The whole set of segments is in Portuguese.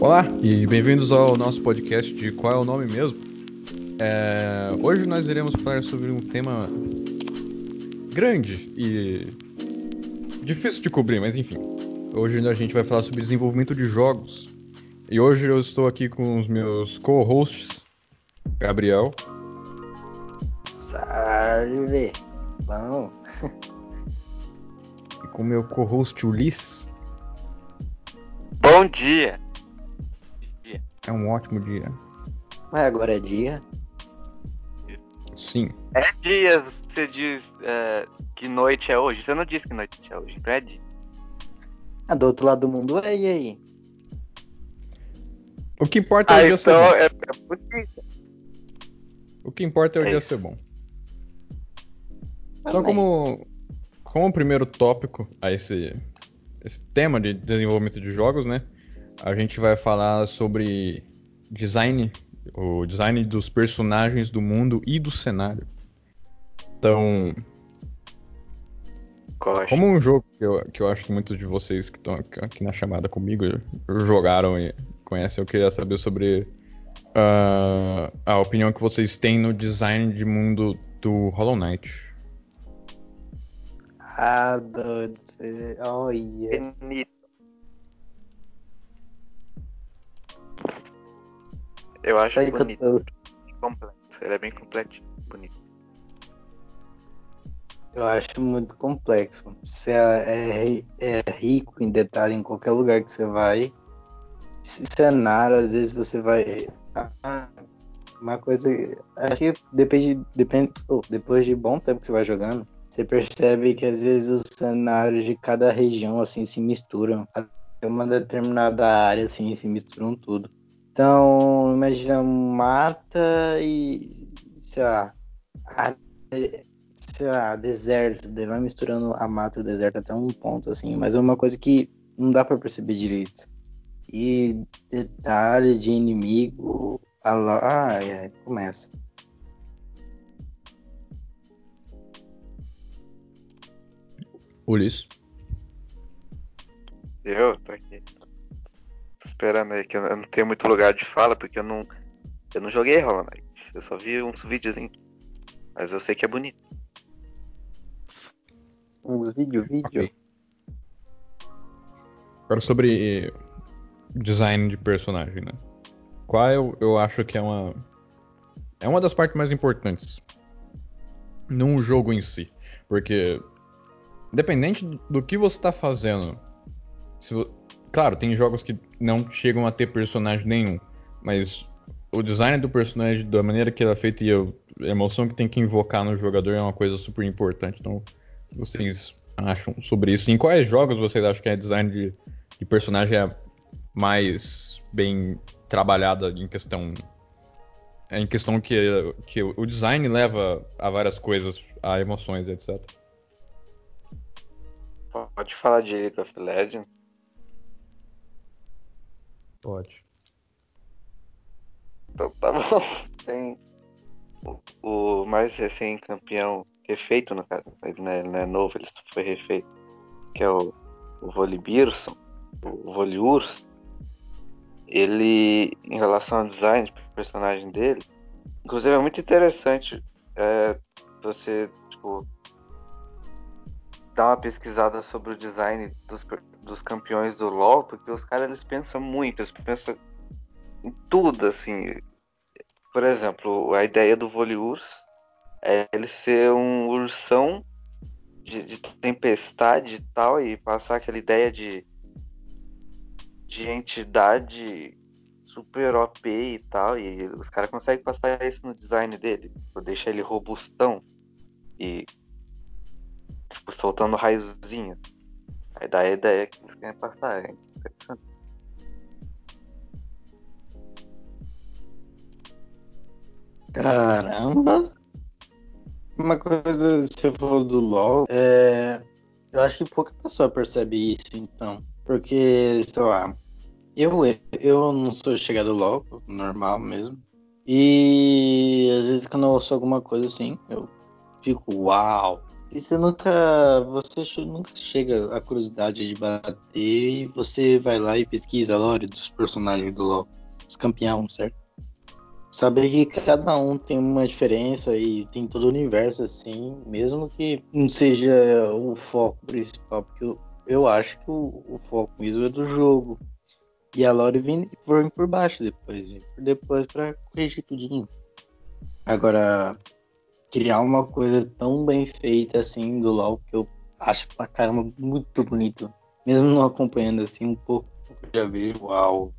Olá e bem-vindos ao nosso podcast de Qual é o Nome Mesmo? É, hoje nós iremos falar sobre um tema grande e difícil de cobrir, mas enfim. Hoje a gente vai falar sobre desenvolvimento de jogos. E hoje eu estou aqui com os meus co-hosts, Gabriel. Salve! Bom. E com o meu co-host Ulisses. Bom dia! Ótimo dia. Mas agora é dia? Sim. É dia, você diz é, que noite é hoje. Você não disse que noite é hoje, então é dia. Ah, do outro lado do mundo é, e aí? O que importa é o Ah, dia ser então bom. é, é bonito. O que importa é o É dia isso. ser bom. Então, como, como primeiro tópico a esse, esse tema de desenvolvimento de jogos, né? A gente vai falar sobre design, o design dos personagens do mundo e do cenário. Então, como um jogo que eu, que eu acho que muitos de vocês que estão aqui na chamada comigo jogaram e conhecem, eu queria saber sobre ah, a opinião que vocês têm no design de mundo do Hollow Knight. Ah, doido. Olha. Bonito. Eu acho Tá bonito. Completo. Ele é bem completo. Bonito. Eu acho muito complexo. Você é, é rico em detalhe em qualquer lugar que você vai. Esse cenário, às vezes você vai. Ah, Uma coisa. Acho que depende, depende. oh, depois de bom tempo que você vai jogando, você percebe que às vezes os cenários de cada região assim se misturam. Até uma determinada área assim se misturam tudo. Então, imagina mata e. sei lá. área sei lá, deserto, daí vai misturando a mata e o deserto até um ponto, assim, mas é uma coisa que não dá pra perceber direito. E detalhe de inimigo, a lá, ai, ai, começa. Ulisses. Eu tô aqui. Esperando aí, que eu não tenho muito lugar de fala, porque eu não. Eu não joguei Hollow Knight. Eu só vi uns videozinhos. Mas eu sei que é bonito. Uns vídeo, vídeo. Ok. Agora sobre design de personagem, né? Qual eu, eu acho que é uma. É uma das partes mais importantes num jogo em si. Porque, independente do que você está fazendo, se claro, tem jogos que não chegam a ter personagem nenhum, mas o design do personagem, da maneira que ele é feito e a emoção que tem que invocar no jogador é uma coisa super importante. Então, vocês acham sobre isso? Em quais jogos vocês acham que a design de, de personagem é mais bem trabalhada em questão em questão que, que o design leva a várias coisas, a emoções, etc. Pode falar de League of Legends. Pode. Então tá bom. Tem o, o mais recém-campeão refeito, no caso. Ele não, é, não é novo, ele foi refeito. Que é o, o Volibearson, o Voliurso. Ele, em relação ao design de personagem dele, inclusive é muito interessante é, você, tipo, dar uma pesquisada sobre o design dos, per- dos campeões do LoL, porque os caras eles pensam muito, eles pensam em tudo, assim. Por exemplo, a ideia do Voliurs é ele ser um ursão de, de tempestade e tal, e passar aquela ideia de, de entidade super OP e tal, e os caras conseguem passar isso no design dele, tipo, deixar ele robustão e tipo, soltando raiozinho. Aí dá a ideia que eles querem passar. Interessante. Caramba! Uma coisa, você falou do LoL, é, eu acho que pouca pessoa percebe isso, então. Porque, sei lá, eu, eu não sou chegado LoL, normal mesmo. E às vezes quando eu ouço alguma coisa assim, eu fico, uau! E você nunca. Você nunca chega a curiosidade de bater e você vai lá e pesquisa a lore dos personagens do LoL. Os campeões, certo? Saber que cada um tem uma diferença e tem todo o universo assim, mesmo que não seja o foco principal, porque eu, eu acho que o, o foco mesmo é do jogo. E a lore vem, vem por baixo depois, depois para corrigir tudinho. Agora, criar uma coisa tão bem feita assim do LoL que eu acho pra caramba muito bonito. Mesmo não acompanhando assim um pouco, já vejo, uau.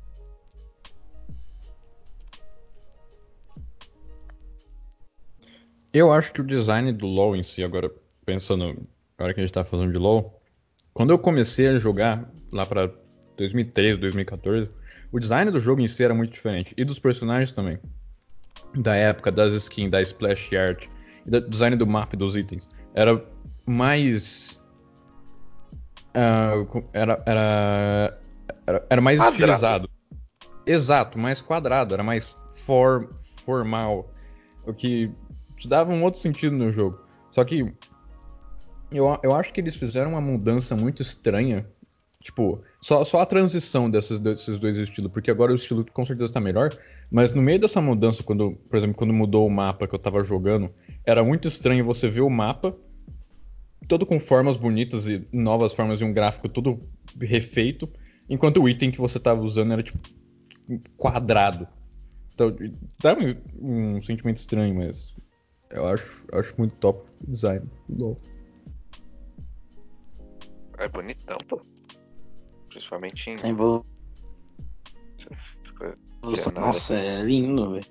Eu acho que o design do LoL em si, agora pensando, agora que a gente tá falando de LoL, quando eu comecei a jogar lá pra 2013, 2014, o design do jogo em si era muito diferente. E dos personagens também. Da época, das skins, da splash art design do mapa e dos itens. Era mais. Uh, era, era, era, era, mais quadrado. estilizado. Exato, mais quadrado, era mais for, formal. O que te dava um outro sentido no jogo. Só que eu, eu acho que eles fizeram uma mudança muito estranha. Tipo, só, só a transição desses, desses dois estilos, porque agora o estilo com certeza tá melhor. Mas no meio dessa mudança, quando, por exemplo, quando mudou o mapa que eu tava jogando, era muito estranho você ver o mapa todo com formas bonitas e novas formas e um gráfico todo refeito, enquanto o item que você estava usando era tipo quadrado. Então, dá um, um, sentimento estranho, mas eu acho, acho muito top design do É bonitão, pô. Principalmente em. Tem vo... Nossa, é lindo, velho.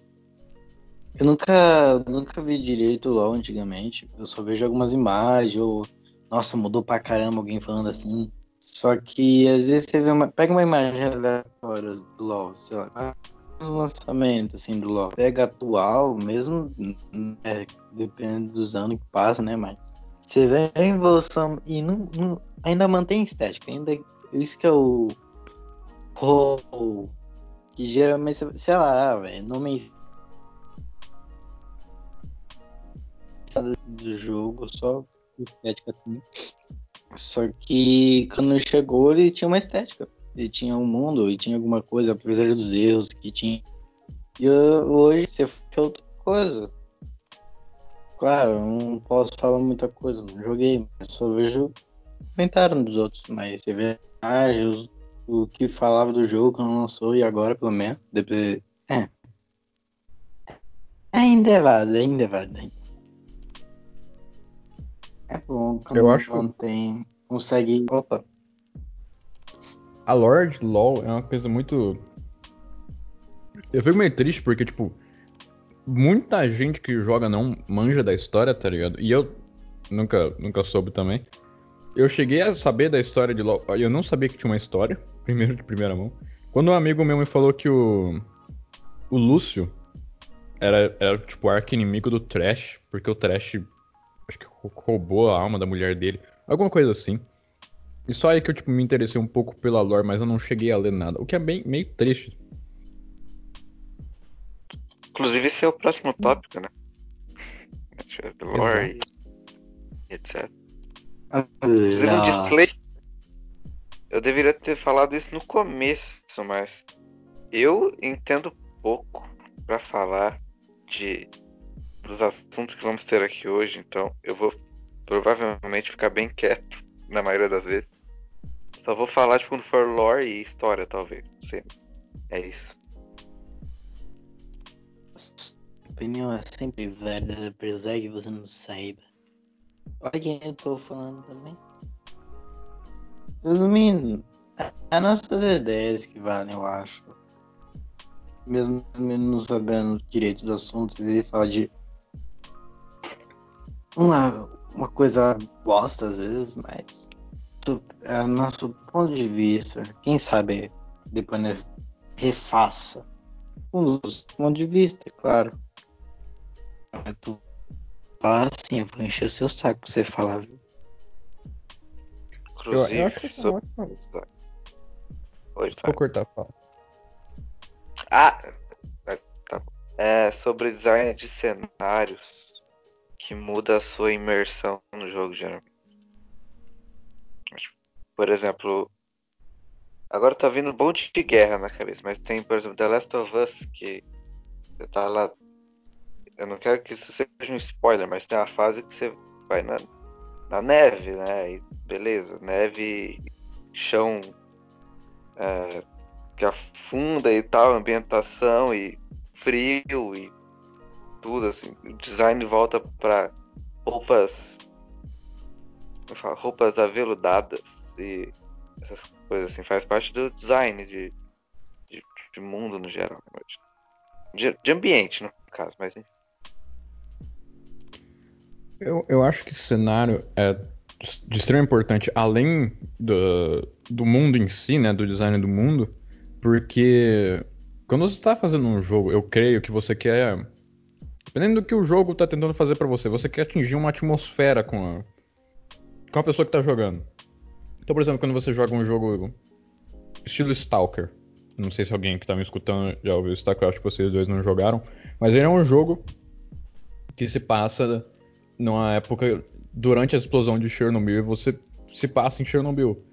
Eu nunca, nunca vi direito o LoL antigamente. Eu só vejo algumas imagens, ou nossa, mudou pra caramba alguém falando assim. Só que às vezes você vê uma, pega uma imagem aleatória do LoL, sei lá, um lançamento assim do LoL. Pega atual, mesmo é, depende dos anos que passa, né? Mas você vê a evolução e não, não, ainda mantém estética, ainda isso que é o, o que geralmente, sei lá, velho, não me do jogo, só estética. Só que quando chegou ele tinha uma estética. Ele tinha um mundo e tinha alguma coisa, apesar dos erros que tinha. E hoje você fez outra coisa. Claro, não posso falar muita coisa, não joguei, só vejo comentário dos outros. Mas você vê imagens, o que falava do jogo quando lançou e agora, pelo menos, depois. É. Ainda é válido, ainda é válido. É bom quando eu acho mantém, consegue. Opa. A Lord LoL é uma coisa muito. Eu fico meio triste porque, tipo, muita gente que joga não manja da história, tá ligado? E eu nunca, nunca soube também. Eu cheguei a saber da história de LoL. Eu não sabia que tinha uma história, primeiro de primeira mão. Quando um amigo meu me falou que o. O Lúcio era, era tipo, arco-inimigo do Trash, porque o Trash acho que roubou a alma da mulher dele. Alguma coisa assim. E só aí que eu tipo, me interessei um pouco pela lore, mas eu não cheguei a ler nada. O que é bem, meio triste. Inclusive esse é o próximo tópico, né? Lore e etc. Fazendo um display. Eu deveria ter falado isso no começo, mas eu entendo pouco para falar de dos assuntos que vamos ter aqui hoje, então eu vou provavelmente ficar bem quieto na maioria das vezes. Só vou falar tipo, quando for lore e história, talvez. Não sei. É isso. Opinião é sempre válida, apesar que você não saiba. Olha quem eu tô falando também. Resumindo, é nossas ideias que valem, eu acho. Mesmo não sabendo direito dos assuntos, ele fala de uma, uma coisa bosta às vezes, mas é nosso ponto de vista, quem sabe depois né, refaça um dos pontos de vista, é claro. Mas tu fala assim, eu vou encher seu saco pra você falar, viu? Inclusive, eu, eu acho que isso sobre... é Oi, Vou cortar a fala. Ah, é, tá. É sobre design de cenários que muda a sua imersão no jogo, geralmente. Por exemplo, agora tá vindo um monte de guerra na cabeça, mas tem, por exemplo, The Last of Us, que você tá lá. Eu não quero que isso seja um spoiler, mas tem uma fase que você vai na, na neve, né? E beleza, neve, chão é, que afunda e tal, ambientação e frio e tudo, assim. O design volta para roupas. Roupas aveludadas e essas coisas assim. Faz parte do design de, de, de mundo no geral. Né? De, de, ambiente, no caso, mas enfim. Eu, eu acho que cenário é de extrema importância, além do, do mundo em si, né? Do design do mundo, porque quando você está fazendo um jogo, eu creio que você quer Dependendo do que o jogo tá tentando fazer para você, você quer atingir uma atmosfera com a, com a pessoa que tá jogando. Então, por exemplo, quando você joga um jogo estilo Stalker, não sei se alguém que tá me escutando já ouviu Stalker, acho que vocês dois não jogaram, mas ele é um jogo que se passa numa época durante a explosão de Chernobyl você se passa em Chernobyl.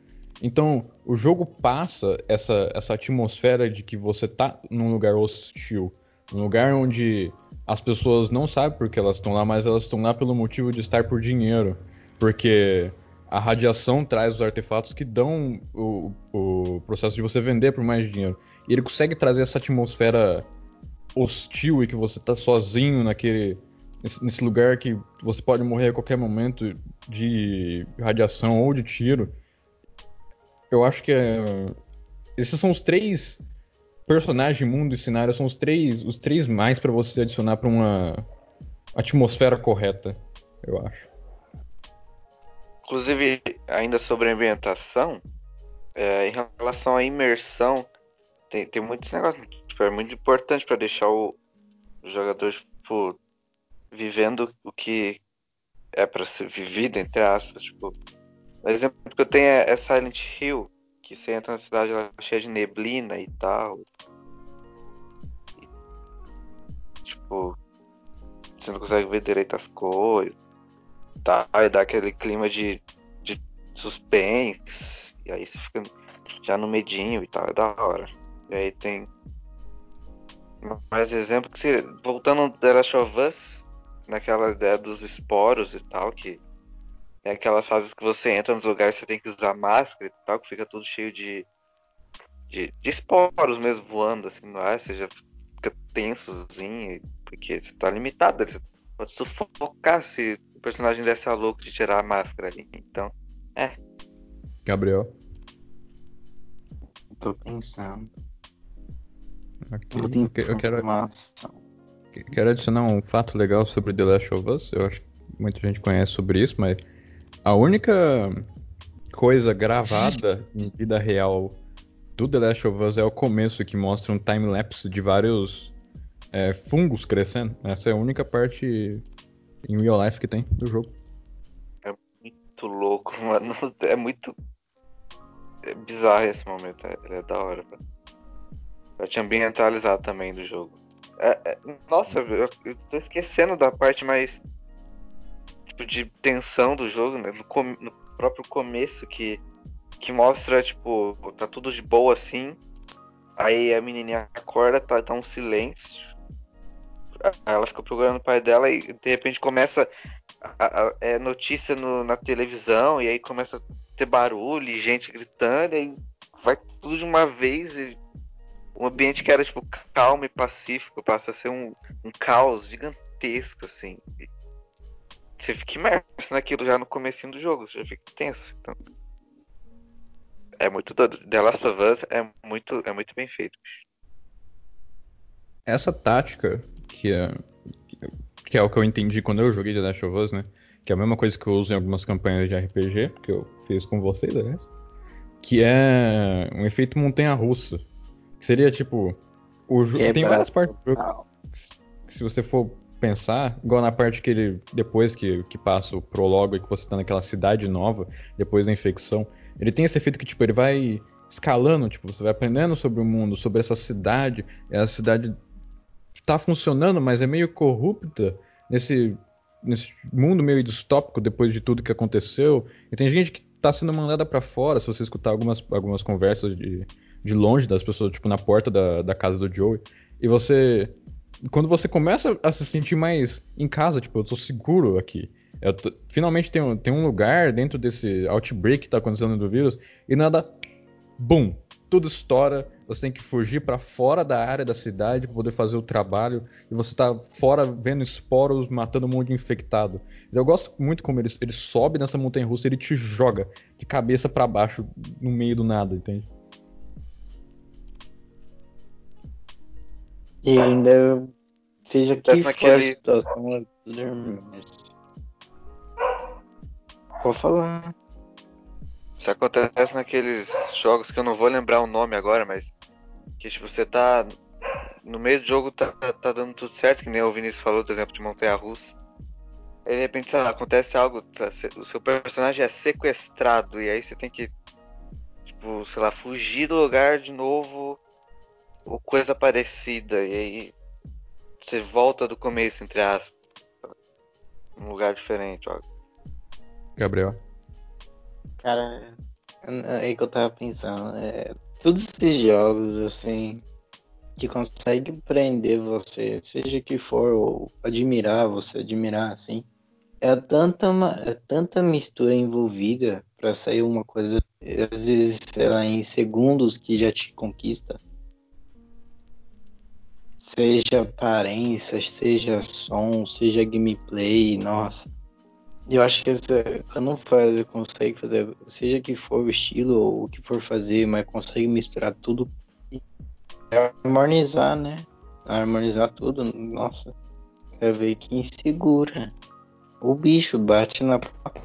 Então, o jogo passa essa, essa atmosfera de que você tá num lugar hostil, um lugar onde as pessoas não sabem porque elas estão lá, mas elas estão lá pelo motivo de estar por dinheiro. Porque a radiação traz os artefatos que dão o, o processo de você vender por mais dinheiro. E ele consegue trazer essa atmosfera hostil e que você está sozinho naquele nesse, lugar que você pode morrer a qualquer momento de radiação ou de tiro. Eu acho que é, esses são os três personagem, mundo e cenário são os três, os três mais para você adicionar para uma atmosfera correta, eu acho. Inclusive, ainda sobre ambientação, é, em relação à imersão, tem, tem muitos negócios, tipo, é muito importante para deixar o jogador tipo, vivendo o que é para ser vivido, entre aspas. Tipo, o exemplo que eu tenho é, é Silent Hill, que você entra na cidade lá, cheia de neblina e tal. E, tipo, você não consegue ver direito as cores. Tá, e dá aquele clima de, de suspense. E aí você fica já no medinho e tal, é da hora. E aí tem mais exemplo que seria, voltando ao The Last of Us, naquela ideia dos esporos e tal, que tem aquelas fases que você entra nos lugares você tem que usar máscara e tal, que fica tudo cheio de, de, de esporos mesmo voando assim no ar, você já fica tensozinho, porque você tá limitado, você pode sufocar se o personagem desse a louco de tirar a máscara ali. Então, é. Gabriel. Tô pensando. Okay. Eu, eu quero, quero adicionar um fato legal sobre The Last of Us. Eu acho que muita gente conhece sobre isso, mas a única coisa gravada em vida real do The Last of Us é o começo, que mostra um time-lapse de vários é, fungos crescendo. Essa é a única parte em real life que tem do jogo. É muito louco, mano. É muito. É bizarro esse momento. É, é da hora, mano. Pra te ambientalizar também do jogo. É, é... Nossa, eu, tô esquecendo da parte mais tipo de tensão do jogo, né? No, com, no, próprio começo que, que mostra, tipo, tá tudo de boa assim. Aí a menininha acorda, tá, tá um silêncio. Ela fica procurando o pai dela e de repente começa a, a, é notícia no, na televisão e aí começa a ter barulho e gente gritando e aí vai tudo de uma vez e um ambiente que era tipo calmo e pacífico passa a ser um, um caos gigantesco assim você fica imerso naquilo já no começo do jogo, você já fica tenso. Então, é muito doido. The Last of Us é muito, é muito bem feito. Essa tática, que é, que é o que eu entendi quando eu joguei The Last of Us, né? Que é a mesma coisa que eu uso em algumas campanhas de RPG, que eu fiz com vocês, aliás. Que é um efeito montanha-russa. Seria tipo. O. Tem várias partes do jogo. Se você for pensar, igual na parte que ele, depois que, que passa o prólogo e que você tá naquela cidade nova, depois da infecção, ele tem esse efeito que, tipo, ele vai escalando, tipo, você vai aprendendo sobre o mundo, sobre essa cidade, e a cidade tá funcionando, mas é meio corrupta nesse nesse mundo meio distópico depois de tudo que aconteceu. E tem gente que tá sendo mandada para fora, se você escutar algumas, algumas conversas de, de longe das pessoas, tipo, na porta da, da casa do Joey. E você. Quando você começa a se sentir mais em casa, tipo, eu tô seguro aqui. Tô, finalmente tem um, tem um lugar dentro desse outbreak que tá acontecendo do vírus, e nada. Bum! Tudo estoura, você tem que fugir para fora da área da cidade para poder fazer o trabalho, e você tá fora vendo esporos matando um monte de infectado. Eu gosto muito como ele, ele sobe nessa montanha russa e ele te joga de cabeça para baixo no meio do nada, entende? E ainda seja que for naquele- a situação Vou falar. Isso acontece naqueles jogos que eu não vou lembrar o nome agora, mas que tipo, você tá no meio do jogo tá, tá dando tudo certo, que nem o Vinícius falou, por exemplo, de Montanha Russa. Aí de repente, sei lá, acontece algo, tá, o seu personagem é sequestrado e aí você tem que tipo, sei lá, fugir do lugar de novo ou coisa parecida e aí você volta do começo, entre aspas, um lugar diferente, ó. Gabriel. Cara, é que eu tava pensando. É, todos esses jogos, assim, que conseguem prender você, seja que for, ou admirar você, admirar, assim, é tanta, ma- é tanta mistura envolvida pra sair uma coisa, às vezes, sei lá, em segundos que já te conquista. Seja aparência, seja som, seja gameplay, nossa. Eu acho que quando faz, consegue fazer, seja que for o estilo ou o que for fazer, mas consegue misturar tudo e harmonizar, né? Harmonizar tudo, nossa. Quer ver que insegura. O bicho bate na porta,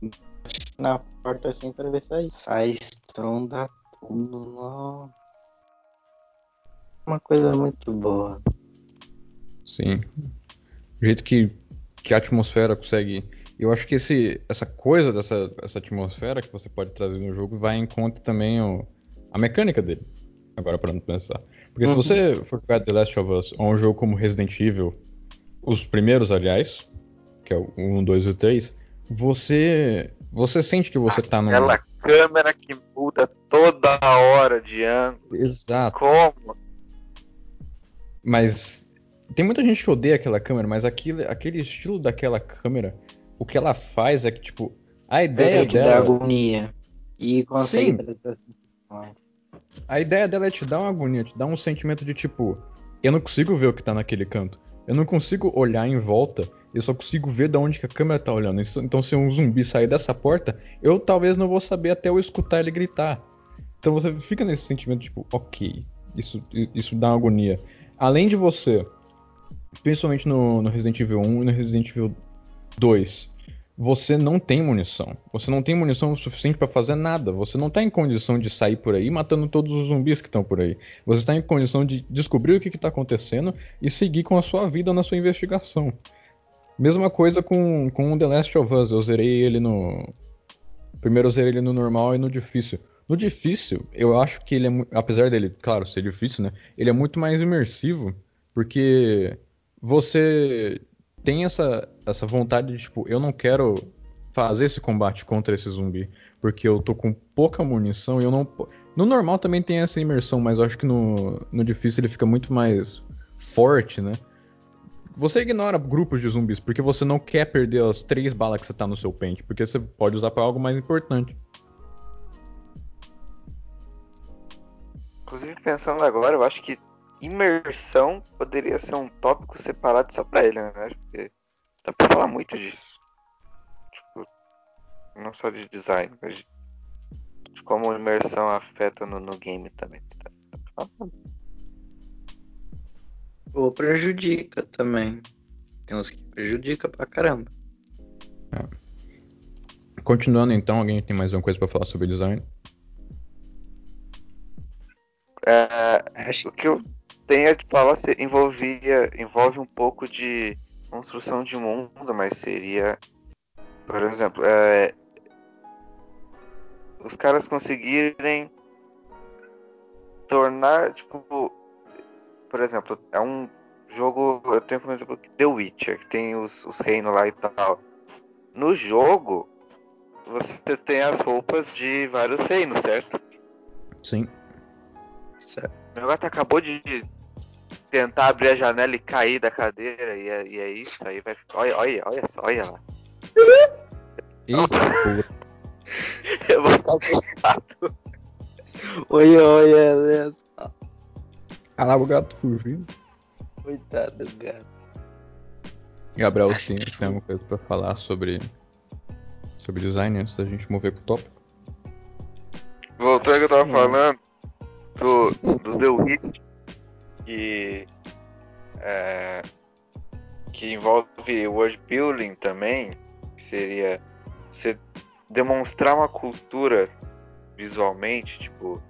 bate na porta assim pra ver sair. Sai, estronda tudo, nossa. Uma coisa muito boa. Sim. O jeito que, que a atmosfera consegue. Eu acho que esse, essa coisa dessa essa atmosfera que você pode trazer no jogo vai em conta também o, a mecânica dele. Agora parando pra pensar. Porque se Uhum. você for jogar The Last of Us ou um jogo como Resident Evil, os primeiros, aliás, que é o 1, 2 e o 3, você. Você sente que você tá num. Aquela câmera que muda toda hora de ângulo. Exato. Como? Mas tem muita gente que odeia aquela câmera, mas aquele, aquele estilo daquela câmera, o que ela faz é que, tipo, a ideia É dá dela. agonia. E consegue Sim. A ideia dela é te dar uma agonia, te dar um sentimento de tipo, eu não consigo ver o que tá naquele canto. Eu não consigo olhar em volta, eu só consigo ver de onde que a câmera tá olhando. Então se um zumbi sair dessa porta, eu talvez não vou saber até eu escutar ele gritar. Então você fica nesse sentimento tipo, ok, isso, isso dá uma agonia. Além de você, principalmente no, no Resident Evil 1 e no Resident Evil 2, você não tem munição. Você não tem munição o suficiente pra fazer nada. Você não tá em condição de sair por aí matando todos os zumbis que estão por aí. Você está em condição de descobrir o que está acontecendo e seguir com a sua vida na sua investigação. Mesma coisa com, com The Last of Us. Eu zerei ele no. Primeiro eu zerei ele no normal e no difícil. No difícil, eu acho que ele é. Apesar dele, claro, ser difícil, né? Ele é muito mais imersivo. Porque você tem essa, essa vontade de, tipo, eu não quero fazer esse combate contra esse zumbi. Porque eu tô com pouca munição e eu não. No normal também tem essa imersão, mas eu acho que no, no difícil ele fica muito mais forte, né? Você ignora grupos de zumbis porque você não quer perder as três balas que você tá no seu pente, porque você pode usar pra algo mais importante. Inclusive, pensando agora, eu acho que imersão poderia ser um tópico separado só pra ele, né? Porque dá pra falar muito disso. Tipo, não só de design, mas de, de como imersão afeta no, no game também. Ou prejudica também. Tem uns que prejudica pra caramba. Continuando então, alguém tem mais uma coisa pra falar sobre design? É, Acho o que eu tenho de falar se- envolvia, envolve um pouco de construção de mundo, mas seria, por exemplo, é, os caras conseguirem tornar, tipo, por exemplo, é um jogo, eu tenho por exemplo The Witcher, que tem os, os reinos lá e tal. No jogo, você tem as roupas de vários reinos, certo? Sim. Certo. O negócio acabou de tentar abrir a janela e cair da cadeira, e é, e é isso, aí vai. Olha, olha, olha só, olha lá. Eita, porra. Eu vou ficar preocupado. Oi, oi, olha só. Ah lá, o gato fugindo. Coitado do gato. Gabriel, tem, tem alguma coisa pra falar sobre, sobre design antes da gente mover pro tópico? Voltando ao que eu tava Hum. falando do, do The Witch, que, é, que envolve world building também, que seria você demonstrar uma cultura visualmente, tipo,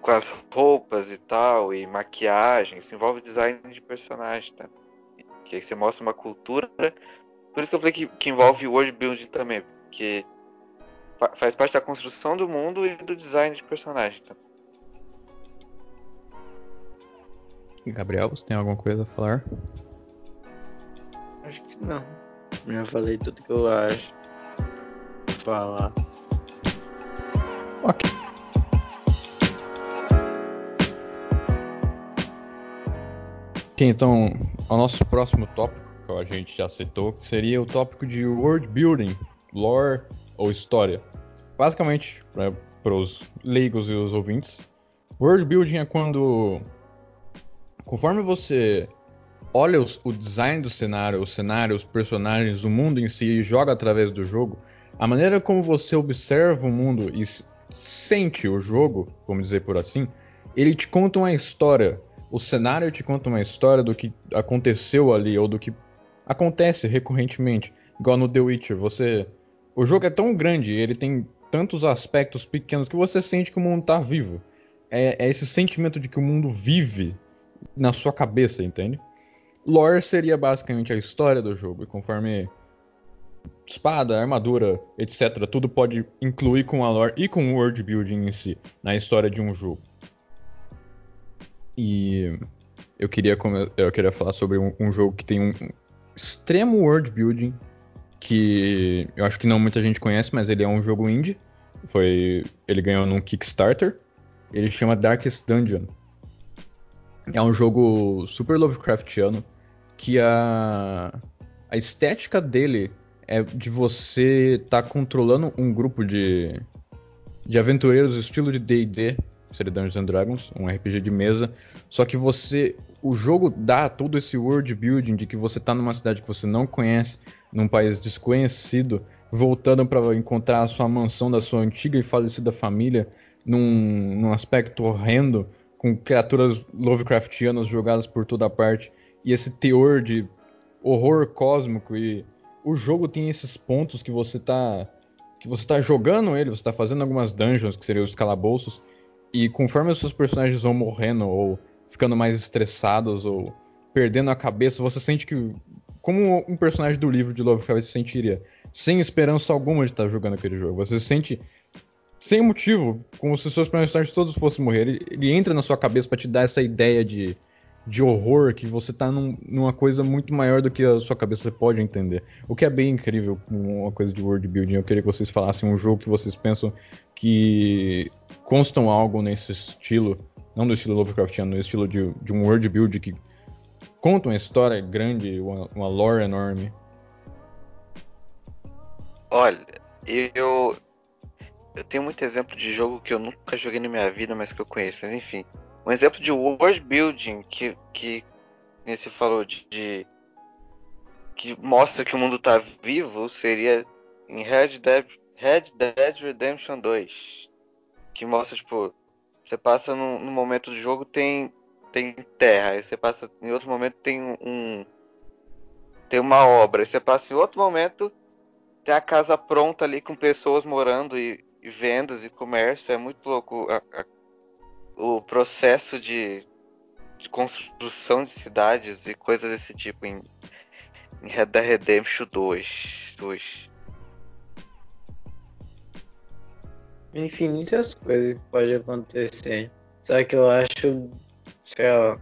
com as roupas e tal, e maquiagem, isso envolve design de personagem, tá? Que aí você mostra uma cultura. Por isso que eu falei que, que envolve world building também, porque fa- faz parte da construção do mundo e do design de personagem, tá? Gabriel, você tem alguma coisa a falar? Acho que não. Já falei tudo que eu acho. Vou falar. Ok. Ok, então, o nosso próximo tópico, que a gente já citou, seria o tópico de world building, lore ou história. Basicamente, para os leigos e os ouvintes, world building é quando, conforme você olha os- o design do cenário, o cenário, os personagens, o mundo em si e joga através do jogo, a maneira como você observa o mundo e sente o jogo, vamos dizer por assim, ele te conta uma história. O cenário te conta uma história do que aconteceu ali ou do que acontece recorrentemente. Igual no The Witcher, você. O jogo é tão grande, ele tem tantos aspectos pequenos que você sente que o mundo tá vivo. É, é esse sentimento de que o mundo vive na sua cabeça, entende? Lore seria basicamente a história do jogo, e conforme espada, armadura, etc, tudo pode incluir com a lore e com o world building em si, na história de um jogo. E eu queria, eu queria falar sobre um, um jogo que tem um extremo world building, que eu acho que não muita gente conhece, mas ele é um jogo indie. Foi, ele ganhou num Kickstarter. Ele chama Darkest Dungeon. É um jogo super Lovecraftiano que a a estética dele é de você estar controlando um grupo de de aventureiros estilo de D&D, seria Dungeons and Dragons, um RPG de mesa, só que você o jogo dá todo esse world building de que você tá numa cidade que você não conhece, num país desconhecido, voltando para encontrar a sua mansão da sua antiga e falecida família num, num aspecto horrendo, com criaturas Lovecraftianas jogadas por toda parte, e esse teor de horror cósmico e o jogo tem esses pontos que você tá que você tá jogando ele, você tá fazendo algumas dungeons, que seriam os calabouços, e conforme os seus personagens vão morrendo ou ficando mais estressados ou perdendo a cabeça, você sente que como um personagem do livro de Lovecraft se sentiria, sem esperança alguma de estar jogando aquele jogo. Você se sente sem motivo, como se seus personagens todos fossem morrer. Ele, ele entra na sua cabeça para te dar essa ideia de, de horror que você tá num- numa coisa muito maior do que a sua cabeça pode entender. O que é bem incrível uma coisa de world building. Eu queria que vocês falassem um jogo que vocês pensam que constam algo nesse estilo, não do estilo Lovecraftiano, no estilo de, de um world build que conta uma história grande, uma, uma lore enorme. Olha, eu eu tenho muito exemplo de jogo que eu nunca joguei na minha vida, mas que eu conheço. Mas enfim, um exemplo de world building que que você falou de, de- que mostra que o mundo tá vivo seria em Red Dead Red Dead Redemption 2, que mostra tipo você passa num, num momento do jogo tem tem terra, aí você passa em outro momento tem um- um tem uma obra, aí você passa em outro momento tem a casa pronta ali com pessoas morando e, e vendas e comércio. É muito louco a- a- o processo de, de construção de cidades e coisas desse tipo em, em Red Dead Redemption 2. 2. Infinitas coisas que podem acontecer. Só que eu acho, sei lá,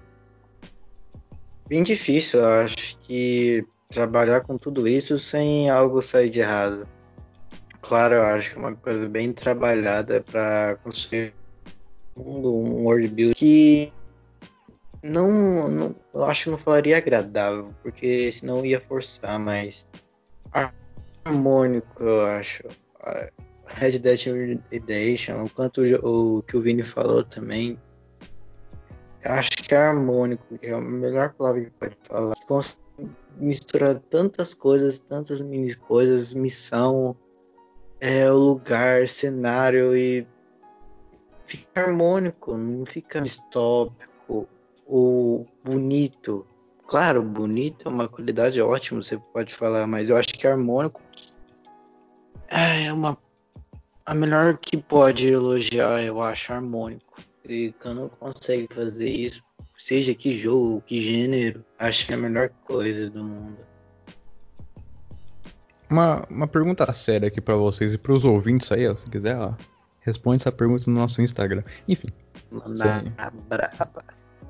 bem difícil, eu acho que trabalhar com tudo isso sem algo sair de errado. Claro, eu acho que é uma coisa bem trabalhada para um mundo, um world build que não, não, eu acho que não falaria agradável, porque senão ia forçar, mas harmônico, eu acho. Red Dead Redemption, o quanto o, o que o Vini falou também, acho que é harmônico, que é a melhor palavra que pode falar. Mistura tantas coisas, tantas mini coisas, missão, é, o lugar, cenário e fica harmônico, não fica distópico ou bonito. Claro, bonito é uma qualidade ótima, você pode falar, mas eu acho que harmônico é uma a melhor que pode elogiar, eu acho harmônico. E quando consegue fazer isso, seja que jogo, que gênero, acho que é a melhor coisa do mundo. Uma, uma pergunta séria aqui para vocês e para os ouvintes aí, ó, se quiser, ó, responde essa pergunta no nosso Instagram. Enfim. Sem, braba.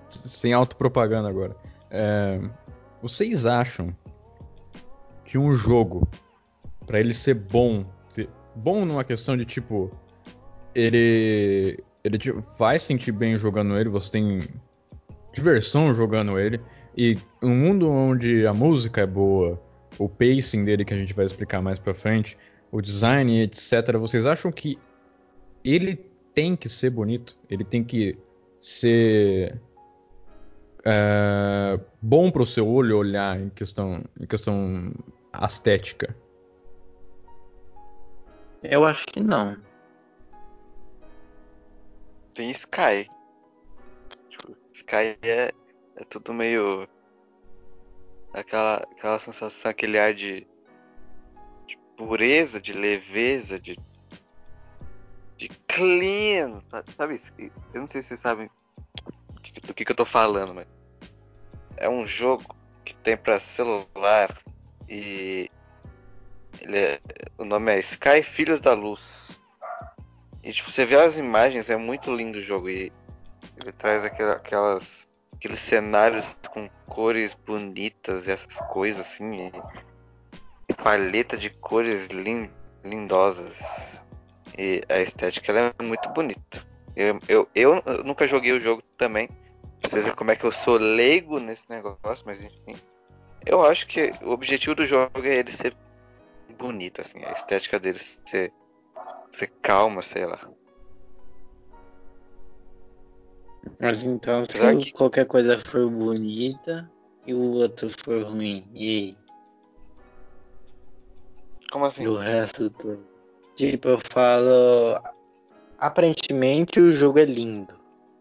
sem autopropaganda agora. É, vocês acham que um jogo, para ele ser bom, bom numa questão de tipo. Ele. Ele vai sentir bem jogando ele, você tem diversão jogando ele. E um mundo onde a música é boa, o pacing dele que a gente vai explicar mais pra frente, o design, etc. Vocês acham que ele tem que ser bonito? Ele tem que ser é, bom pro seu olho olhar em questão, em questão estética? Eu acho que não. Tem Sky. Tipo, Sky é, é tudo meio. Aquela, aquela sensação, aquele ar de, de pureza, de leveza, de. de clean. Sabe isso? Eu não sei se vocês sabem do que, que, eu tô falando, mas. É um jogo que tem pra celular e é, o nome é Sky Filhos da Luz. E tipo, você vê as imagens, é muito lindo o jogo. E ele traz aquelas, aqueles cenários com cores bonitas e essas coisas assim. Paleta de cores lindosas. E a estética é muito bonita. Eu, eu, eu, nunca joguei o jogo também. Pra vocês verem como é que eu sou leigo nesse negócio, mas enfim. Eu acho que o objetivo do jogo é ele ser bonito, assim, a estética dele ser, ser calma, sei lá. Mas então, se que... qualquer coisa for bonita e o outro for ruim, e aí? Como assim? O resto todo. Tipo, eu falo. Aparentemente o jogo é lindo.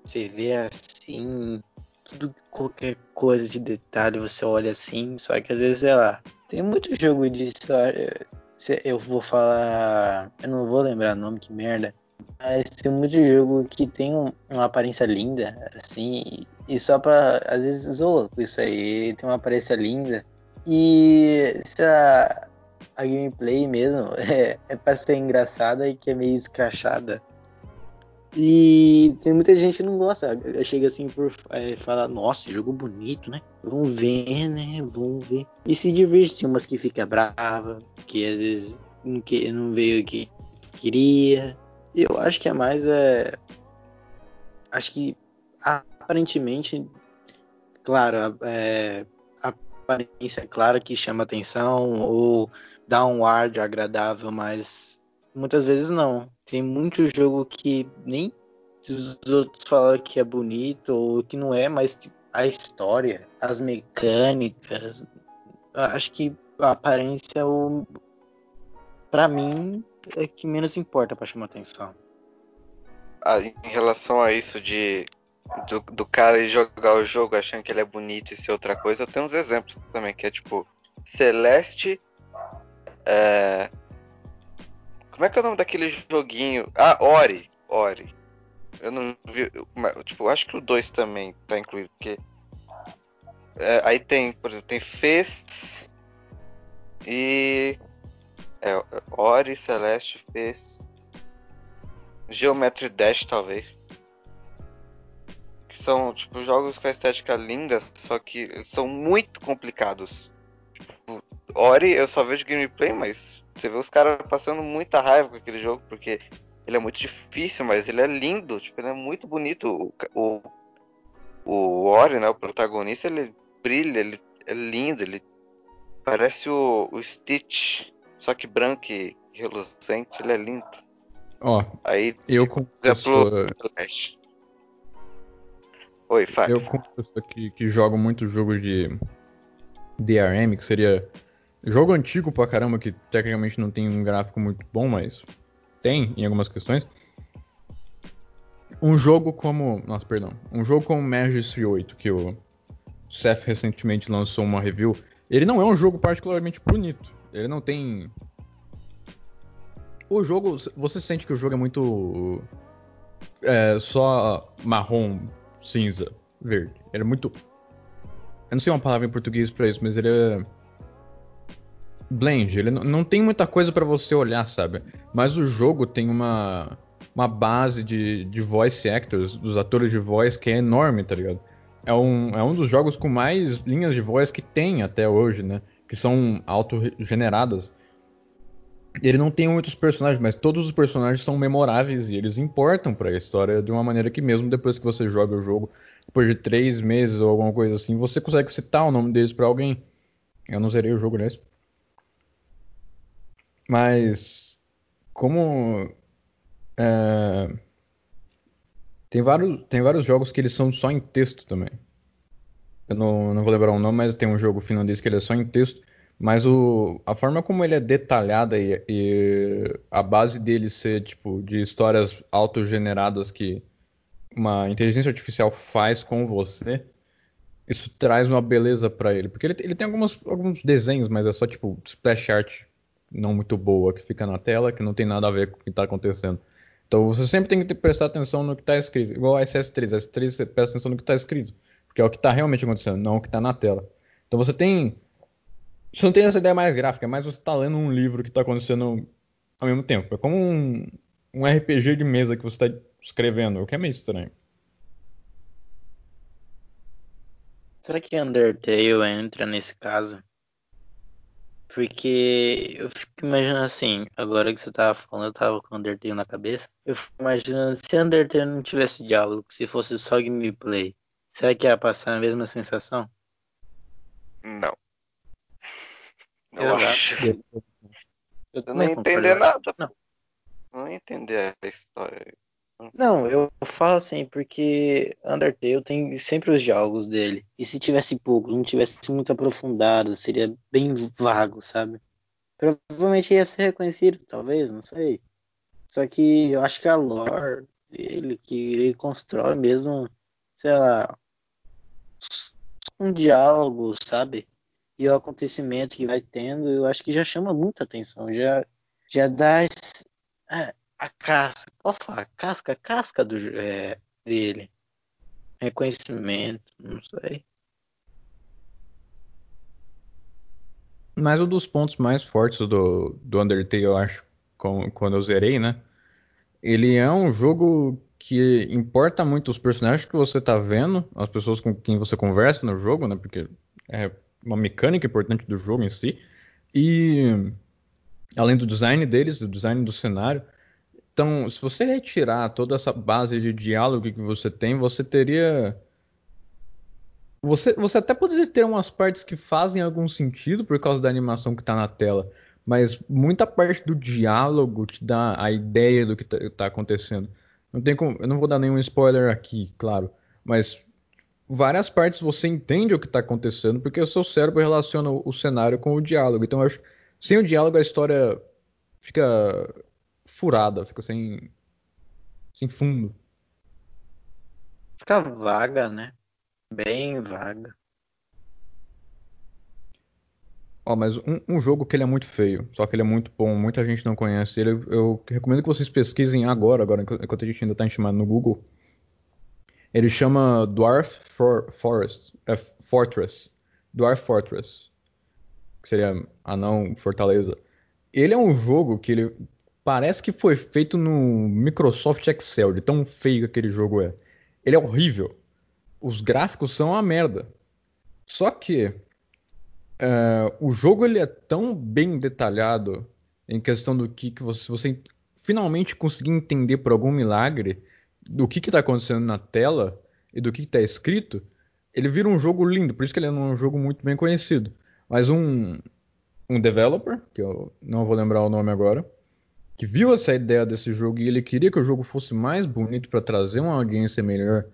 Você vê assim, tudo, qualquer coisa de detalhe, você olha assim, só que às vezes, sei lá, tem muito jogo de história. Eu vou falar. Eu não vou lembrar o nome, que merda. Mas tem muito jogo que tem um, uma aparência linda, assim, e só pra. Às vezes zoa com isso aí. Tem uma aparência linda. E se a, a gameplay mesmo é, é pra ser engraçada e que é meio escrachada. E tem muita gente que não gosta. Chega assim por é, falar, nossa, jogo bonito, né? Vamos ver, né? Vamos ver. E se divertir, umas que fica brava, que às vezes não, que, não veio o que queria. Eu acho que é mais é. Acho que aparentemente, claro, é, a aparência é clara que chama atenção ou dá um ar de agradável, mas muitas vezes não. Tem muito jogo que nem os outros falam que é bonito ou que não é, mas a história, as mecânicas, acho que a aparência, para mim, é que menos importa para chamar atenção. Ah, em relação a isso de do, do, cara jogar o jogo achando que ele é bonito e ser outra coisa, eu tenho uns exemplos também, que é tipo Celeste, é, como é que é o nome daquele joguinho? Ah, Ori. Ori. Eu não vi. Tipo, acho que o 2 também tá incluído, porque. É, aí tem, por exemplo, tem Fez e. É, Ori, Celeste, Fez. Geometry Dash, talvez. são tipo jogos com a estética linda, só que são muito complicados. Tipo, Ori eu só vejo gameplay, mas você vê os caras passando muita raiva com aquele jogo, porque ele é muito difícil, mas ele é lindo, tipo, ele é muito bonito. O, o, o Ori, né, o protagonista, ele brilha, ele é lindo, ele parece o, o Stitch, só que branco e reluzente, ele é lindo. Ó, Aí, eu como exemplo, pessoa. Oi, Fábio. eu como pessoa que, que jogo muito jogo de DRM, que seria jogo antigo pra caramba, que tecnicamente não tem um gráfico muito bom, mas tem em algumas questões. Um jogo como. Nossa, perdão. Um jogo como Majesty 8, que o Seth recentemente lançou uma review. Ele não é um jogo particularmente bonito. Ele não tem. O jogo. Você sente que o jogo é muito. É, só marrom, cinza, verde. Ele é muito. Eu não sei uma palavra em português pra isso, mas ele é. Blend. Ele não, tem muita coisa pra você olhar, sabe? Mas o jogo tem uma. Uma base de, de voice actors, dos atores de voz, que é enorme, tá ligado? É um, é um dos jogos com mais linhas de voz que tem até hoje, né? Que são auto-generadas. Ele não tem muitos personagens, mas todos os personagens são memoráveis e eles importam pra história de uma maneira que mesmo depois que você joga o jogo, depois de três meses ou alguma coisa assim, você consegue citar o nome deles pra alguém. Eu não zerei o jogo nesse. Mas como é, tem vários tem vários jogos que eles são só em texto também. Eu não, não vou lembrar o nome, mas tem um jogo finlandês que ele é só em texto. Mas o, a forma como ele é detalhada e, e a base dele ser tipo de histórias autogeneradas que uma inteligência artificial faz com você, isso traz uma beleza pra ele. Porque ele, ele tem algumas, alguns desenhos, mas é só tipo splash art não muito boa que fica na tela, que não tem nada a ver com o que tá acontecendo. Então você sempre tem que prestar atenção no que está escrito. Igual a SS3. A SS3 você presta atenção no que está escrito. Porque é o que está realmente acontecendo, não o que está na tela. Então você tem. Você não tem essa ideia mais gráfica, mas você está lendo um livro que está acontecendo ao mesmo tempo. É como um, um RPG de mesa que você está escrevendo, o que é meio estranho. Será que Undertale entra nesse caso? Porque eu fico imaginando assim, agora que você tava falando, eu tava com Undertale na cabeça. Eu fico imaginando se Undertale não tivesse diálogo, se fosse só gameplay, será que ia passar a mesma sensação? Não. Eu Exato. acho. Eu Eu não também ia concordo, entender nada. Não. Não ia entender a história. Não, eu falo assim, porque Undertale tem sempre os diálogos dele. E se tivesse pouco, não tivesse muito aprofundado, seria bem vago, sabe? Provavelmente ia ser reconhecido, talvez, não sei. Só que eu acho que a lore dele, que ele constrói mesmo, sei lá, um diálogo, sabe? E o acontecimento que vai tendo, eu acho que já chama muita atenção, já, já dá esse- é, a casca, pode falar, casca, casca do, é, dele. Reconhecimento, não sei. Mas um dos pontos mais fortes do, do Undertale, eu acho, com- quando eu zerei, né? Ele é um jogo que importa muito os personagens que você tá vendo, as pessoas com quem você conversa no jogo, né? Porque é uma mecânica importante do jogo em si. E além do design deles, do design do cenário. Então, se você retirar toda essa base de diálogo que você tem, você teria. Você, você até poderia ter umas partes que fazem algum sentido por causa da animação que tá na tela, mas muita parte do diálogo te dá a ideia do que tá, tá acontecendo. Não tem como, eu não vou dar nenhum spoiler aqui, claro, mas várias partes você entende o que tá acontecendo porque o seu cérebro relaciona o, cenário com o diálogo. Então, acho, sem o diálogo a história fica furada, fica sem, sem fundo. Fica vaga, né? Bem vaga. Ó, mas um, um jogo que ele é muito feio, só que ele é muito bom, muita gente não conhece ele. Eu recomendo que vocês pesquisem agora, agora enquanto a gente ainda tá em chamado no Google. Ele chama Dwarf For- Forest, é, Fortress, Dwarf Fortress, que seria Anão Fortaleza. Ele é um jogo que ele parece que foi feito no Microsoft Excel, de tão feio que aquele jogo é. Ele é horrível. os gráficos são uma merda. Só que uh, o jogo ele é tão bem detalhado em questão do que, que você, você finalmente conseguir entender por algum milagre do que está acontecendo na tela e do que está escrito, ele vira um jogo lindo. Por isso que ele é um jogo muito bem conhecido. Mas um, um developer, que eu não vou lembrar o nome agora, que viu essa ideia desse jogo e ele queria que o jogo fosse mais bonito para trazer uma audiência melhor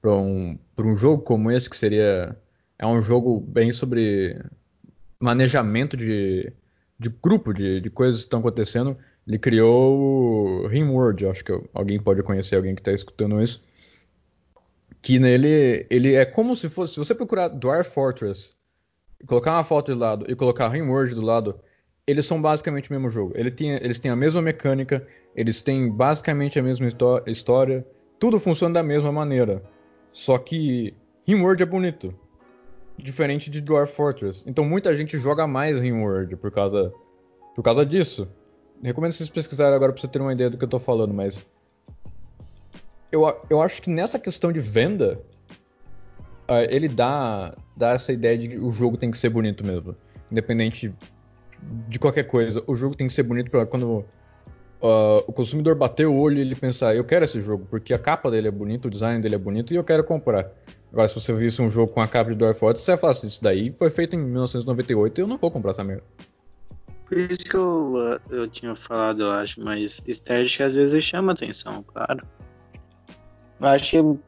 para um, um jogo como esse, que seria. É um jogo bem sobre manejamento de, de grupo, de, de coisas que estão acontecendo. Ele criou o Rimworld, acho que alguém pode conhecer, alguém que está escutando isso. Que nele ele é como se fosse. Se você procurar Dwarf Fortress, colocar uma foto de lado e colocar Rimworld do lado, eles são basicamente o mesmo jogo. Ele tem, eles têm a mesma mecânica, eles têm basicamente a mesma história, tudo funciona da mesma maneira. Só que Rimworld é bonito, diferente de Dwarf Fortress. Então muita gente joga mais Rimworld por causa, por causa disso. Recomendo vocês pesquisarem agora para você ter uma ideia do que eu tô falando, mas eu, eu acho que nessa questão de venda, uh, ele dá, dá essa ideia de que o jogo tem que ser bonito mesmo. Independente de qualquer coisa. O jogo tem que ser bonito para quando uh, o consumidor bater o olho e ele pensar, eu quero esse jogo, porque a capa dele é bonita, o design dele é bonito e eu quero comprar. Agora, se você visse um jogo com a capa de Dwarf Fortress, você vai falar assim, isso daí foi feito em 1998 e eu não vou comprar essa merda. Por isso que eu, uh, eu tinha falado, eu acho, mas estética às vezes chama atenção, claro. Eu acho que,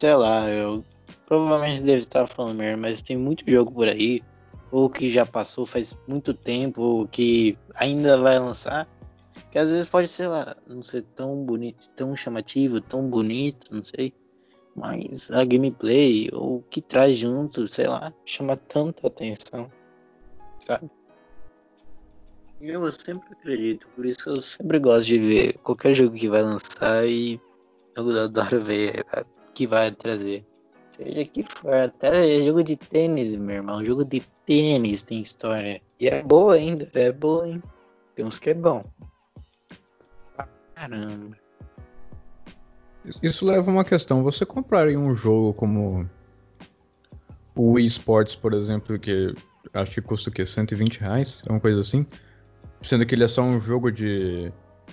sei lá, eu provavelmente deve estar falando merda, mas tem muito jogo por aí ou que já passou faz muito tempo, ou que ainda vai lançar, que às vezes pode, sei lá, não ser tão bonito, tão chamativo, tão bonito, não sei, mas a gameplay ou o que traz junto, sei lá, chama tanta atenção, sabe? Eu sempre acredito, por isso que eu sempre gosto de ver qualquer jogo que vai lançar e eu adoro ver o que vai trazer. Seja que for, até jogo de tênis, meu irmão. Jogo de tênis tem história. E é boa ainda, é boa, hein? Tem uns que é bom. Caramba. Isso leva a uma questão. Você compraria um jogo como o Wii Sports, por exemplo, que acho que custa o quê? 120 reais? Uma coisa assim? Sendo que ele é só um jogo de,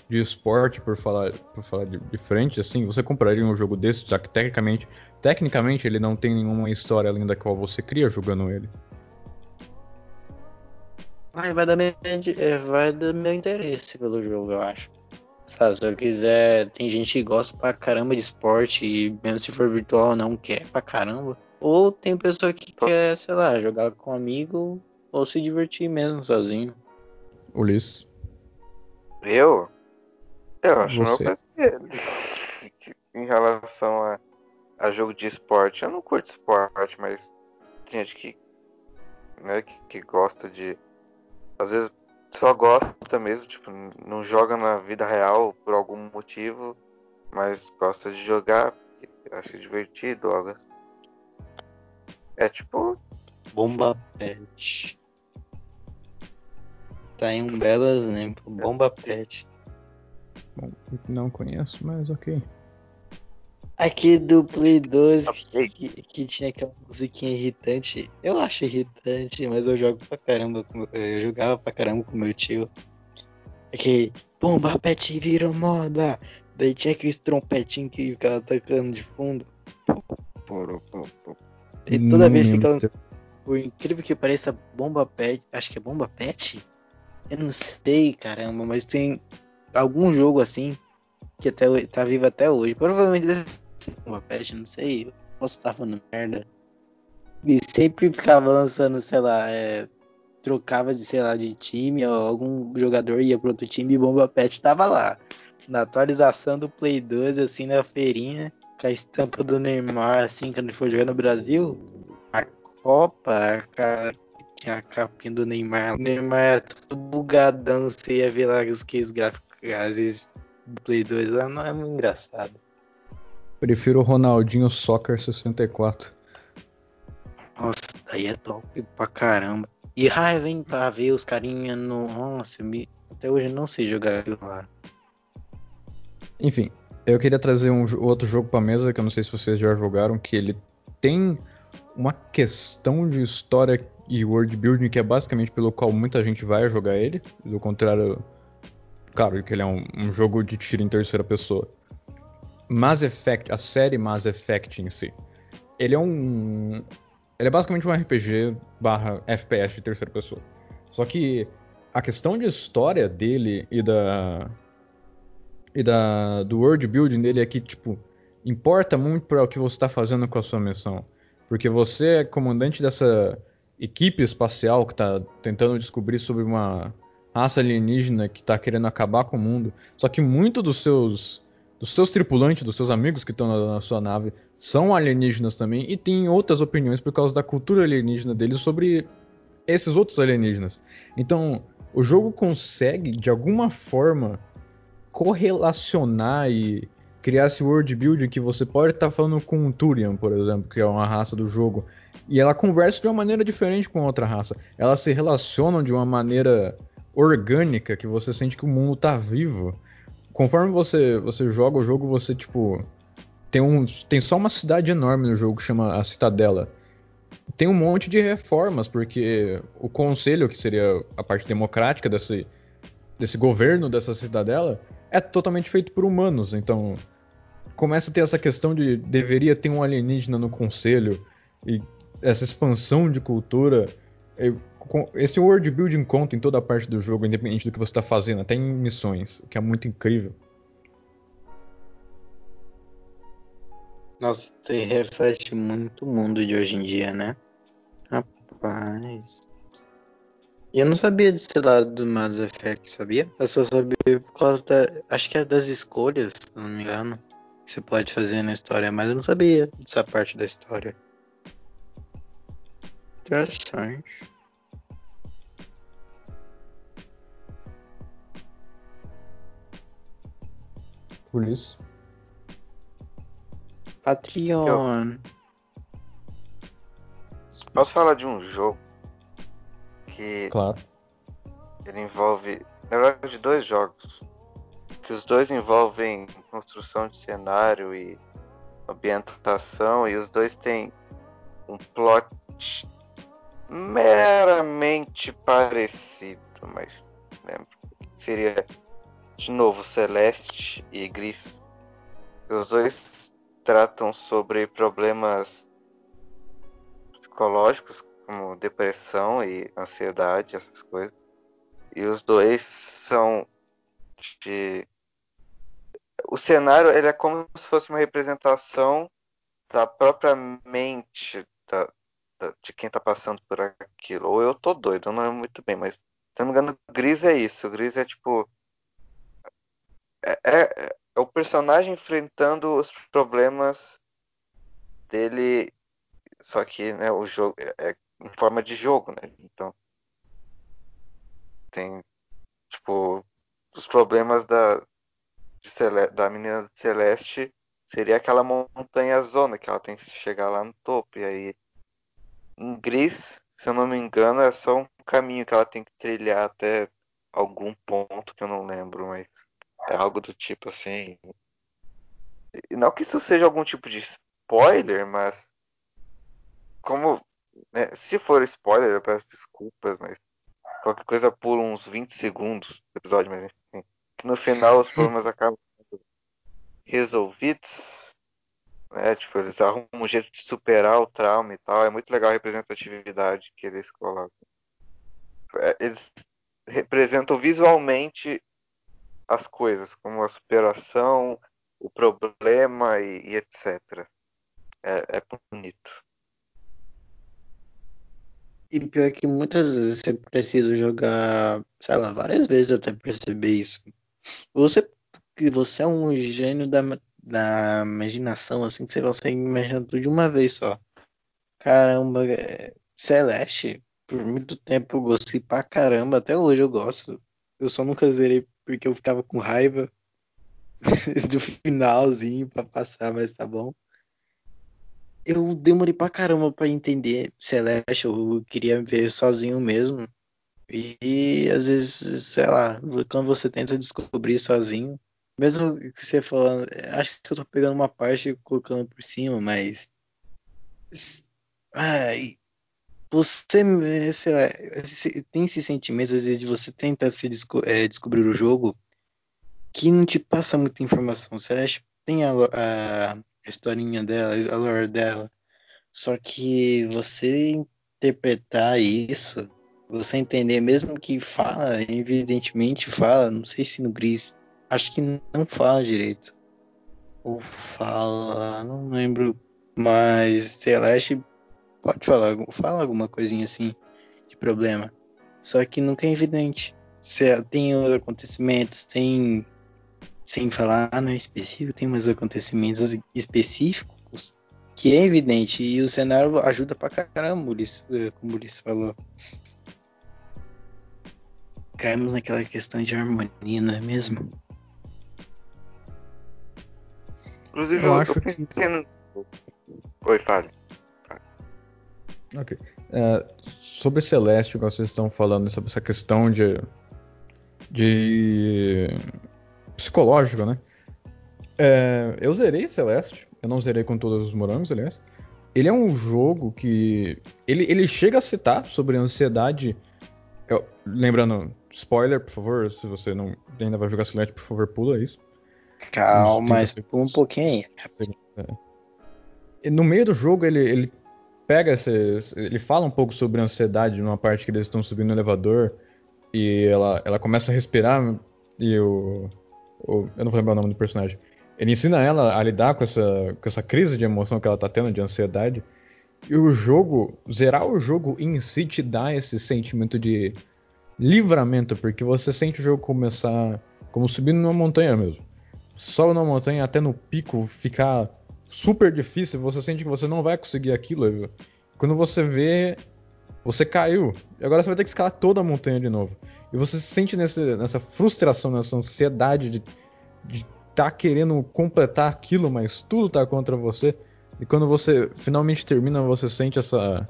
de esporte, por falar, por falar de, de frente, assim, você compraria um jogo desse, já que tecnicamente Tecnicamente, ele não tem nenhuma história além da qual você cria jogando ele. Ai, vai dar meu, é, vai dar meu interesse pelo jogo, eu acho. Sabe, se eu quiser, tem gente que gosta pra caramba de esporte e mesmo se for virtual não quer pra caramba. Ou tem pessoa que quer, sei lá, jogar com um amigo ou se divertir mesmo sozinho. Ulisses. Eu? Eu acho Você. meu em relação a a jogo de esporte. Eu não curto esporte, mas tem gente que, né, que, que gosta de. Às vezes só gosta mesmo, tipo, não joga na vida real por algum motivo, mas gosta de jogar, acha divertido, algo É tipo. Bomba Pet. Tá aí um belo exemplo. Bomba Pet. Bom, não conheço, mas ok. Aqui do Play 2 que, que, que, tinha aquela musiquinha irritante. Eu acho irritante, mas eu jogo pra caramba. Eu jogava pra caramba com meu tio. Aquele bomba pet virou moda. Daí tinha aqueles trompetinhos que ficava tocando de fundo. E toda vez que ela. Por incrível que pareça, bomba pet. Acho que é bomba pet? Eu não sei, caramba, mas tem algum jogo assim que até tá vivo até hoje. Provavelmente uma pet, não sei. Posso estar falando merda. E sempre ficava lançando, sei lá, é, trocava de, sei lá, de time, algum jogador ia pro outro time e Bomba Pet tava lá. Na atualização do Play 2, assim, na feirinha, com a estampa do Neymar, assim, quando ele for jogar no Brasil, a Copa, a, tinha a capinha do Neymar. O Neymar era tudo bugadão, você ia ver lá os gráficos, às vezes, do Play 2 lá, não é muito engraçado. Prefiro o Ronaldinho Soccer 64. Nossa, daí é top pra caramba. E raiva, hein, pra ver os carinha no. Nossa, me... até hoje eu não sei jogar aquilo lá. Enfim, eu queria trazer um outro jogo pra mesa que eu não sei se vocês já jogaram, que ele tem uma questão de história e world building que é basicamente pelo qual muita gente vai jogar ele, do contrário, claro que ele é um, um jogo de tiro em terceira pessoa. Mass Effect, a série Mass Effect em si, ele é um, ele é basicamente um RPG barra FPS de terceira pessoa. Só que a questão de história dele e da e da do world building dele é que tipo importa muito para o que você está fazendo com a sua missão, porque você é comandante dessa equipe espacial que está tentando descobrir sobre uma raça alienígena que está querendo acabar com o mundo. Só que muito dos seus dos seus tripulantes, dos seus amigos que estão na, na, sua nave, são alienígenas também e têm outras opiniões por causa da cultura alienígena deles sobre esses outros alienígenas. Então, o jogo consegue de alguma forma correlacionar e criar esse world building que você pode estar tá falando com um Turian, por exemplo, que é uma raça do jogo, e ela conversa de uma maneira diferente com outra raça. Elas se relacionam de uma maneira orgânica que você sente que o mundo está vivo conforme você, você joga o jogo, você, tipo. Tem, um, tem só uma cidade enorme no jogo que chama a Citadela. Tem um monte de reformas, porque o conselho, que seria a parte democrática desse, desse governo dessa cidadela, é totalmente feito por humanos. Então, começa a ter essa questão de deveria ter um alienígena no conselho, e essa expansão de cultura. Esse world building conta em toda a parte do jogo, independente do que você está fazendo, até em missões, o que é muito incrível. Nossa, você reflete muito o mundo de hoje em dia, né? Rapaz. E eu não sabia desse lado do Mass Effect, sabia? Eu só sabia por causa da. Acho que é das escolhas, se não me engano. Que você pode fazer na história, mas eu não sabia dessa parte da história. Interessante. Por isso. Patreon. Posso falar de um jogo que claro. ele envolve, na verdade, dois jogos. Que os dois envolvem construção de cenário e ambientação e os dois têm um plot meramente parecido, mas né, seria de novo, Celeste e Gris. Os dois tratam sobre problemas psicológicos, como depressão e ansiedade, essas coisas. E os dois são de. O cenário ele é como se fosse uma representação da própria mente da, da, de quem está passando por aquilo. Ou eu tô doido, não lembro muito bem, mas se não me engano, Gris é isso. Gris é tipo é, é, é o personagem enfrentando os problemas dele, só que né, o jogo é, é em forma de jogo, né? Então tem tipo os problemas da da menina Celeste seria aquela montanha zona que ela tem que chegar lá no topo e aí em Gris, se eu não me engano, é só um caminho que ela tem que trilhar até algum ponto que eu não lembro, mas é algo do tipo assim. Não que isso seja algum tipo de spoiler, mas. Como. Né, se for spoiler, eu peço desculpas, mas. Qualquer coisa pula uns 20 segundos do episódio, mas enfim. Que no final os problemas acabam resolvidos. Né? Tipo, eles arrumam um jeito de superar o trauma e tal. É muito legal a representatividade que eles colocam. É, eles representam visualmente as coisas, como a superação, o problema e, e etc. É, é bonito. E pior que muitas vezes você precisa jogar, sei lá, várias vezes até perceber isso. Você, você é um gênio da, da imaginação, assim, que você consegue imaginar tudo de uma vez só. Caramba, é, Celeste, por muito tempo eu gostei pra caramba, até hoje eu gosto. Eu só nunca zerei porque eu ficava com raiva do finalzinho pra passar, mas tá bom. Eu demorei pra caramba pra entender Celeste, eu queria ver sozinho mesmo. E às vezes, sei lá, quando você tenta descobrir sozinho, mesmo que você falando, acho que eu tô pegando uma parte e colocando por cima, mas Ai, você, tem esse sentimento, às vezes, de você tentar se desco é, descobrir o jogo que não te passa muita informação. Você acha tem a, a, a historinha dela, a lore dela, só que você interpretar isso, você entender, mesmo que fala, evidentemente fala, não sei se no Gris, acho que não fala direito. Ou fala, não lembro, mas Celeste pode falar, fala alguma coisinha assim de problema. Só que nunca é evidente. Tem os acontecimentos, tem. Sem falar no específico, tem umas acontecimentos específicos que é evidente. E o cenário ajuda pra caramba, eh, como o Ulisses falou. Caímos naquela questão de harmonia, não é mesmo? Inclusive, eu, eu acho eu que. Oi, fale. Ok. Uh, sobre Celeste, que vocês estão falando, sobre essa questão de. de. psicológico, né? Uh, eu zerei Celeste. Eu não zerei com todos os morangos, aliás. Ele é um jogo que. Ele, ele chega a citar sobre ansiedade. Eu, lembrando, spoiler, por favor, se você não ainda vai jogar Celeste, por favor, pula isso. Calma, mas pula um pouquinho aí. É. No meio do jogo, ele, ele pega ele fala um pouco sobre ansiedade numa parte que eles estão subindo no elevador e ela, ela começa a respirar e o, o, eu não vou lembrar o nome do personagem. Ele ensina ela a lidar com essa, com essa crise de emoção que ela tá tendo, de ansiedade. E o jogo, zerar o jogo em si te dá esse sentimento de livramento, porque você sente o jogo começar como subindo numa montanha mesmo. Sobe numa montanha até no pico ficar super difícil, você sente que você não vai conseguir aquilo. Quando você vê, você caiu. E agora você vai ter que escalar toda a montanha de novo. E você se sente nesse, nessa frustração, nessa ansiedade de estar tá querendo completar aquilo, mas tudo tá contra você. E quando você finalmente termina, você sente essa,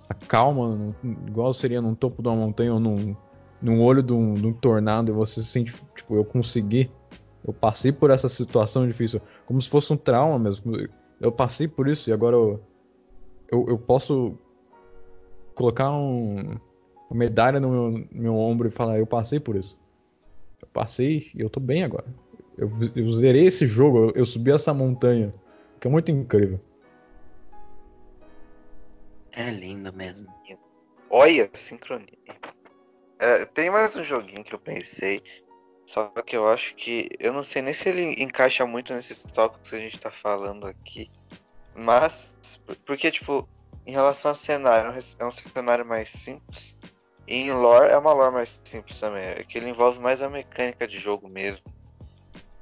essa calma, igual seria num topo de uma montanha ou num, num olho de um, de um tornado, e você se sente, tipo, eu consegui. Eu passei por essa situação difícil, como se fosse um trauma mesmo. Eu passei por isso e agora eu, eu, eu posso colocar um, uma medalha no meu, meu, ombro e falar: Eu passei por isso. Eu passei e eu tô bem agora. Eu, eu zerei esse jogo, eu, eu subi essa montanha, que é muito incrível. É lindo mesmo. Olha, sincronia. É, tem mais um joguinho que eu pensei só que eu acho que. Eu não sei nem se ele encaixa muito nesses tópicos que a gente tá falando aqui. Mas. Porque, tipo, em relação a cenário, é um cenário mais simples. E em lore é uma lore mais simples também. É que ele envolve mais a mecânica de jogo mesmo.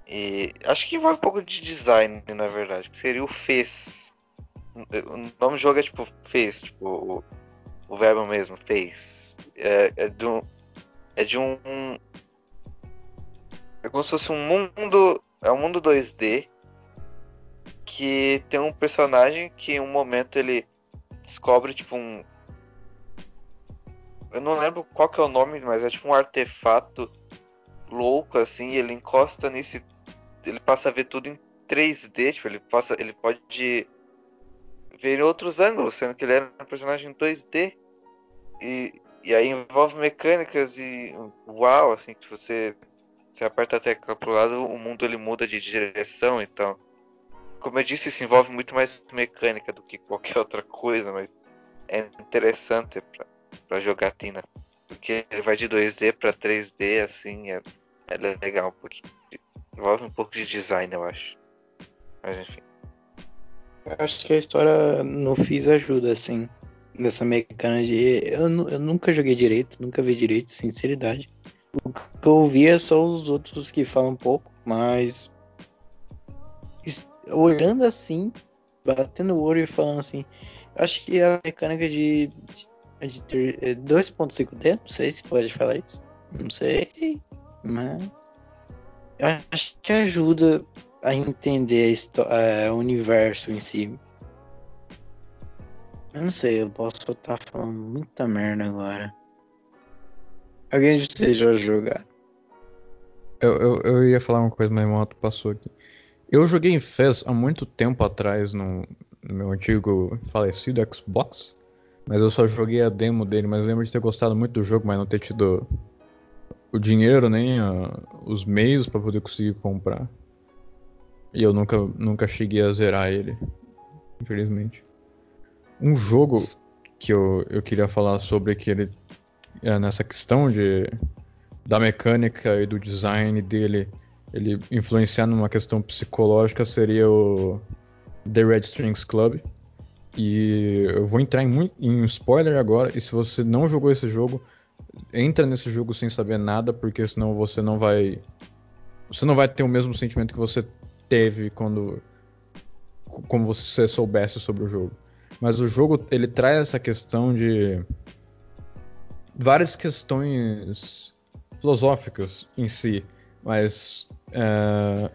E acho que envolve um pouco de design, na verdade. Que seria o fez. O nome do jogo é tipo fez, tipo, o, verbo mesmo, fez. É, é, do, é de um, é como se fosse um mundo. É um mundo 2D. Que tem um personagem que em um momento ele descobre tipo um. Eu não lembro qual que é o nome, mas é tipo um artefato louco assim, ele encosta nisso ele passa a ver tudo em 3D, tipo, ele passa, ele pode ver em outros ângulos, sendo que ele era um personagem 2D. E, e aí envolve mecânicas e uau, assim, que você você aperta a tecla pro lado, o mundo ele muda de direção, então. Como eu disse, isso envolve muito mais mecânica do que qualquer outra coisa, mas é interessante pra, pra jogatina. Porque ele vai de 2D para 3D, assim, é, é legal, porque envolve um pouco de design, eu acho. Mas enfim. Acho que a história no FIS ajuda, assim, nessa mecânica de. Eu, eu nunca joguei direito, nunca vi direito, sinceridade. O que eu vi é só os outros que falam um pouco, mas olhando assim, batendo o olho e falando assim, acho que a mecânica de, de, de 2.5D, é, não sei se pode falar isso, não sei, mas acho que ajuda a entender a o universo em si. Eu não sei, eu posso estar falando muita merda agora. Alguém já jogar? Eu, eu, eu, ia falar uma coisa, mas moto passou aqui. Eu joguei em Fez há muito tempo atrás, no, no meu antigo falecido Xbox. Mas eu só joguei a demo dele, mas eu lembro de ter gostado muito do jogo, mas não ter tido o dinheiro nem a, os meios para poder conseguir comprar. E eu nunca, nunca cheguei a zerar ele, infelizmente. Um jogo que eu, eu queria falar sobre que ele é nessa questão de da mecânica e do design dele ele influenciar numa questão psicológica seria o The Red Strings Club. E eu vou entrar em, em spoiler agora. E se você não jogou esse jogo, entra nesse jogo sem saber nada, porque senão você não vai. Você não vai ter o mesmo sentimento que você teve quando. Como você soubesse sobre o jogo. Mas o jogo ele traz essa questão de. Várias questões filosóficas em si. Mas. É,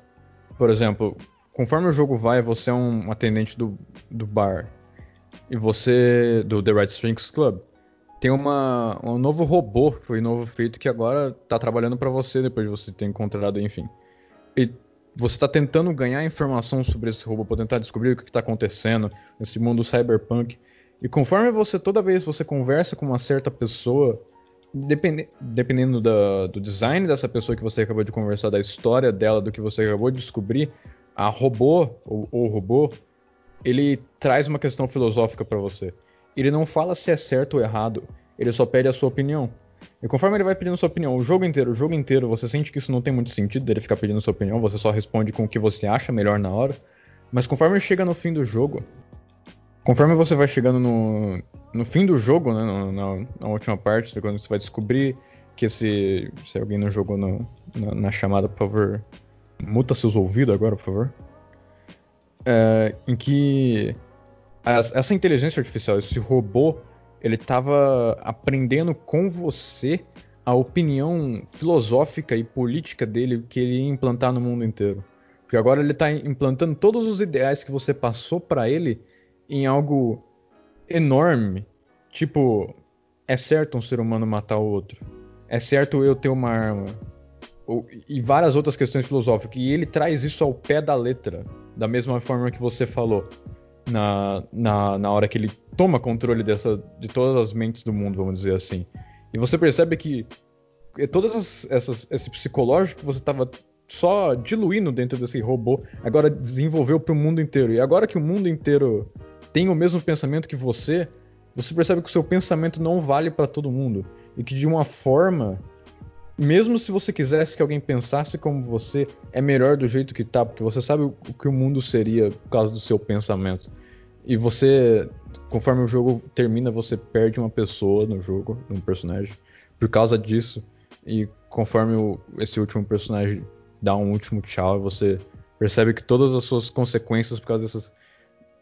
por exemplo, conforme o jogo vai, você é um atendente do, do bar. E você. do The Red Strings Club. Tem uma, um novo robô que foi novo feito que agora tá trabalhando para você depois de você ter encontrado, enfim. E você está tentando ganhar informação sobre esse robô para tentar descobrir o que está acontecendo nesse mundo cyberpunk. E conforme você, toda vez você conversa com uma certa pessoa, depend, dependendo da, do design dessa pessoa que você acabou de conversar, da história dela, do que você acabou de descobrir, a robô, ou o robô, ele traz uma questão filosófica para você. Ele não fala se é certo ou errado, ele só pede a sua opinião. E conforme ele vai pedindo sua opinião, o jogo inteiro, o jogo inteiro, você sente que isso não tem muito sentido dele ficar pedindo sua opinião, você só responde com o que você acha melhor na hora. Mas conforme chega no fim do jogo, conforme você vai chegando no, no fim do jogo, né, na, na, última parte, quando você vai descobrir que esse. Se alguém não jogou no, na, na, chamada, por favor, muta seus ouvidos agora, por favor. É, em que essa inteligência artificial, esse robô, ele estava aprendendo com você a opinião filosófica e política dele que ele ia implantar no mundo inteiro. Porque agora ele está implantando todos os ideais que você passou para ele em algo enorme. Tipo, é certo um ser humano matar o outro. É certo eu ter uma arma. e várias outras questões filosóficas. E ele traz isso ao pé da letra. Da mesma forma que você falou na, na, na hora que ele toma controle dessa, de todas as mentes do mundo, vamos dizer assim. E você percebe que todas essas, essas esse psicológico que você estava só diluindo dentro desse robô, agora desenvolveu para o mundo inteiro. E agora que o mundo inteiro tem o mesmo pensamento que você, você percebe que o seu pensamento não vale para todo mundo. E que de uma forma mesmo se você quisesse que alguém pensasse como você, é melhor do jeito que tá, porque você sabe o que o mundo seria por causa do seu pensamento. E você, conforme o jogo termina, você perde uma pessoa no jogo, um personagem, por causa disso. E conforme o, esse último personagem dá um último tchau, você percebe que todas as suas consequências por causa dessas.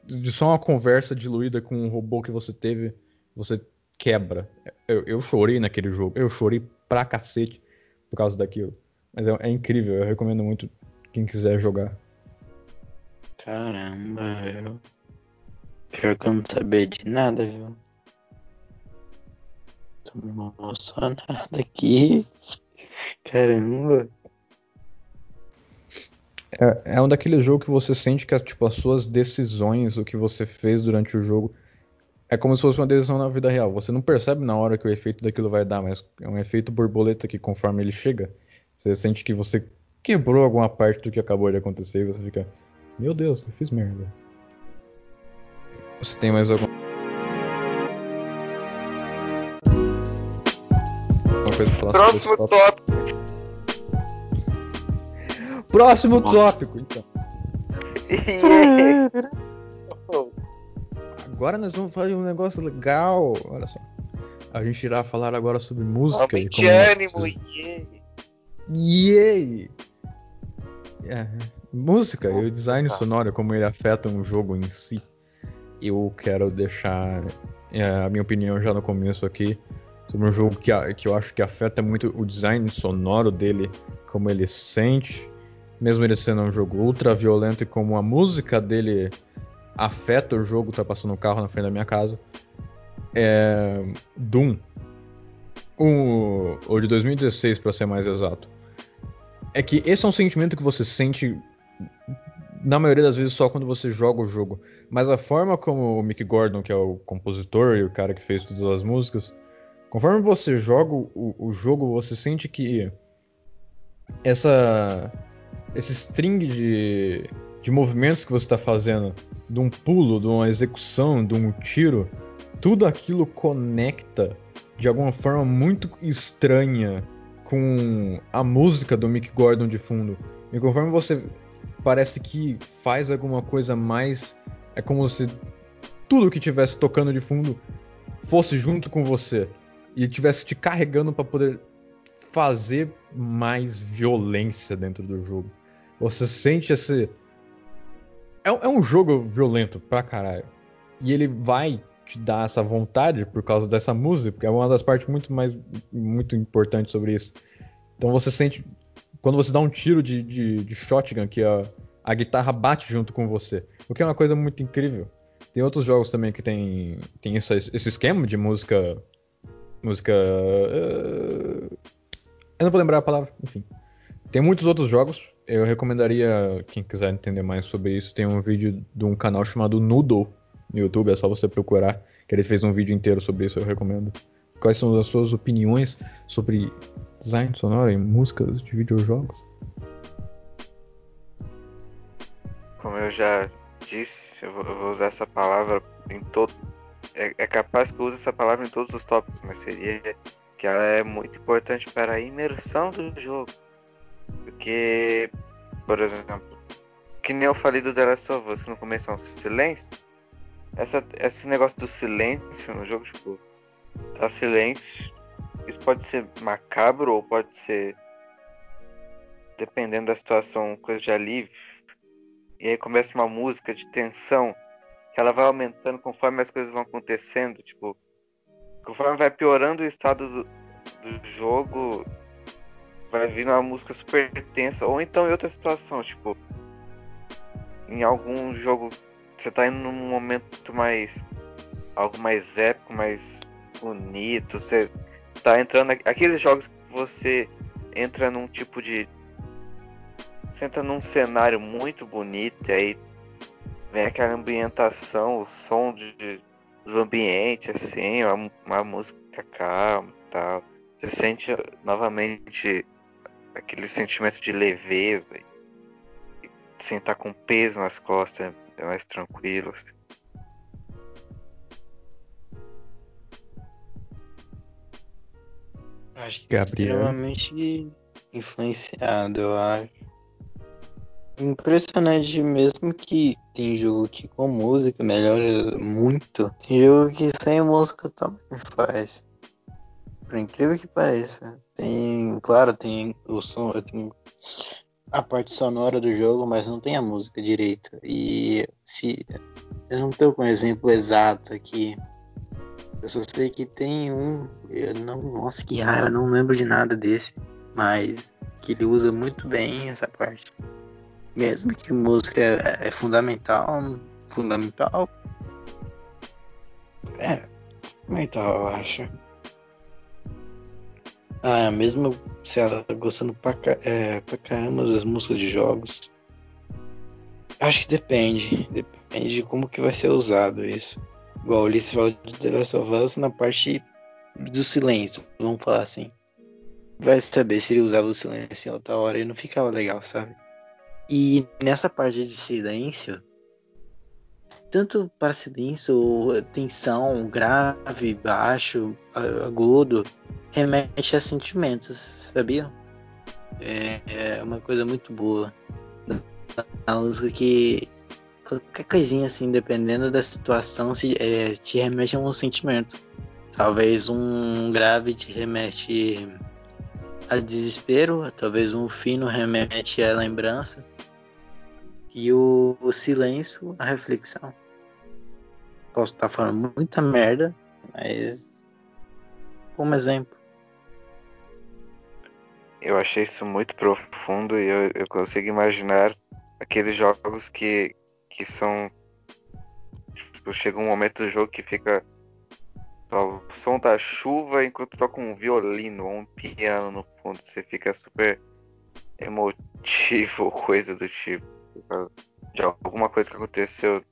De só uma conversa diluída com um robô que você teve, você quebra. Eu, eu chorei naquele jogo, eu chorei pra cacete por causa daquilo. Mas é, é incrível, eu recomendo muito quem quiser jogar. Caramba, eu... Pior que eu não sabia de nada, viu? Tô me emocionado aqui. Caramba. É, é um daqueles jogos que você sente que tipo, as suas decisões, o que você fez durante o jogo, é como se fosse uma decisão na vida real. Você não percebe na hora que o efeito daquilo vai dar, mas é um efeito borboleta que conforme ele chega, você sente que você quebrou alguma parte do que acabou de acontecer e você fica, meu Deus, eu fiz merda. Você tem mais alguma coisa pra falar Próximo tópico. Próximo Nossa. tópico, então. agora nós vamos fazer um negócio legal. Olha só. A gente irá falar agora sobre música Aumente e como... ânimo, yeah. Yeah. É, música e o design sonoro, como ele afeta um jogo em si. Eu quero deixar é, a minha opinião já no começo aqui sobre um jogo que, que eu acho que afeta muito o design sonoro dele, como ele sente, mesmo ele sendo um jogo ultra violento e como a música dele afeta o jogo, tá passando um carro na frente da minha casa. É. Doom. O, o de 2016, para ser mais exato. É que esse é um sentimento que você sente na maioria das vezes só quando você joga o jogo. Mas a forma como o Mick Gordon, que é o compositor e o cara que fez todas as músicas, conforme você joga o, o jogo, você sente que essa esse string de, de movimentos que você está fazendo, de um pulo, de uma execução, de um tiro, tudo aquilo conecta de alguma forma muito estranha com a música do Mick Gordon de fundo. E conforme você parece que faz alguma coisa mais. É como se tudo que tivesse tocando de fundo fosse junto com você e tivesse te carregando para poder fazer mais violência dentro do jogo. Você sente esse. É, é um jogo violento pra caralho. E ele vai te dar essa vontade por causa dessa música, porque é uma das partes muito mais muito importantes sobre isso. Então você sente quando você dá um tiro de, de, de shotgun que a, a guitarra bate junto com você, o que é uma coisa muito incrível. Tem outros jogos também que tem, tem essa, esse esquema de música. Música. Uh, eu não vou lembrar a palavra, enfim. Tem muitos outros jogos. Eu recomendaria, quem quiser entender mais sobre isso, tem um vídeo de um canal chamado Noodle no YouTube, é só você procurar, que ele fez um vídeo inteiro sobre isso, eu recomendo. Quais são as suas opiniões sobre design sonoro em músicas de videojogos? Como eu já disse, eu vou, usar essa palavra em todo. É, é, capaz que eu use essa palavra em todos os tópicos, mas seria que ela é muito importante para a imersão do jogo. Porque, por exemplo, que nem eu falei do The Last of Us, que no começo é um silêncio. Essa, esse negócio do silêncio no jogo, tipo, tá silêncio. Isso pode ser macabro ou pode ser, dependendo da situação, coisa de alívio. E aí começa uma música de tensão que ela vai aumentando conforme as coisas vão acontecendo. Tipo, conforme vai piorando o estado do, do jogo, vai vir uma música super tensa. Ou então em outra situação, tipo, em algum jogo você tá indo num momento mais. algo mais épico, mais bonito. Você tá entrando. Aqueles jogos que você entra num tipo de. Você entra num cenário muito bonito e aí vem aquela ambientação, o som de, do ambiente, assim, uma, uma música calma e tal. Você sente novamente aquele sentimento de leveza, sem estar com peso nas costas, é mais tranquilo. Assim. Acho que é Gabriel. extremamente influenciado, eu acho. Impressionante mesmo que tem jogo que com música melhora muito. Tem jogo que sem música também faz. Por incrível que pareça. Tem, claro, tem o som, tem a parte sonora do jogo, mas não tem a música direito. E se eu não estou com um exemplo exato aqui, eu só sei que tem um, eu não, nossa que raiva, não lembro de nada desse, mas que ele usa muito bem essa parte. Mesmo que música é, é fundamental, fundamental. É, fundamental, eu acho. Ah, mesmo se ela tá gostando pra, é, pra caramba das músicas de jogos. Acho que depende. Depende de como que vai ser usado isso. Igual o Ulisses falou de The Last of Us na parte do silêncio, vamos falar assim. Vai saber se ele usava o silêncio em outra hora e não ficava legal, sabe? E nessa parte de silêncio, tanto para silêncio, tensão, grave, baixo, agudo, remete a sentimentos, sabia? É, é uma coisa muito boa. A música que qualquer coisinha assim, dependendo da situação, se, é, te remete a um sentimento. Talvez um grave te remete a desespero, talvez um fino remete a lembrança e o, o silêncio a reflexão. Posso estar falando muita merda, mas como exemplo. Eu achei isso muito profundo e eu, eu consigo imaginar aqueles jogos que que são. Tipo, chega um momento do jogo que fica o som da chuva enquanto toca um violino ou um piano no fundo. Você fica super emotivo coisa do tipo. de alguma coisa que aconteceu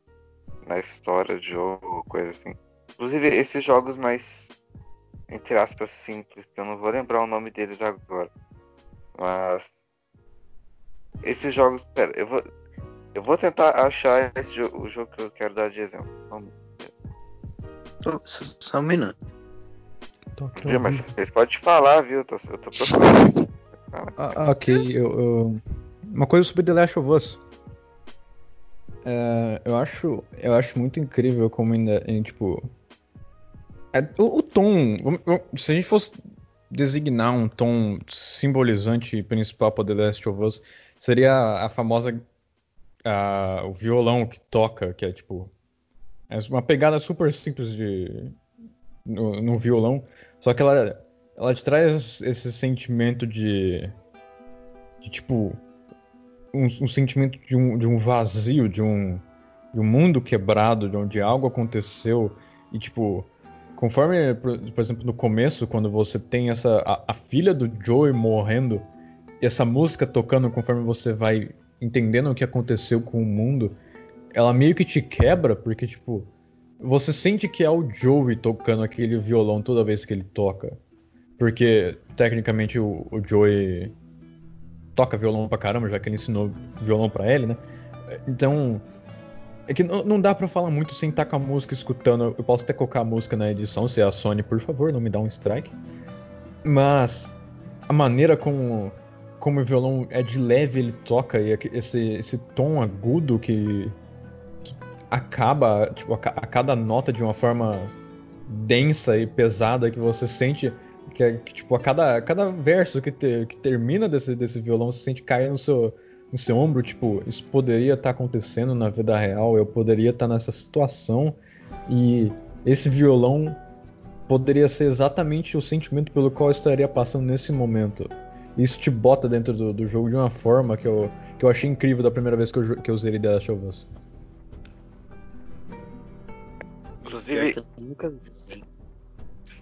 na história do jogo, coisa assim. Inclusive, esses jogos mais, entre aspas, simples, que eu não vou lembrar o nome deles agora. Mas. Esses jogos. Pera, eu vou. Eu vou tentar achar esse jogo, o jogo que eu quero dar de exemplo. Só um, Só, só um minuto. Toque viu, mas vocês podem falar, viu? Eu tô, eu tô procurando. Ah, ok, eu, eu- uma coisa sobre The Last of Us. É, eu acho, eu acho muito incrível como ainda, em, tipo, é, o, o tom. Se a gente fosse designar um tom simbolizante principal para The Last of Us, seria a, a famosa a- o violão que toca, que é tipo é uma pegada super simples de no, no violão, só que ela ela te traz esse sentimento de de tipo um, um sentimento de um, de um vazio, de um, de um mundo quebrado, de onde algo aconteceu e tipo conforme por, exemplo no começo quando você tem essa a, a filha do Joey morrendo e essa música tocando conforme você vai entendendo o que aconteceu com o mundo, ela meio que te quebra porque tipo você sente que é o Joey tocando aquele violão toda vez que ele toca. Porque, tecnicamente, o, o Joey toca violão pra caramba, já que ele ensinou violão pra ele, né? Então. É que não, não dá pra falar muito sem estar com a música escutando. Eu posso até colocar a música na edição, se é a Sony, por favor, não me dá um strike. Mas. A maneira como. Como o violão é de leve, ele toca, e esse, esse tom agudo que. que acaba, tipo, a, a cada nota de uma forma densa e pesada que você sente que, é- que, tipo a cada, a cada verso que, te- que termina desse, desse violão você sente cair no seu no seu ombro tipo isso poderia estar acontecendo na vida real eu poderia estar nessa situação e esse violão poderia ser exatamente o sentimento pelo qual eu estaria passando nesse momento isso te bota dentro do, do jogo de uma forma que eu, que eu achei incrível da primeira vez que eu, que eu zerei The Last of Us. Inclusive, Eu nunca vi.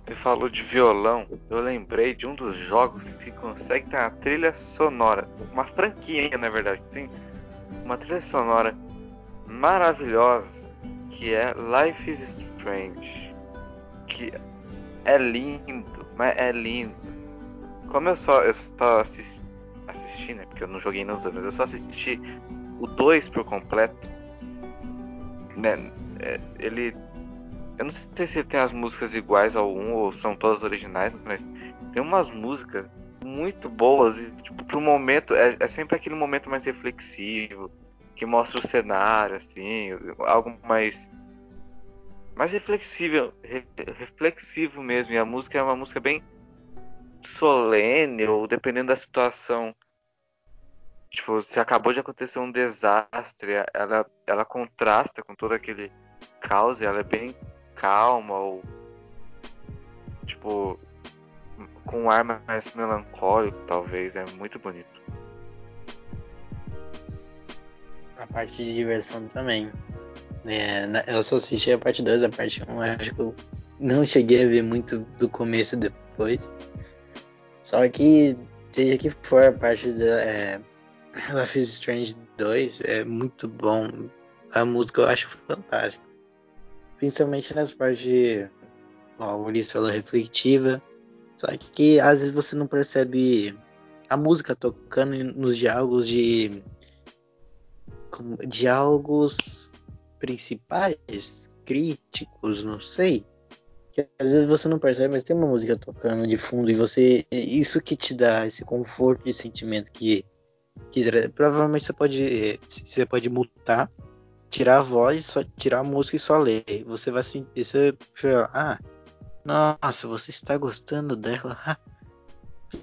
Você falou de violão, eu lembrei de um dos jogos que consegue ter uma trilha sonora, uma franquia, na verdade, tem uma trilha sonora maravilhosa, que é Life is Strange, que é lindo, mas é lindo. Como eu só eu só assisti, né, porque eu não joguei nos mas eu só assisti o 2 por completo, né, é, ele eu não sei se tem as músicas iguais ao 1 ou são todas originais, mas tem umas músicas muito boas e, tipo, pro momento, é, é sempre aquele momento mais reflexivo, que mostra o cenário, assim, algo mais. mais reflexível, re- reflexivo mesmo. E a música é uma música bem solene, ou dependendo da situação. Tipo, se acabou de acontecer um desastre, ela, ela contrasta com todo aquele caos e ela é bem calma ou tipo com um ar mais melancólico talvez é muito bonito A parte de diversão também. É, eu só assisti a parte 2, a parte 1, acho que eu não cheguei a ver muito do começo depois. Só que, seja que for a parte da é, Life is Strange 2, é muito bom. A música eu acho fantástica. Principalmente nas partes de. Ó, o Ulisses falou reflexiva. Só que às vezes você não percebe a música tocando nos diálogos de como- diálogos principais, críticos, não sei. Que às vezes você não percebe, mas tem uma música tocando de fundo e você. Isso que te dá esse conforto de sentimento que. que provavelmente você pode. Você pode mutar, tirar a voz, só tirar a música e só ler. Você vai sentir. Você, ah, nossa, você está gostando dela.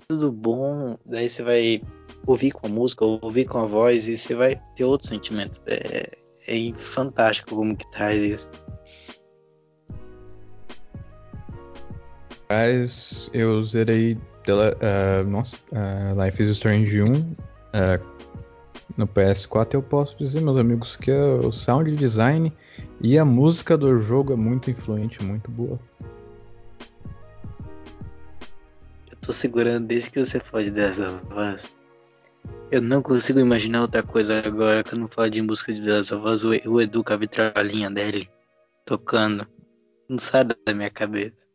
tudo bom. Daí você vai ouvir com a música, ouvir com a voz e você vai ter outro sentimento. É, é fantástico como que traz isso. Mas eu zerei pela, eh, nossa, eh, Life is Strange 1 eh, no PS4 eu posso dizer, meus amigos, que o sound design e a música do jogo é muito influente, muito boa. Eu tô segurando desde que você foge dessa voz. Eu não consigo imaginar outra coisa agora quando falo de Em Busca de Deus. A voz, o Edu com a vitrolinha dele tocando. Não sai da minha cabeça.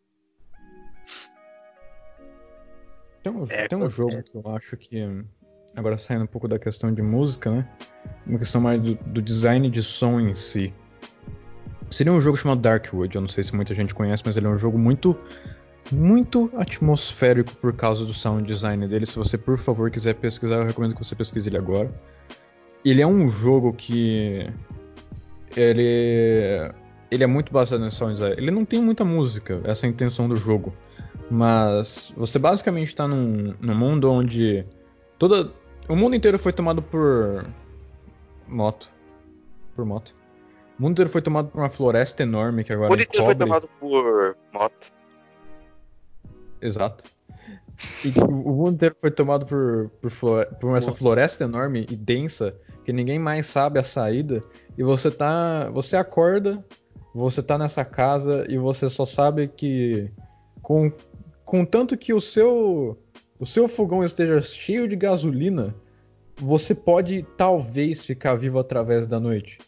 Tem um, é, tem um jogo que eu acho que. Agora saindo um pouco da questão de música, né? Uma questão mais do, do design de som em si. Seria um jogo chamado Darkwood. Eu não sei se muita gente conhece, mas ele é um jogo muito muito atmosférico por causa do sound design dele. Se você, por favor, quiser pesquisar, eu recomendo que você pesquise ele agora. Ele é um jogo que ele ele é muito baseado em sound design. Ele não tem muita música, essa é a intenção do jogo. Mas você basicamente está num, num mundo onde toda o mundo inteiro foi tomado por moto, por moto. O mundo inteiro foi tomado por uma floresta enorme que agora O mundo inteiro foi tomado por moto. Exato. E tipo, o mundo inteiro foi tomado por, por, por essa floresta enorme e densa que ninguém mais sabe a saída. E você tá. Você acorda, você tá nessa casa e você só sabe que. Com, com tanto que o seu. O seu fogão esteja cheio de gasolina, você pode talvez ficar vivo através da noite.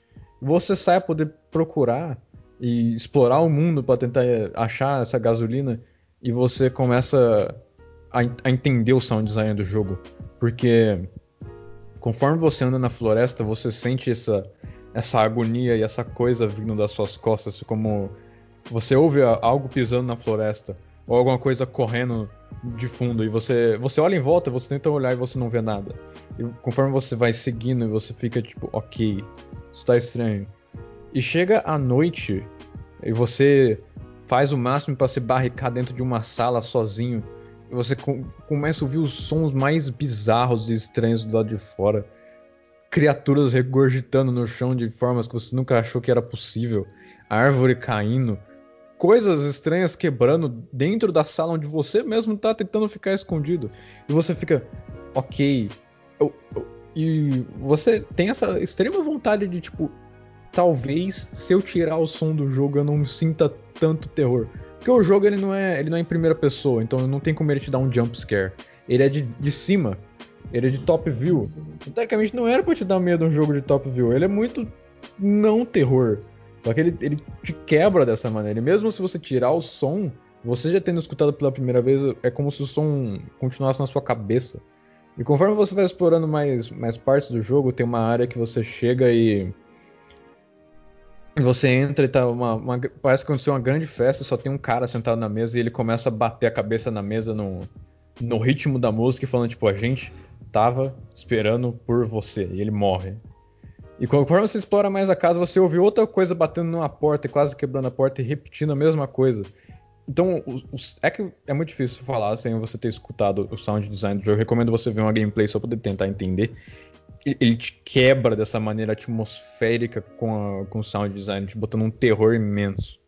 Você sai a poder procurar e explorar o mundo para tentar achar essa gasolina e você começa a, a, entender o sound design do jogo. Porque conforme você anda na floresta, você sente essa, essa agonia e essa coisa vindo das suas costas, como você ouve algo pisando na floresta ou alguma coisa correndo de fundo e você você olha em volta, você tenta olhar e você não vê nada. E conforme você vai seguindo, você fica tipo, ok, isso tá estranho. E chega a noite e você faz o máximo para se barricar dentro de uma sala sozinho. E você com, começa a ouvir os sons mais bizarros e estranhos do lado de fora. Criaturas regurgitando no chão de formas que você nunca achou que era possível. Árvore caindo. Coisas estranhas quebrando dentro da sala onde você mesmo tá tentando ficar escondido. E você fica, ok. Eu, eu, e você tem essa extrema vontade de, tipo, talvez se eu tirar o som do jogo eu não sinta tanto terror. Porque o jogo ele não é, ele não é em primeira pessoa, então não tem como ele te dar um jump scare. Ele é de, de cima, ele é de top view. Tecnicamente não era pra te dar medo um jogo de top view, ele é muito não terror. Só que ele, ele te quebra dessa maneira. E mesmo se você tirar o som, você já tendo escutado pela primeira vez, é como se o som continuasse na sua cabeça. E conforme você vai explorando mais, mais partes do jogo, tem uma área que você chega e você entra e tá uma, uma, Parece que aconteceu uma grande festa, só tem um cara sentado na mesa e ele começa a bater a cabeça na mesa no, no ritmo da música falando, tipo, a gente tava esperando por você. E ele morre. E conforme você explora mais a casa, você ouve outra coisa batendo numa porta e quase quebrando a porta e repetindo a mesma coisa. Então, os, é que é muito difícil falar sem você ter escutado o sound design do jogo. Eu recomendo você ver uma gameplay só poder tentar entender ele te quebra dessa maneira atmosférica com, a, com o sound design, te botando um terror imenso.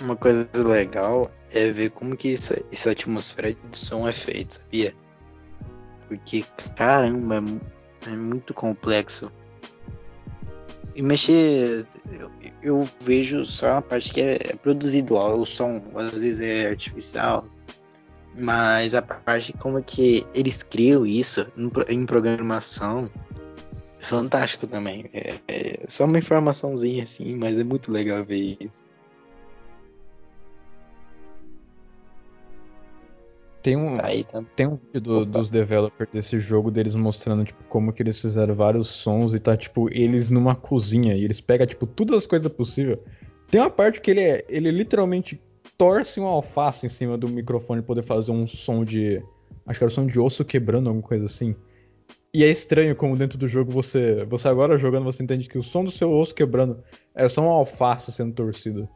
Uma coisa legal é ver como que essa, essa atmosfera de som é feita, sabia? Porque, caramba, é, muito complexo. E mexer, eu, eu, vejo só a parte que é, é produzido, ó, o som, às vezes é artificial, mas a parte como é que eles criam isso em programação é fantástico também. É, é, só uma informaçãozinha assim, mas é muito legal ver isso. Tem um, Aí, tá. tem um vídeo do, dos developers desse jogo deles mostrando tipo, como que eles fizeram vários sons e tá tipo eles numa cozinha e eles pegam tipo todas as coisas possíveis. Tem uma parte que ele é, ele literalmente torce um alface em cima do microfone poder fazer um som de. Acho que era um som de osso quebrando, alguma coisa assim. E é estranho como dentro do jogo você. Você agora jogando, você entende que o som do seu osso quebrando é só um alface sendo torcido.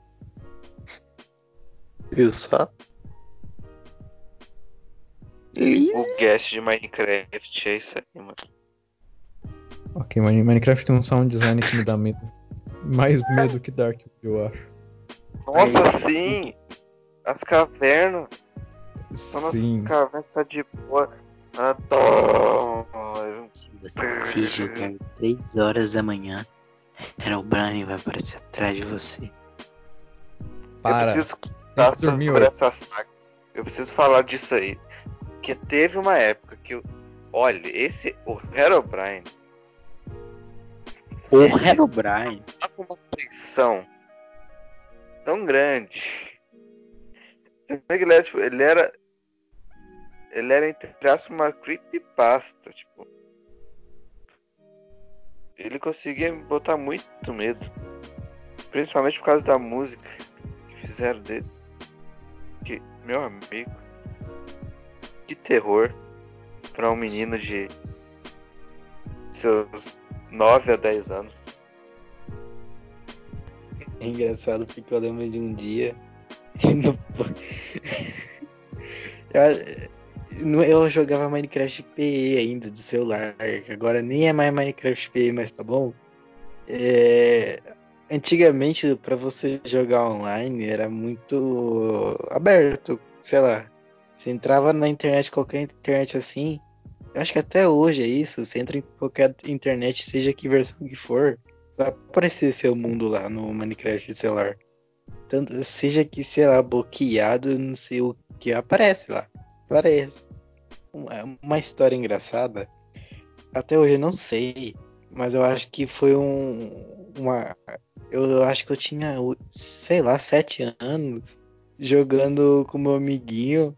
O guest de Minecraft é isso aí, mano. Ok, Minecraft tem um sound design que me dá medo. Mais medo que Dark, eu acho. Nossa, sim! As cavernas. Sim. As cavernas tá de boa. Adoro. Você jogar 3 horas da manhã, Herobrine vai aparecer atrás de você. Para. Eu preciso contar sobre essa saga. Eu preciso falar disso aí. Que teve uma época que. Olha, esse. O Herobrine. O Herobrine. Tá com uma pressão tão grande. Ele era, tipo, ele era. Ele era, entre aspas, uma creepypasta, tipo. Ele conseguia botar muito medo. Principalmente por causa da música que fizeram dele. Que, meu amigo. Que terror para um menino de seus 9 a 10 anos. É engraçado porque eu lembro de um dia. eu, eu jogava Minecraft PE ainda do celular. Agora nem é mais Minecraft PE, mas tá bom. É, antigamente, para você jogar online, era muito aberto. Sei lá. Você entrava na internet, qualquer internet assim. Eu acho que até hoje é isso. Você entra em qualquer internet, seja que versão que for, vai aparecer seu mundo lá no Minecraft de celular. Tanto, seja que, sei lá, bloqueado, não sei o que aparece lá. Aparece. Uma, uma história engraçada. Até hoje eu não sei. Mas eu acho que foi um. Uma. Eu acho que eu tinha, sei lá, sete anos jogando com meu amiguinho.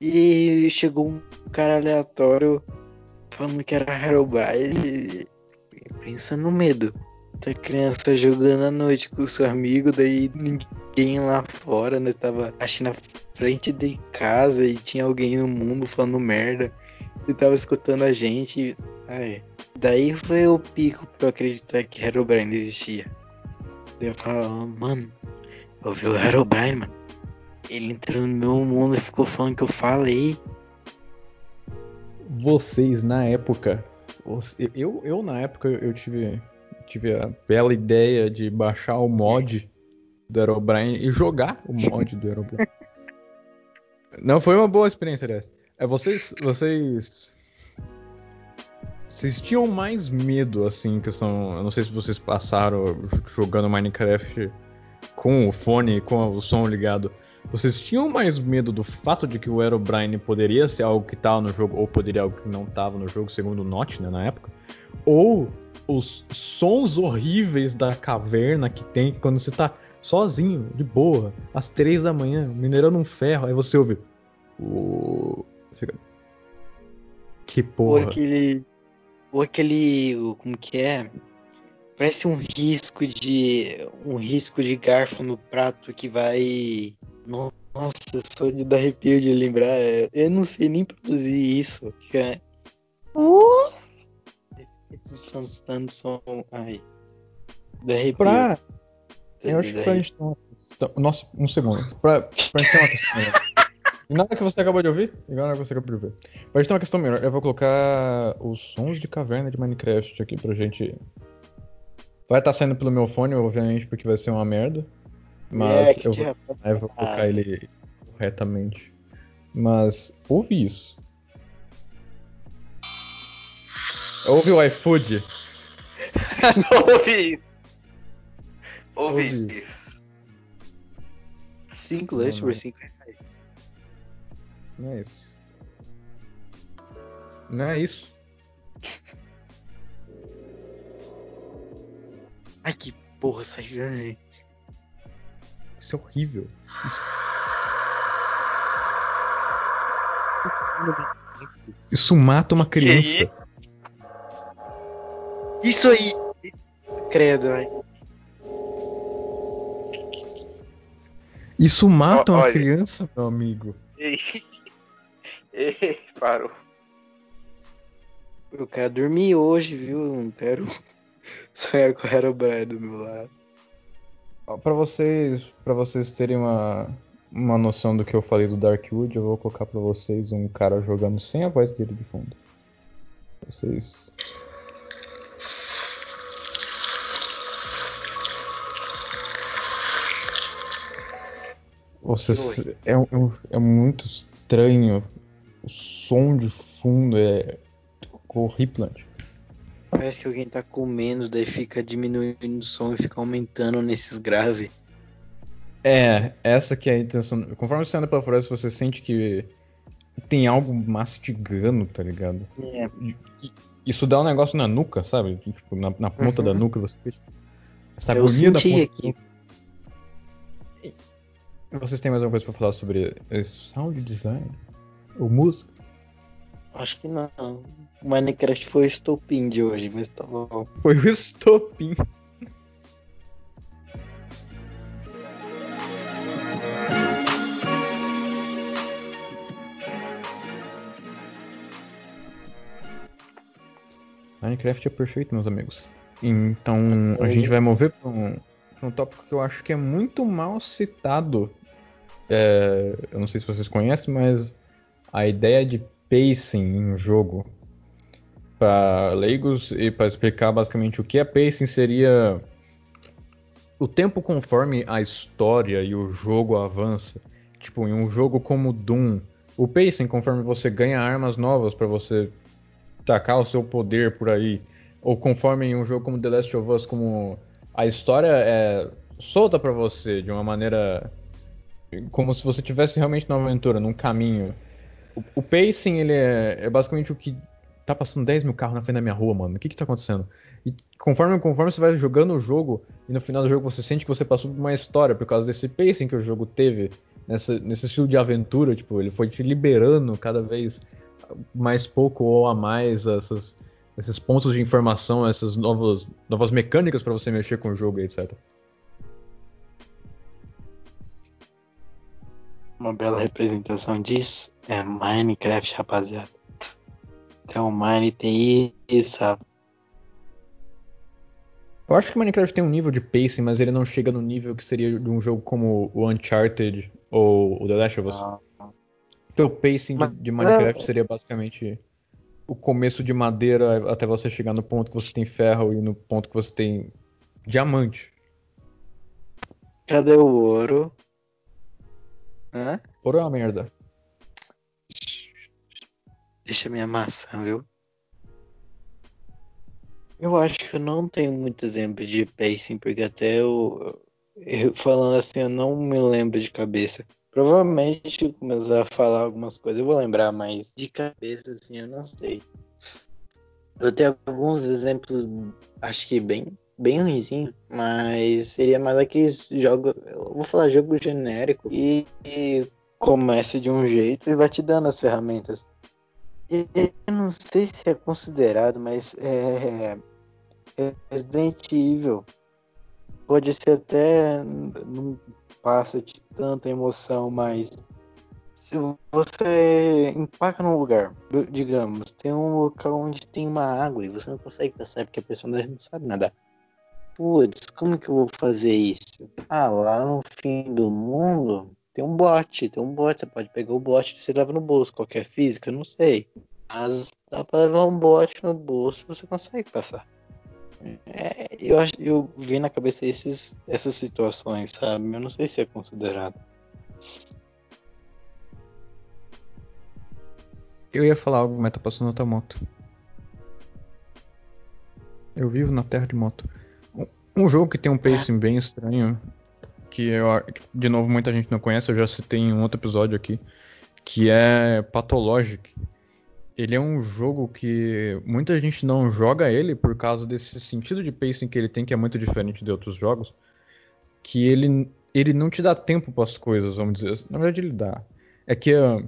E chegou um cara aleatório falando que era Herobrine. Pensa no medo da criança jogando à noite com seu amigo, daí ninguém lá fora, né? Tava acho na frente de casa e tinha alguém no mundo falando merda e tava escutando a gente. Ai, daí foi o pico pra eu acreditar que Herobrine existia. Daí eu falava, mano, eu vi o Herobrine, mano. Ele entrou no meu mundo e ficou falando que eu falei. Vocês na época. Eu, eu na época eu tive, tive a bela ideia de baixar o mod do Aerobrine e jogar o mod do Aerobrine. Não foi uma boa experiência dessa. É vocês, vocês, vocês tinham mais medo assim, questão, eu não sei se vocês passaram jogando Minecraft com o fone, com o som ligado. Vocês tinham mais medo do fato de que o Aerobrine poderia ser algo que estava no jogo, ou poderia algo que não estava no jogo, segundo o Notch, né, na época? Ou os sons horríveis da caverna que tem quando você tá sozinho, de boa, às três da manhã, minerando um ferro, aí você ouve. O. Que porra. Ou aquele. Ou aquele. Como que é? Parece um risco de. Um risco de garfo no prato que vai nossa, só de dar arrepio de lembrar. É, eu não sei nem produzir isso. Cara. Uh! Efeitos dando som. Ai. Da arrepio. Pra... Eu acho que pra gente uma Nossa, um segundo. Pra, pra gente ter uma questão. Nada que você acabou de ouvir? Igual nada que você acabou de ouvir. Pra gente ter uma questão melhor, eu vou colocar os sons de caverna de Minecraft aqui pra gente. Vai estar tá saindo pelo meu fone, obviamente, porque vai ser uma merda. Mas é, eu, vou, eu vou colocar ele corretamente. Mas ouve isso. Ouve o iFood. ouve isso. Ouve, isso. 5 lanches por 5 reais. Não é isso. Não é isso. Ai que porra, saiu. Isso é horrível. Isso... Isso mata uma criança. Isso aí! Credo, velho. Isso mata uma criança, meu amigo. Ei, ei, parou. Eu quero dormir hoje, viu? Não quero sonhar com o Herobrine do meu lado para vocês, para vocês terem uma, uma noção do que eu falei do Darkwood, eu vou colocar para vocês um cara jogando sem a voz dele de fundo. Vocês Vocês, é, é, é, muito estranho. O som de fundo é horripilante. Parece que alguém tá comendo, daí fica diminuindo o som e fica aumentando nesses graves. É, essa que é a intenção. Conforme você anda pela floresta, você sente que tem algo mastigando, tá ligado? É. Isso dá um negócio na nuca, sabe? Tipo, na, na ponta Uhum. da nuca você essa Eu agonia da senti ponta. aqui. Vocês têm mais alguma coisa pra falar sobre sound design? Ou música? Acho que não. O Minecraft foi o estopim de hoje, mas tá bom. Foi o estopim. Minecraft é perfeito, meus amigos. Então a gente vai mover para um, pra um tópico que eu acho que é muito mal citado. É, eu não sei se vocês conhecem, mas a ideia de pacing em um jogo para leigos e para explicar basicamente o que é pacing seria o tempo conforme a história e o jogo avança. Tipo, em um jogo como Doom, o pacing conforme você ganha armas novas para você tacar o seu poder por aí, ou conforme em um jogo como The Last of Us, como a história é solta para você de uma maneira como se você tivesse realmente numa aventura, num caminho. O, pacing ele é, é basicamente o que tá passando 10 mil carros na frente da minha rua, mano. O que que tá acontecendo? E conforme, conforme você vai jogando o jogo, e no final do jogo você sente que você passou por uma história por causa desse pacing que o jogo teve, nessa, nesse estilo de aventura, tipo, ele foi te liberando cada vez mais pouco ou a mais essas, esses pontos de informação, essas novas, novas mecânicas para você mexer com o jogo etc. Uma bela representação disso é Minecraft, rapaziada. Então, Mine tem isso? Eu acho que Minecraft tem um nível de pacing, mas ele não chega no nível que seria de um jogo como o Uncharted ou o The Last of Us. Ah, Então, o pacing de, Mas- de Minecraft seria basicamente o começo de madeira até você chegar no ponto que você tem ferro e no ponto que você tem diamante. Cadê o ouro? Hã? Ouro é uma merda. Deixa minha maçã, viu? Eu acho que eu não tenho muito exemplo de pacing, porque até eu, eu falando assim, eu não me lembro de cabeça. Provavelmente, eu começar a falar algumas coisas, eu vou lembrar, mas de cabeça, assim, eu não sei. Eu tenho alguns exemplos, acho que bem, bem ruimzinho, mas seria mais aqueles jogos, eu vou falar jogo genérico e, e começa de um jeito e vai te dando as ferramentas. Eu não sei se é considerado, mas é, é Resident Evil. Pode ser até não passa de tanta emoção, mas se você empaca num lugar, digamos, tem um local onde tem uma água e você não consegue passar porque a personagem não sabe nadar. Putz, como que eu vou fazer isso? Ah, lá no fim do mundo tem um bote, tem um bote, você pode pegar o bote e você leva no bolso. Qualquer física, não sei. Mas dá pra levar um bote no bolso você consegue passar. É, eu, acho- eu vi na cabeça esses, essas situações, sabe? Eu não sei se é considerado. Eu ia falar algo, mas tá passando outra moto. Eu vivo na terra de moto. Um- jogo que tem um pacing bem estranho, que eu, de novo muita gente não conhece, eu já citei em um outro episódio aqui, que é Pathologic. Ele é um jogo que muita gente não joga ele por causa desse sentido de pacing que ele tem, que é muito diferente de outros jogos, que ele, ele não te dá tempo para as coisas, vamos dizer. assim. Na verdade, ele dá. É que ah,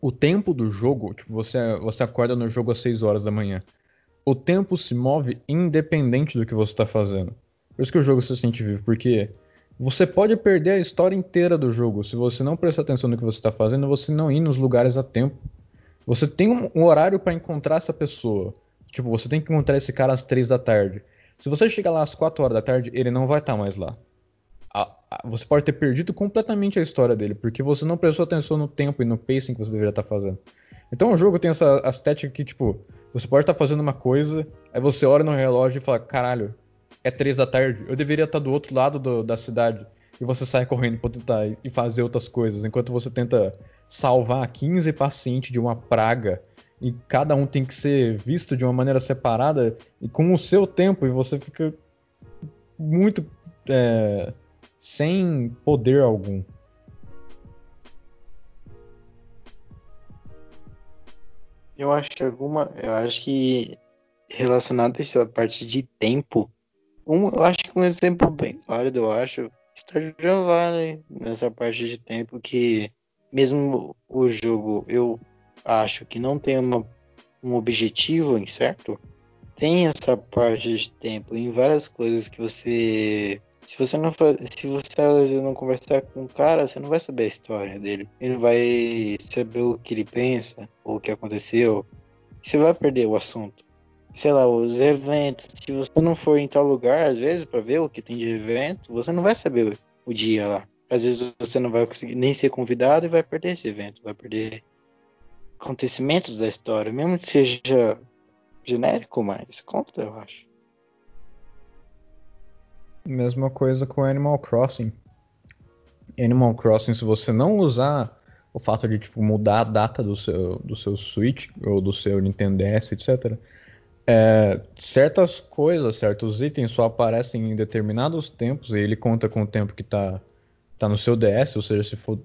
o tempo do jogo, tipo, você, você acorda no jogo às 6 horas da manhã. O tempo se move independente do que você está fazendo. Por isso que o jogo se sente vivo, porque você pode perder a história inteira do jogo se você não prestar atenção no que você está fazendo, você não ir nos lugares a tempo. Você tem um, horário para encontrar essa pessoa. Tipo, você tem que encontrar esse cara às 3 da tarde. Se você chegar lá às 4 horas da tarde, ele não vai estar mais lá. Você pode ter perdido completamente a história dele, porque você não prestou atenção no tempo e no pacing que você deveria estar fazendo. Então o jogo tem essa estética que, tipo, você pode estar fazendo uma coisa, aí você olha no relógio e fala, caralho, é 3 da tarde, eu deveria estar do outro lado do- da cidade. E você sai correndo pra tentar e fazer outras coisas, enquanto você tenta salvar 15 pacientes de uma praga. E cada um tem que ser visto de uma maneira separada e com o seu tempo, e você fica muito é, sem poder algum. Eu acho que alguma. Eu acho que relacionado a essa parte de tempo, um, eu acho que um exemplo bem válido, eu acho, Stardew Valley, nessa parte de tempo que mesmo o jogo eu acho que não tem uma, um objetivo em certo, tem essa parte de tempo em várias coisas que você se você não se você não conversar com o cara, você não vai saber a história dele. Ele não vai saber o que ele pensa ou o que aconteceu. Você vai perder o assunto. Sei lá, os eventos. Se você não for em tal lugar, às vezes, para ver o que tem de evento, você não vai saber o dia lá. Às vezes você não vai conseguir nem ser convidado e vai perder esse evento, vai perder acontecimentos da história, mesmo que seja genérico, mas conta, eu acho. Mesma coisa com Animal Crossing. Animal Crossing, se você não usar o fato de tipo, mudar a data do seu, do seu Switch ou do seu Nintendo DS, etc., é, certas coisas, certos itens só aparecem em determinados tempos e ele conta com o tempo que está tá no seu DS, ou seja, se for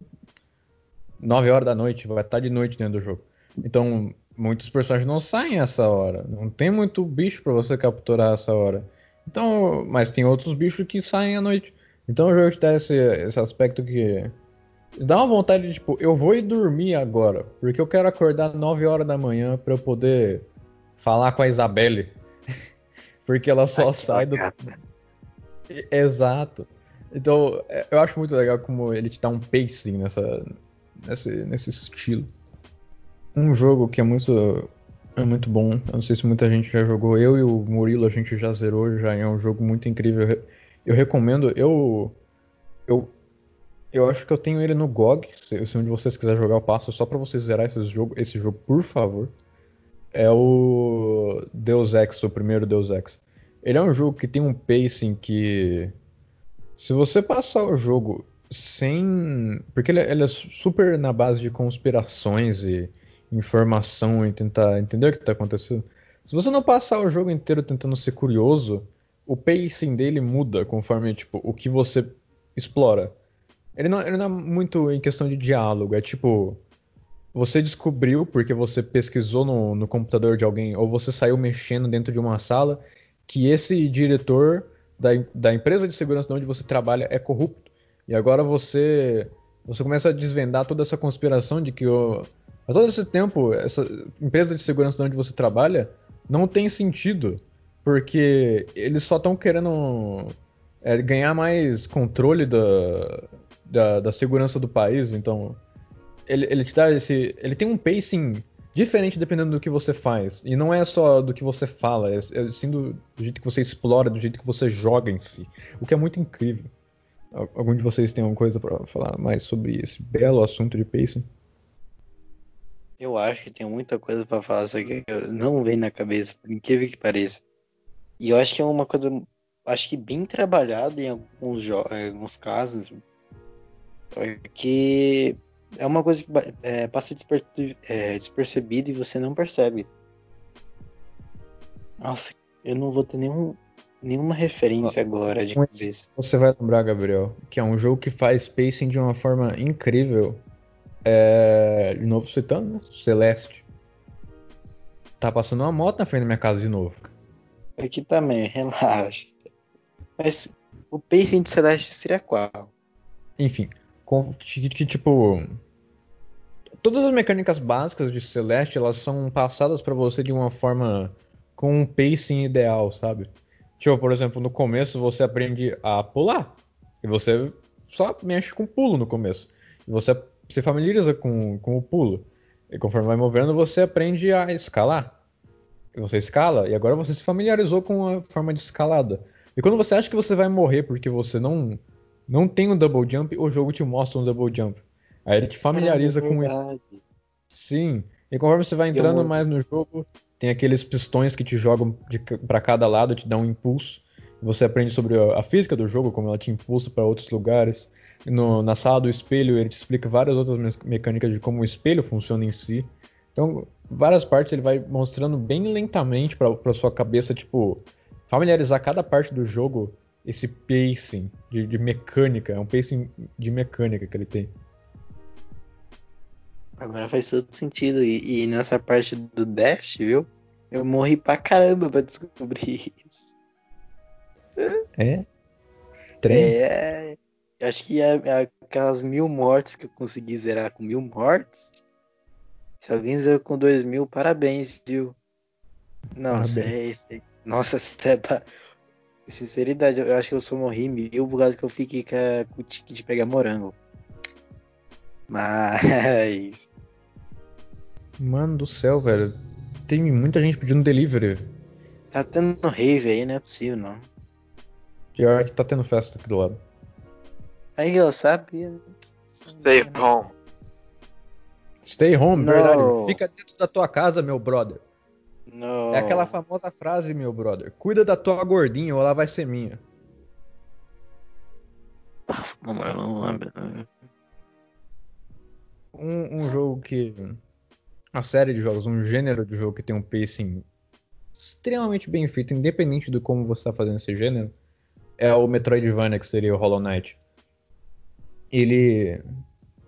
9 horas da noite, vai estar tá de noite dentro do jogo. Então, muitos personagens não saem essa hora. Não tem muito bicho para você capturar essa hora. Então, mas tem outros bichos que saem à noite. Então o jogo tem esse, esse aspecto que dá uma vontade de tipo, eu vou ir dormir agora, porque eu quero acordar 9 horas da manhã para eu poder falar com a Isabelle. porque ela só sai do Exato. Então, é, eu acho muito legal como ele te dá um pacing nessa nesse, nesse estilo. Um jogo que é muito é muito bom. Eu não sei se muita gente já jogou. Eu e o Murilo a gente já zerou, já é um jogo muito incrível. Eu recomendo. Eu eu eu acho que eu tenho ele no GOG. Se, se um de vocês quiser jogar, eu passo só para vocês zerar esse jogo, esse jogo, por favor. É o Deus Ex, o primeiro Deus Ex. Ele é um jogo que tem um pacing que se você passar o jogo sem, porque ele, é, ele é super na base de conspirações e informação e tentar entender o que está acontecendo. Se você não passar o jogo inteiro tentando ser curioso, o pacing dele muda conforme tipo, o que você explora. Ele não, ele não é muito em questão de diálogo, é tipo. Você descobriu porque você pesquisou no, no computador de alguém, ou você saiu mexendo dentro de uma sala, que esse diretor da, da empresa de segurança onde você trabalha é corrupto. E agora você você começa a desvendar toda essa conspiração de que o, mas todo esse tempo, essa empresa de segurança onde você trabalha não tem sentido, porque eles só estão querendo é, ganhar mais controle da, da, da, segurança do país. Então, ele, ele te dá esse. Ele tem um pacing diferente dependendo do que você faz. E não é só do que você fala, é, é sim do, do jeito que você explora, do jeito que você joga em si. O que é muito incrível. Algum de vocês tem alguma coisa para falar mais sobre esse belo assunto de pacing? Eu acho que tem muita coisa para falar, só que não vem na cabeça, por incrível que pareça. E eu acho que é uma coisa, acho que bem trabalhada em alguns, em alguns casos, que é uma coisa que é, passa é, despercebida e você não percebe. Nossa, eu não vou ter nenhum, nenhuma referência agora de cabeça. Você vai lembrar, Gabriel, que é um jogo que faz pacing de uma forma incrível é, de novo citando, né? Celeste. Tá passando uma moto na frente da minha casa de novo. Aqui também, relaxa. Mas o pacing de Celeste seria qual? Enfim, com, que, que, tipo. Todas as mecânicas básicas de Celeste elas são passadas para você de uma forma com um pacing ideal, sabe? Tipo, por exemplo, no começo você aprende a pular. E você só mexe com pulo no começo. E você se familiariza com, com o pulo. E conforme vai movendo, você aprende a escalar. Você escala, e agora você se familiarizou com a forma de escalada. E quando você acha que você vai morrer porque você não, não tem um double jump, o jogo te mostra um double jump. Aí ele te familiariza com isso. Sim. E conforme você vai entrando eu... mais no jogo, tem aqueles pistões que te jogam para cada lado, te dão um impulso. Você aprende sobre a, a física do jogo, como ela te impulsa para outros lugares no, na sala do espelho ele te explica várias outras mecânicas de como o espelho funciona em si. Então, várias partes ele vai mostrando bem lentamente para sua cabeça, tipo, familiarizar cada parte do jogo, esse pacing de, de, mecânica, é um pacing de mecânica que ele tem. Agora faz todo sentido. E, e nessa parte do Dash, viu? Eu morri pra caramba pra descobrir isso. É? Trem? É. Acho que é, é aquelas mil mortes que eu consegui zerar com mil mortes. Se alguém zerou com dois mil, parabéns, viu? Não, sei, sei. Nossa, você é pa- sinceridade, eu acho que eu só morri mil por causa que eu fiquei com, a- com o tique de pegar morango. Mas. Mano do céu, velho. Tem muita gente pedindo delivery. Tá tendo rave aí, não é possível, não. Pior que tá tendo festa aqui do lado. Aí eu sabia. Stay home. Stay home, Não. verdade. Fica dentro da tua casa, meu brother. Não. É aquela famosa frase, meu brother. Cuida da tua gordinha ou ela vai ser minha. Não lembro. Um, um jogo que. Uma série de jogos, um gênero de jogo que tem um pacing extremamente bem feito, independente de como você está fazendo esse gênero, é o Metroidvania, que seria o Hollow Knight. Ele.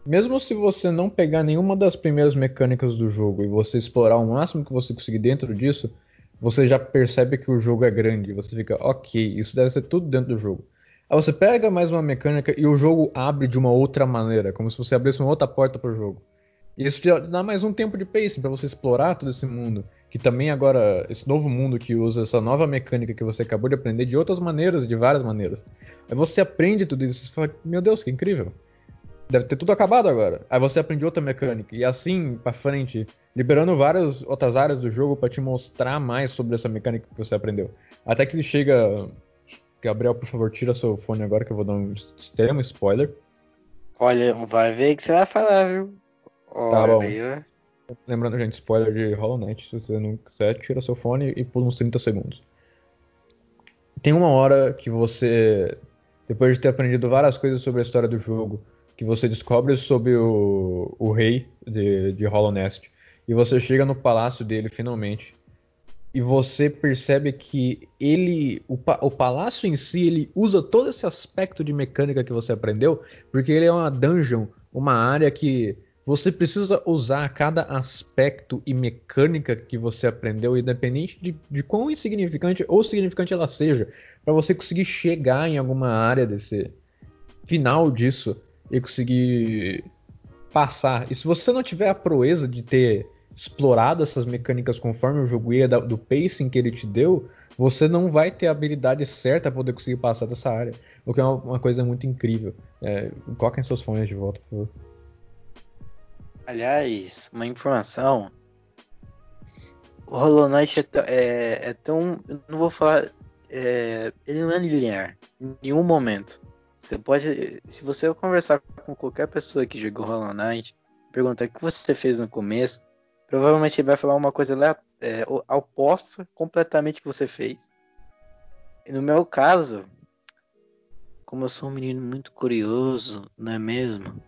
Mesmo se você não pegar nenhuma das primeiras mecânicas do jogo e você explorar o máximo que você conseguir dentro disso, você já percebe que o jogo é grande. Você fica, ok, isso deve ser tudo dentro do jogo. Aí você pega mais uma mecânica e o jogo abre de uma outra maneira, como se você abrisse uma outra porta pro jogo. Isso te dá mais um tempo de pacing pra você explorar todo esse mundo, que também agora esse novo mundo que usa essa nova mecânica que você acabou de aprender de outras maneiras, de várias maneiras. Aí você aprende tudo isso, e fala, meu Deus, que incrível. Deve ter tudo acabado agora. Aí você aprende outra mecânica e assim pra frente, liberando várias outras áreas do jogo pra te mostrar mais sobre essa mecânica que você aprendeu. Até que ele chega Gabriel, por favor, tira seu fone agora que eu vou dar um extremo spoiler. Olha, vai ver que você vai falar, viu? Tá bom. Olha, Lembrando, gente, spoiler de Hollow Knight. Se você não quiser, tira seu fone e pula uns 30 segundos. Tem uma hora que você, depois de ter aprendido várias coisas sobre a história do jogo, que você descobre sobre o, o rei de, de Hollow Nest, e você chega no palácio dele finalmente, e você percebe que ele, o, pa- o palácio em si, ele usa todo esse aspecto de mecânica que você aprendeu, porque ele é uma dungeon, uma área que você precisa usar cada aspecto e mecânica que você aprendeu, independente de, de quão insignificante ou significante ela seja, para você conseguir chegar em alguma área desse final disso e conseguir passar. E se você não tiver a proeza de ter explorado essas mecânicas conforme o jogo ia, do pacing que ele te deu, você não vai ter a habilidade certa para poder conseguir passar dessa área. O que é uma coisa muito incrível. É, coloquem seus fones de volta, por favor. Aliás, uma informação. O Hollow Knight é, é- é tão. Eu não vou falar. é, ele não é linear. Em nenhum momento. Você pode. Se você conversar com qualquer pessoa que jogou Hollow Knight, perguntar o que você fez no começo, provavelmente ele vai falar uma coisa é, oposta completamente que você fez. E no meu caso, como eu sou um menino muito curioso, não é mesmo?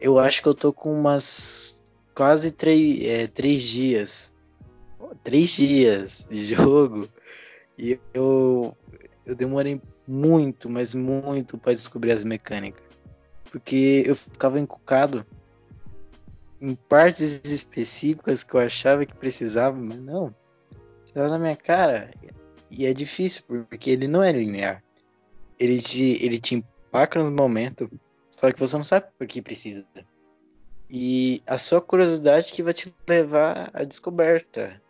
Eu acho que eu tô com umas quase três, é, três dias. Três dias de jogo. E eu, eu demorei muito, mas muito para descobrir as mecânicas. Porque eu ficava encucado em partes específicas que eu achava que precisava, mas não. Estava na minha cara. E é difícil, porque ele não é linear. Ele te, ele te empaca no momento, só que você não sabe por que precisa. E a sua curiosidade que vai te levar à descoberta.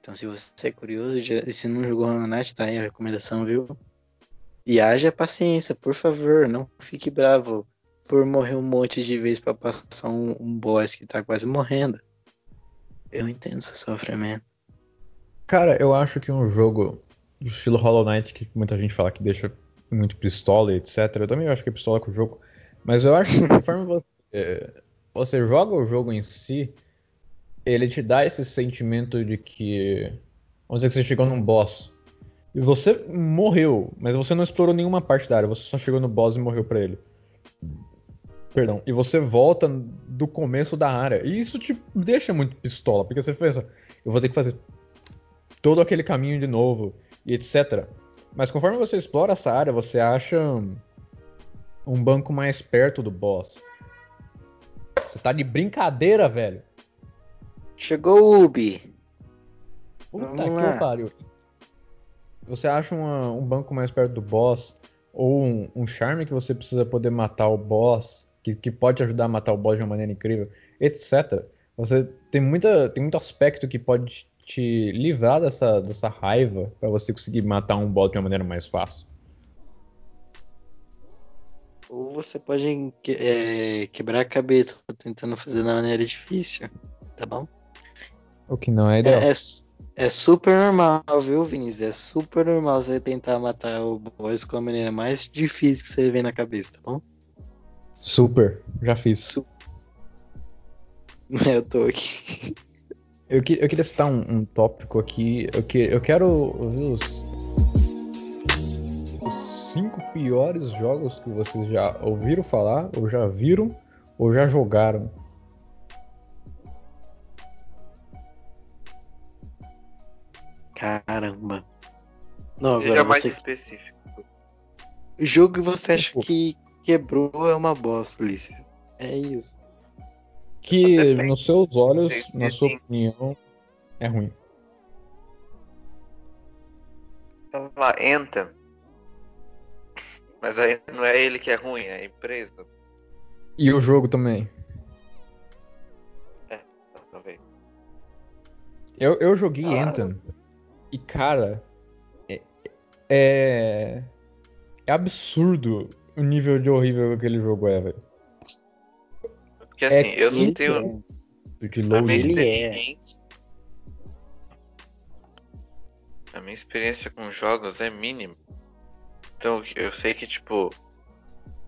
Então, se você é curioso e se não jogou Knight, tá aí a recomendação, viu? E haja paciência, por favor, não fique bravo por morrer um monte de vezes pra passar um, um boss que tá quase morrendo. Eu entendo seu sofrimento. Cara, eu acho que um jogo do estilo Hollow Knight, que muita gente fala que deixa muito pistola e etc. Eu também acho que é pistola com o jogo. Mas eu acho que conforme você, você joga o jogo em si, ele te dá esse sentimento de que. Vamos dizer que você chegou num boss. E você morreu, mas você não explorou nenhuma parte da área, você só chegou no boss e morreu pra ele. Perdão. E você volta do começo da área. E isso te deixa muito pistola, porque você pensa, eu vou ter que fazer todo aquele caminho de novo e etc. Mas conforme você explora essa área, você acha um banco mais perto do boss. Você tá de brincadeira, velho. Chegou o Ubi. Puta Vamos que lá. pariu. Você acha uma- um banco mais perto do boss, ou um, um charme que você precisa poder matar o boss, que, que pode ajudar a matar o boss de uma maneira incrível, etc. Você tem, muita, tem muito aspecto que pode te livrar dessa, dessa raiva pra você conseguir matar um boss de uma maneira mais fácil. Ou você pode é, quebrar a cabeça tentando fazer da maneira difícil. Tá bom? O que não é ideal. É, é, é super normal, viu, Vinícius? É super normal você tentar matar o boss com a maneira mais difícil que você vê na cabeça, tá bom? Super, já fiz. Su- Eu tô aqui. Eu, que- eu queria citar um, um tópico aqui. Eu, que, eu quero ouvir os piores jogos que vocês já ouviram falar, ou já viram, ou já jogaram. Caramba. Não, Seja agora mais você. específico. O jogo que você acha que quebrou é uma bosta, Ulisses. É isso. Que, Depende. nos seus olhos, Depende. na sua opinião, é ruim. Vamos lá, Anthem. Mas aí não é ele que é ruim, é a empresa. E o jogo também. Talvez. Eu, eu joguei Ah. Anthem. E, cara, é, é. É absurdo o nível de horrível que aquele jogo é, velho. Porque É assim, eu não tenho. De A minha, Ele é. experiência, a minha experiência com jogos é mínima. Então eu sei que tipo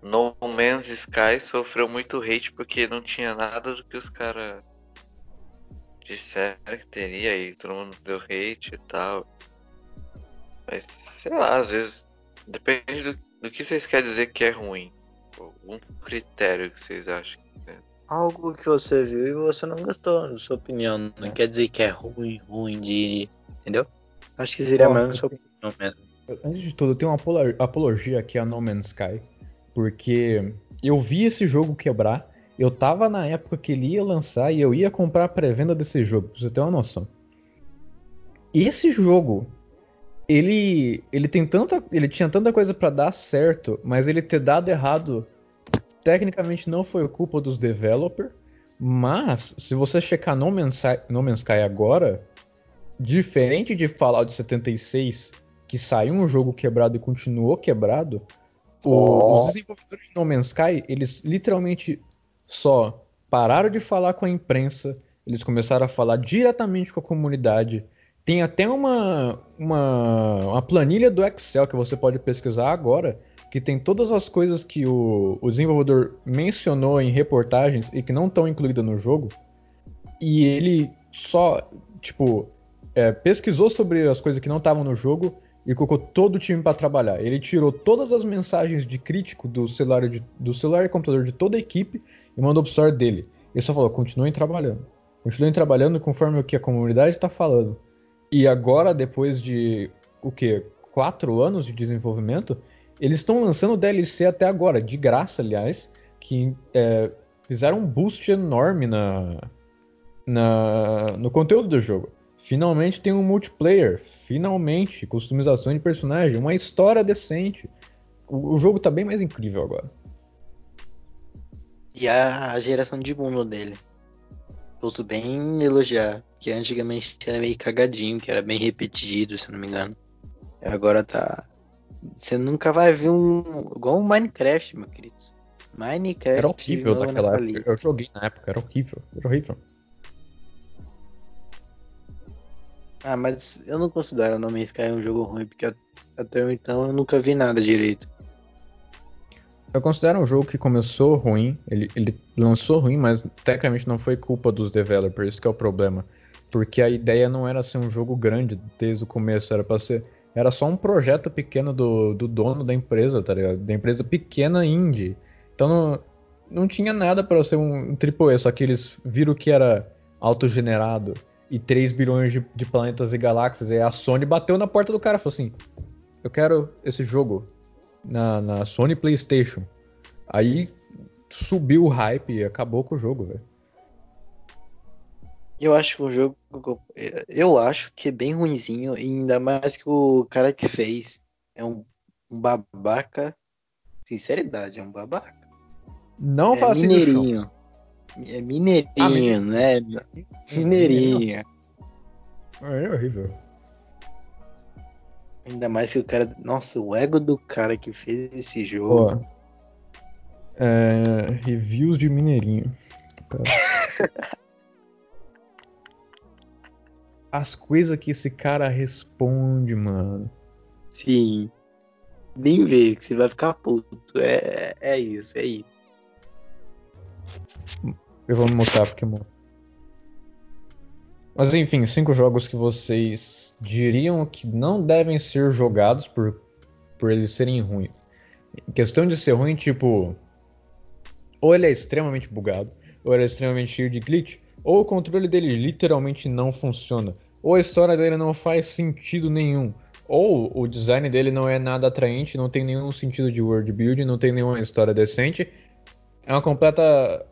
No Man's Sky sofreu muito hate porque não tinha nada do que os caras disseram que teria e todo mundo deu hate e tal. Mas sei lá, às vezes depende do, do que vocês querem dizer que é ruim. Algum critério que vocês acham. Algo que você viu e você não gostou, na sua opinião. Não É. quer dizer que é ruim, ruim de. Entendeu? Acho que seria mais na sua opinião mesmo. Antes de tudo, eu tenho uma apolo- apologia aqui a No Man's Sky. Porque eu vi esse jogo quebrar. Eu tava na época que ele ia lançar e eu ia comprar a pré-venda desse jogo, pra você ter uma noção. Esse jogo, ele ele tem tanta, ele tinha tanta coisa pra dar certo, mas ele ter dado errado, tecnicamente não foi culpa dos developers, mas se você checar No Man's no Man's Sky agora, diferente de Fallout 76, que saiu um jogo quebrado e continuou quebrado, Oh. os desenvolvedores de No Man's Sky, eles literalmente só pararam de falar com a imprensa, eles começaram a falar diretamente com a comunidade. Tem até uma, uma, uma planilha do Excel que você pode pesquisar agora, que tem todas as coisas que o, o desenvolvedor mencionou em reportagens e que não estão incluídas no jogo. E ele só, tipo, é, pesquisou sobre as coisas que não estavam no jogo e colocou todo o time para trabalhar. Ele tirou todas as mensagens de crítico do celular, de- do celular e computador de toda a equipe e mandou pro store dele. Ele só falou: continuem trabalhando. Continuem trabalhando conforme o que a comunidade está falando. E agora, depois de o que? Quatro anos de desenvolvimento, eles estão lançando DLC até agora, de graça, aliás, que é, fizeram um boost enorme na, na, no conteúdo do jogo. Finalmente tem um multiplayer, finalmente, customização de personagem, uma história decente. O, o jogo tá bem mais incrível agora. E a, a geração de mundo dele. Uso bem elogiar. Que antigamente era meio cagadinho, que era bem repetido, se não me engano. Agora tá. Você nunca vai ver um. Igual um Minecraft, meu querido. Minecraft. Era horrível naquela época. Eu joguei na época, era horrível. Era horrível. Ah, mas eu não considero No Man's Sky um jogo ruim, porque até então eu nunca vi nada direito. Eu considero um jogo que começou ruim, ele, ele lançou ruim, mas tecnicamente não foi culpa dos developers, isso que é o problema. Porque a ideia não era ser um jogo grande desde o começo, era para ser. Era só um projeto pequeno do, do dono da empresa, tá ligado? Da empresa pequena indie. Então não, não tinha nada para ser um, um AAA, só que eles viram que era autogenerado e 3 bilhões de, de planetas e galáxias. E a Sony bateu na porta do cara e falou assim: Eu quero esse jogo na, na Sony PlayStation. Aí subiu o hype e acabou com o jogo, velho. Eu acho que o jogo. Eu acho que é bem ruinzinho, ainda mais que o cara que fez é um, um babaca. Sinceridade, é um babaca. Não é fala assim mineirinho. É mineirinho, Ah, mineirinho. né? Mineirinho. É horrível. Ainda mais que o cara. Nossa, o ego do cara que fez esse jogo. Ó. É, reviews de Mineirinho. Pera. As coisas que esse cara responde, mano. Sim. Nem veio, que você vai ficar puto. É, é isso, é isso. Eu vou mutar porque mano. Mas enfim, cinco jogos que vocês diriam que não devem ser jogados por, por eles serem ruins. Em questão de ser ruim, tipo. Ou ele é extremamente bugado, ou ele é extremamente cheio de glitch, ou o controle dele literalmente não funciona, ou a história dele não faz sentido nenhum, ou o design dele não é nada atraente, não tem nenhum sentido de world building, não tem nenhuma história decente. É uma completa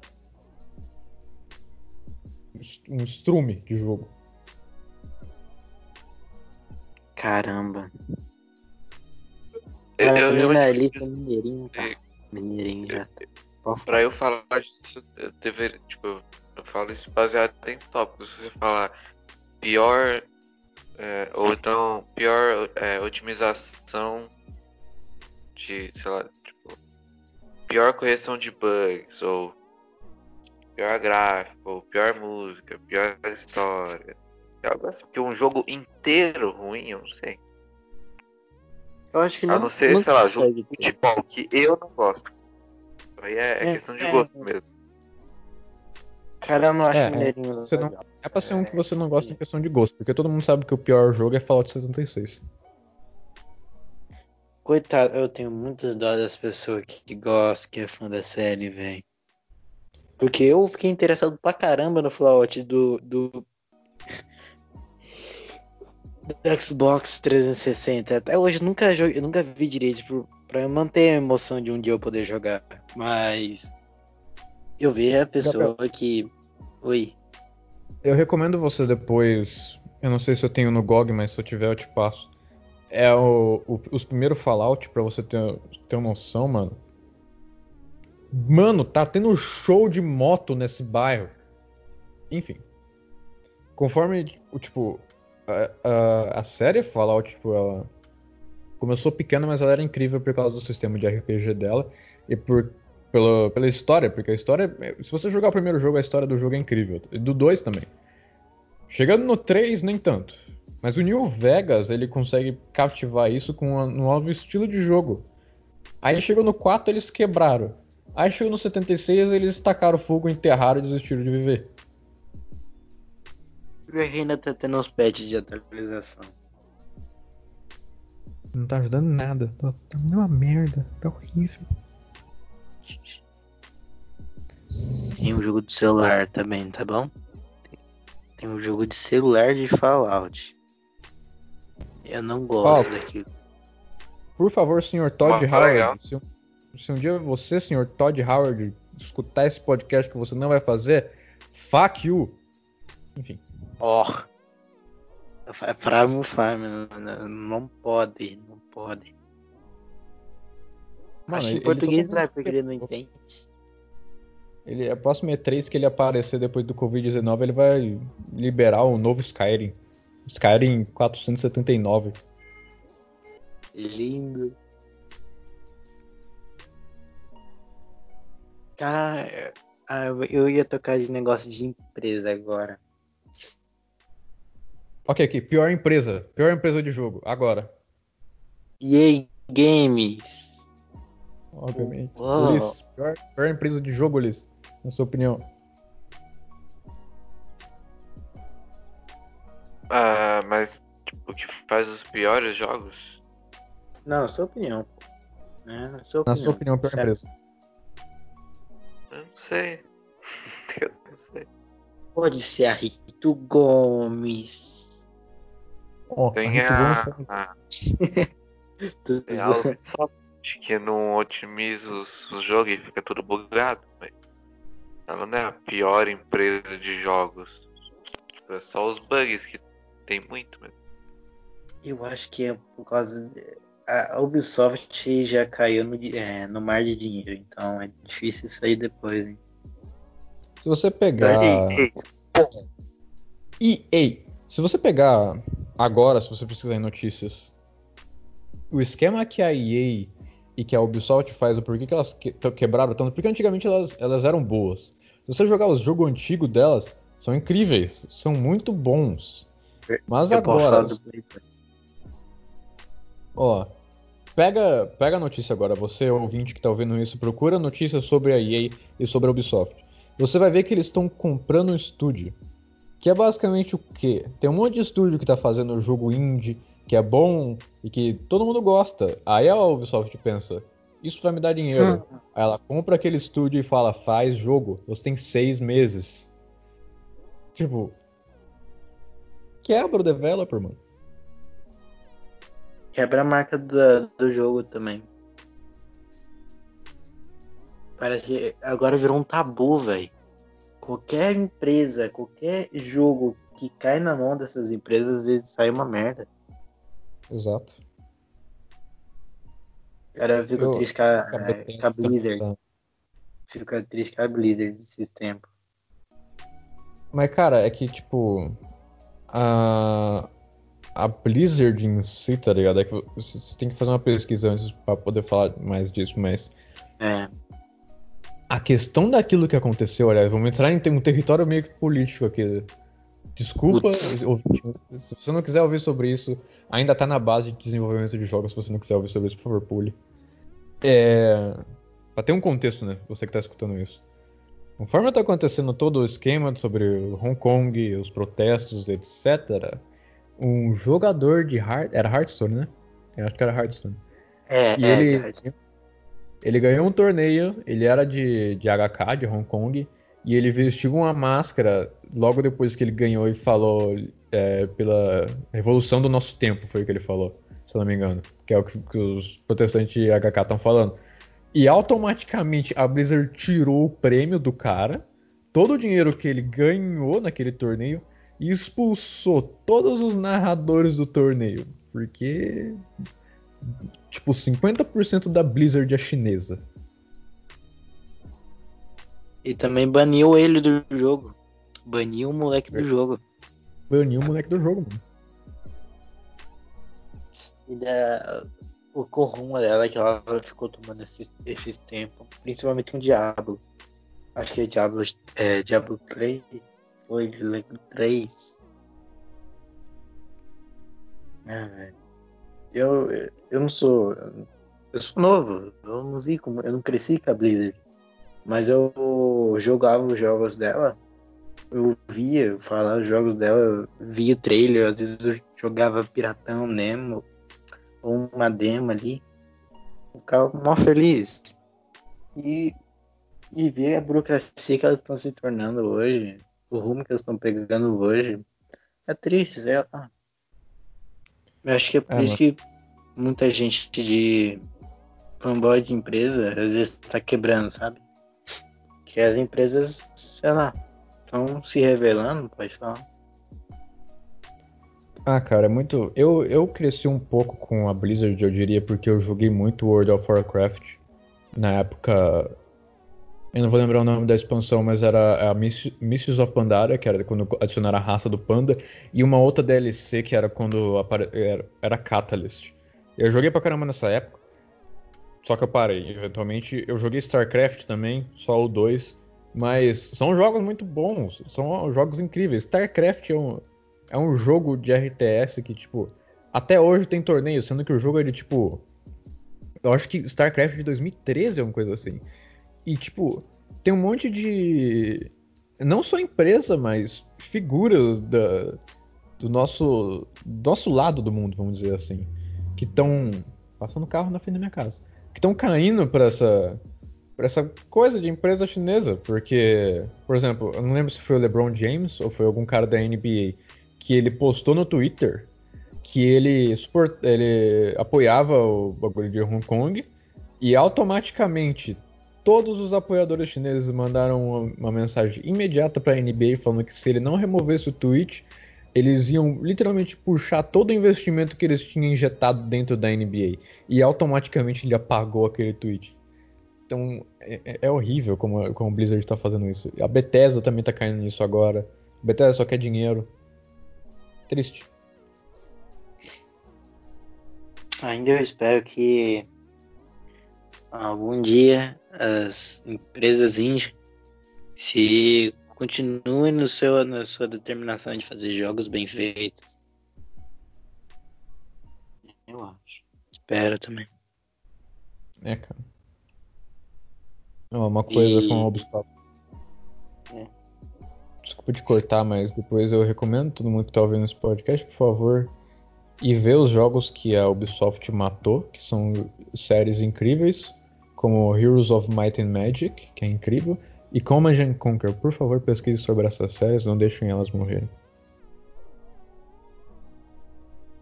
um strume de jogo. Caramba. Eu, eu mim, na realmente- lista Mineirinho, tá. Mineirinho já. Pode Pra falar. eu falar disso, eu deveria, tipo, eu- eu falo isso baseado em tópicos. Se você falar pior, é, ou então pior é, otimização de, sei lá, tipo, pior correção de bugs, ou pior gráfico, pior música, pior história. Algo assim, porque um jogo inteiro ruim, eu não sei. Eu acho que A não, não ser, não sei lá, jogo de futebol, que eu não gosto. Aí é, é É, questão de é. gosto mesmo. Cara, eu não acho É, Mineirinho você não-. É pra ser um que você não É, gosta em questão de gosto, porque todo mundo sabe que o pior jogo é Fallout 76. Coitado, eu tenho muitas dó das pessoas que, que gostam, que é fã da série, velho. Porque eu fiquei interessado pra caramba no Fallout do, do, do Xbox 360. Até hoje eu nunca joguei, nunca vi direito pra eu manter a emoção de um dia eu poder jogar. Mas eu vi a pessoa que. Oi. Eu recomendo você depois. Eu não sei se eu tenho no GOG, mas se eu tiver eu te passo. É o, o- os primeiros Fallout, pra você ter, ter uma noção, mano. Mano, tá tendo show de moto nesse bairro. Enfim. Conforme, tipo, a, a, a série Fallout, tipo, ela começou pequena, mas ela era incrível por causa do sistema de RPG dela e por, pela, pela história, porque a história, se você jogar o primeiro jogo, a história do jogo é incrível. E do 2 também. Chegando no 3, nem tanto. Mas o New Vegas, ele consegue cativar isso com um novo estilo de jogo. Aí chegou no 4, eles quebraram. Aí chegou no 76, eles tacaram fogo, enterraram e desistiram de viver. Eu ainda tá tendo uns patches de atualização. Não tá ajudando nada. Tá, tá uma merda. Tá horrível. Tem um jogo de celular também, tá bom? Tem um jogo de celular de Fallout. Eu não gosto Qual? daquilo. Por favor, senhor Todd Howard. Se, um- um dia você, senhor Todd Howard, escutar esse podcast que você não vai fazer, fuck you. Enfim. Ó. É Farm Farm, não, não- não pode, não pode. Mano, Acho ele- em português não é porque ele não entende. Ele, a próxima E3 que ele aparecer depois do Covid-19, ele vai liberar o novo Skyrim. Skyrim 479. Lindo. Cara, ah, eu- ia tocar de negócio de empresa agora. Ok, aqui. Pior empresa. Pior empresa de jogo. Agora. EA Games. Obviamente. Ulisses, pior, pior empresa de jogo, Ulisses. Na sua opinião. Ah, mas tipo, o que faz os piores jogos? Não, sua opinião. Né? Na sua Na opinião. sua opinião, pior Certo. empresa. Eu não sei. Eu não sei. Pode ser a Rito Gomes. Tem a, tem a zoando. Ubisoft. Ubisoft que não otimiza os, os jogos e fica tudo bugado. Mas ela não é a pior empresa de jogos. É só os bugs que tem muito mesmo. Eu acho que é por causa. De... A Ubisoft já caiu no, é, no mar de dinheiro, então é difícil sair depois, hein? Se você pegar. EA. Se você pegar agora, se você precisar em notícias, o esquema que a EA e que a Ubisoft faz, o porquê que elas que, quebraram tanto, porque antigamente elas, elas eram boas. Se você jogar os jogos antigos delas, são incríveis, são muito bons. Mas Eu agora. Ó, pega, pega a notícia agora, você ouvinte que tá ouvindo isso, procura notícias sobre a EA e sobre a Ubisoft. Você vai ver que eles estão comprando um estúdio. Que é basicamente o quê? Tem um monte de estúdio que tá fazendo jogo indie, que é bom e que todo mundo gosta. Aí a Ubisoft pensa, isso vai me dar dinheiro. Hum. Aí ela compra aquele estúdio e fala, faz jogo. Você tem seis meses. Tipo, quebra o developer, mano. Quebra a marca do, do jogo também. Parece que agora virou um tabu, velho. Qualquer empresa, qualquer jogo que cai na mão dessas empresas, às vezes sai uma merda. Exato. Cara, eu fico eu, triste com a, a Blizzard. Fico triste com a Blizzard desses tempos. Mas, cara, é que, tipo. A, a Blizzard em si, tá ligado? É que você tem que fazer uma pesquisa antes pra poder falar mais disso, mas. É. A questão daquilo que aconteceu, aliás, vamos entrar em um território meio que político aqui. Desculpa, se você não quiser ouvir sobre isso, ainda tá na base de desenvolvimento de jogos. Se você não quiser ouvir sobre isso, por favor, pule. É. Pra ter um contexto, né? Você que tá escutando isso. Conforme tá acontecendo todo o esquema sobre Hong Kong, os protestos, etc., um jogador de Heart... Era Hearthstone, né? Eu acho que era Hearthstone. É, e é, ele, é. ele ganhou um torneio, ele era de, de HK, de Hong Kong, e ele vestiu uma máscara logo depois que ele ganhou e falou é, pela revolução do nosso tempo, foi o que ele falou, se eu não me engano. Que é o que, que os protestantes de HK estão falando. E automaticamente a Blizzard tirou o prêmio do cara, todo o dinheiro que ele ganhou naquele torneio, e expulsou todos os narradores do torneio. Porque. Tipo, 50% da Blizzard é chinesa. E também baniu ele do jogo. Baniu o moleque do jogo. Baniu o moleque do jogo, mano. E da, o Corrum dela que ela ficou tomando esses, esses tempos. Principalmente com o Diablo. Acho que é Diablo, é, Diablo 3 foi de 3. Ah, velho. Eu, eu não sou. Eu sou novo. Eu não vi como. Eu não cresci com a Blizzard. Mas eu jogava os jogos dela. Eu via falar os jogos dela, via o trailer, às vezes eu jogava Piratão Nemo, ou uma demo ali. Ficava mó feliz. E, e ver a burocracia que elas estão se tornando hoje o rumo que eles estão pegando hoje é triste, sei lá. Eu acho que é por é, isso que muita gente de fanboy de empresa às vezes está quebrando, sabe? Que as empresas, sei lá, estão se revelando, pode falar. Ah, cara, é muito. Eu, eu cresci um pouco com a Blizzard, eu diria, porque eu joguei muito World of Warcraft na época eu não vou lembrar o nome da expansão, mas era a Mists of Pandaria, que era quando adicionaram a raça do panda, e uma outra DLC que era quando apare... era, era Catalyst. Eu joguei pra caramba nessa época, só que eu parei. Eventualmente, eu joguei StarCraft também, só o 2, mas são jogos muito bons, são jogos incríveis. StarCraft é um, é um jogo de RTS que, tipo, até hoje tem torneio, sendo que o jogo é de tipo. Eu acho que StarCraft de 2013 é uma coisa assim. E, tipo, tem um monte de. Não só empresa, mas figuras da, do nosso, nosso lado do mundo, vamos dizer assim. Que estão. Passando carro na frente da minha casa. Que estão caindo para essa. Pra essa coisa de empresa chinesa. Porque, por exemplo, eu não lembro se foi o LeBron James ou foi algum cara da NBA que ele postou no Twitter que ele, ele apoiava o bagulho de Hong Kong E automaticamente todos os apoiadores chineses mandaram uma, uma mensagem imediata para a NBA falando que se ele não removesse o tweet, eles iam literalmente puxar todo o investimento que eles tinham injetado dentro da NBA. E automaticamente ele apagou aquele tweet. Então é, é, é horrível como, como o Blizzard está fazendo isso. A Bethesda também está caindo nisso agora. A Bethesda só quer dinheiro. Triste. Ainda eu espero que algum dia as empresas indie se continuem no seu, na sua determinação de fazer jogos bem feitos. Eu acho. Espero também. É, cara. Uma coisa e... com o Ubisoft. É. Desculpa te cortar, mas depois eu recomendo todo mundo que tá ouvindo esse podcast, por favor, e ver os jogos que a Ubisoft matou, que são séries incríveis, como Heroes of Might and Magic, que é incrível, e Command Conquer. Por favor, pesquise sobre essas séries, não deixem elas morrerem.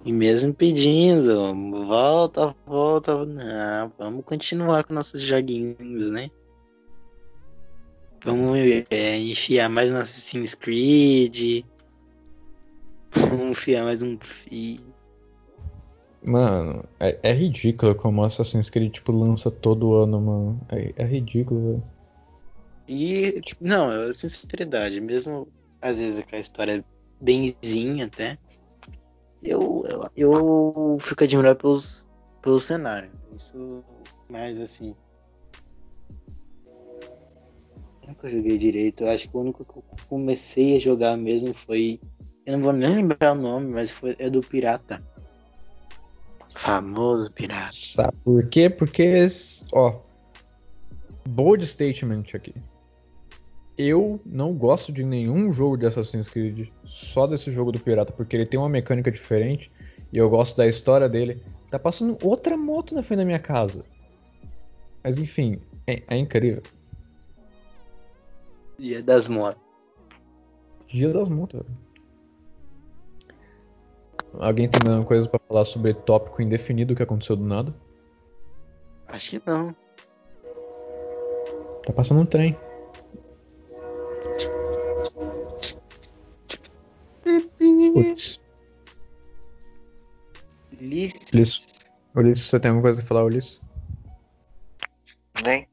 E mesmo pedindo, volta, volta, não, vamos continuar com nossos joguinhos, né? Vamos é, enfiar mais no Assassin's Creed. Vamos enfiar mais um Mano, é, é ridículo como Assassin's Creed tipo, lança todo ano, mano. É, é ridículo, velho. E, tipo, não, é sinceridade, mesmo às vezes com a história benzinha até, eu, eu, eu fico admirado pelos, pelo cenário. Isso mais assim, nunca joguei direito. Eu acho que o único que eu comecei a jogar mesmo foi. Eu não vou nem lembrar o nome, mas foi é do Pirata. Famoso Pirata. Sabe por quê? Porque, ó. Bold statement aqui. Eu não gosto de nenhum jogo de Assassin's Creed, só desse jogo do Pirata, porque ele tem uma mecânica diferente e eu gosto da história dele. Tá passando outra moto na frente da minha casa. Mas enfim, é, é incrível. Dia das Motos. Dia das Motos. Alguém tem alguma coisa para falar sobre tópico indefinido que aconteceu do nada? Acho que não. Tá passando um trem. Putz. Ulisses. Ulisses, você tem alguma coisa pra falar, Ulisses? Nem.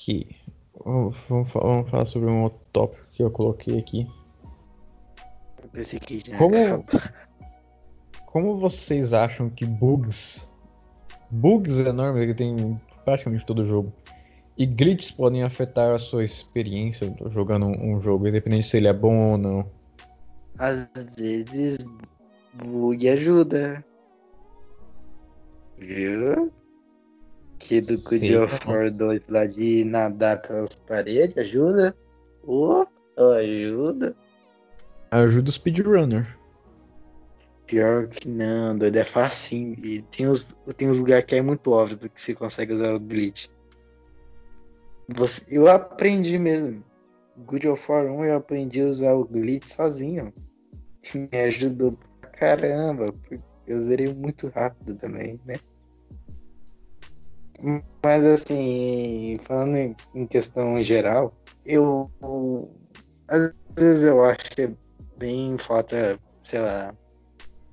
aqui. Vamos, vamos, falar sobre um outro tópico que eu coloquei aqui. Eu pensei que já como, como vocês acham que bugs, bugs enormes que tem praticamente todo jogo, e glitches podem afetar a sua experiência jogando um jogo, independente se ele é bom ou não? Às vezes bug ajuda. Viu? aqui do Good of War 2 lá de nadar pelas paredes, ajuda? Oh, ajuda. Ajuda o speedrunner. Pior que não, doido, é facinho. E tem uns, tem uns lugares que é muito óbvio que você consegue usar o glitch. Você, eu aprendi mesmo. Good of War 1 eu aprendi a usar o glitch sozinho. Me ajudou pra caramba. Eu zerei muito rápido também, né? Mas assim, falando em, em questão geral, eu às vezes eu acho que é bem falta, sei lá,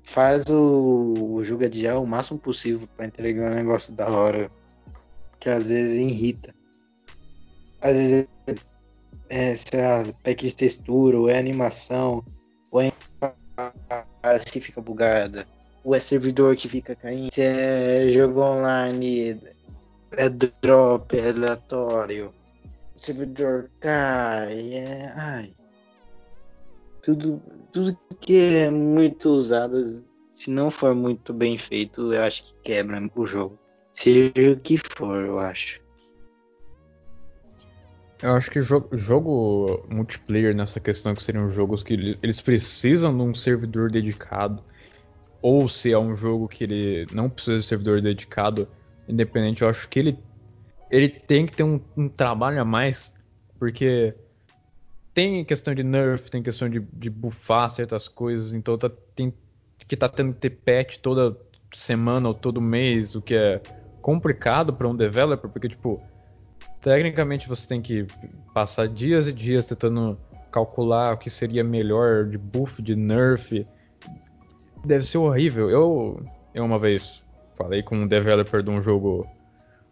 faz o, o jogo adiar o máximo possível para entregar um negócio da hora. Que às vezes irrita. Às vezes é, sei lá, pack de textura, ou é animação, ou é se fica bugada, ou é servidor que fica caindo, se é jogo online é drop, é aleatório, servidor cai, é. Ai. Tudo, tudo que é muito usado, se não for muito bem feito, eu acho que quebra o jogo. Seja o que for, eu acho. Eu acho que jogo, jogo multiplayer nessa questão que seriam jogos que eles precisam de um servidor dedicado, ou se é um jogo que ele não precisa de servidor dedicado, independente, eu acho que ele, ele tem que ter um, um trabalho a mais, porque tem questão de nerf, tem questão de, de buffar certas coisas, então tá, tem que tá tendo que ter patch toda semana ou todo mês, o que é complicado para um developer, porque tipo, tecnicamente você tem que passar dias e dias tentando calcular o que seria melhor de buff, de nerf. Deve ser horrível. Eu, eu uma vez falei com um developer de um jogo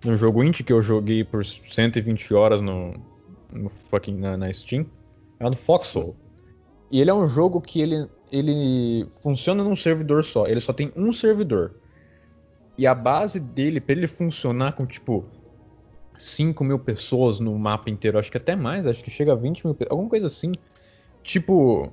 um jogo indie que eu joguei por 120 horas no, no fucking na, na Steam. É do Foxhole. E ele é um jogo que ele, ele funciona num servidor só. Ele só tem um servidor. E a base dele, para ele funcionar com tipo 5 mil pessoas no mapa inteiro, acho que até mais, acho que chega a 20 mil alguma coisa assim. Tipo,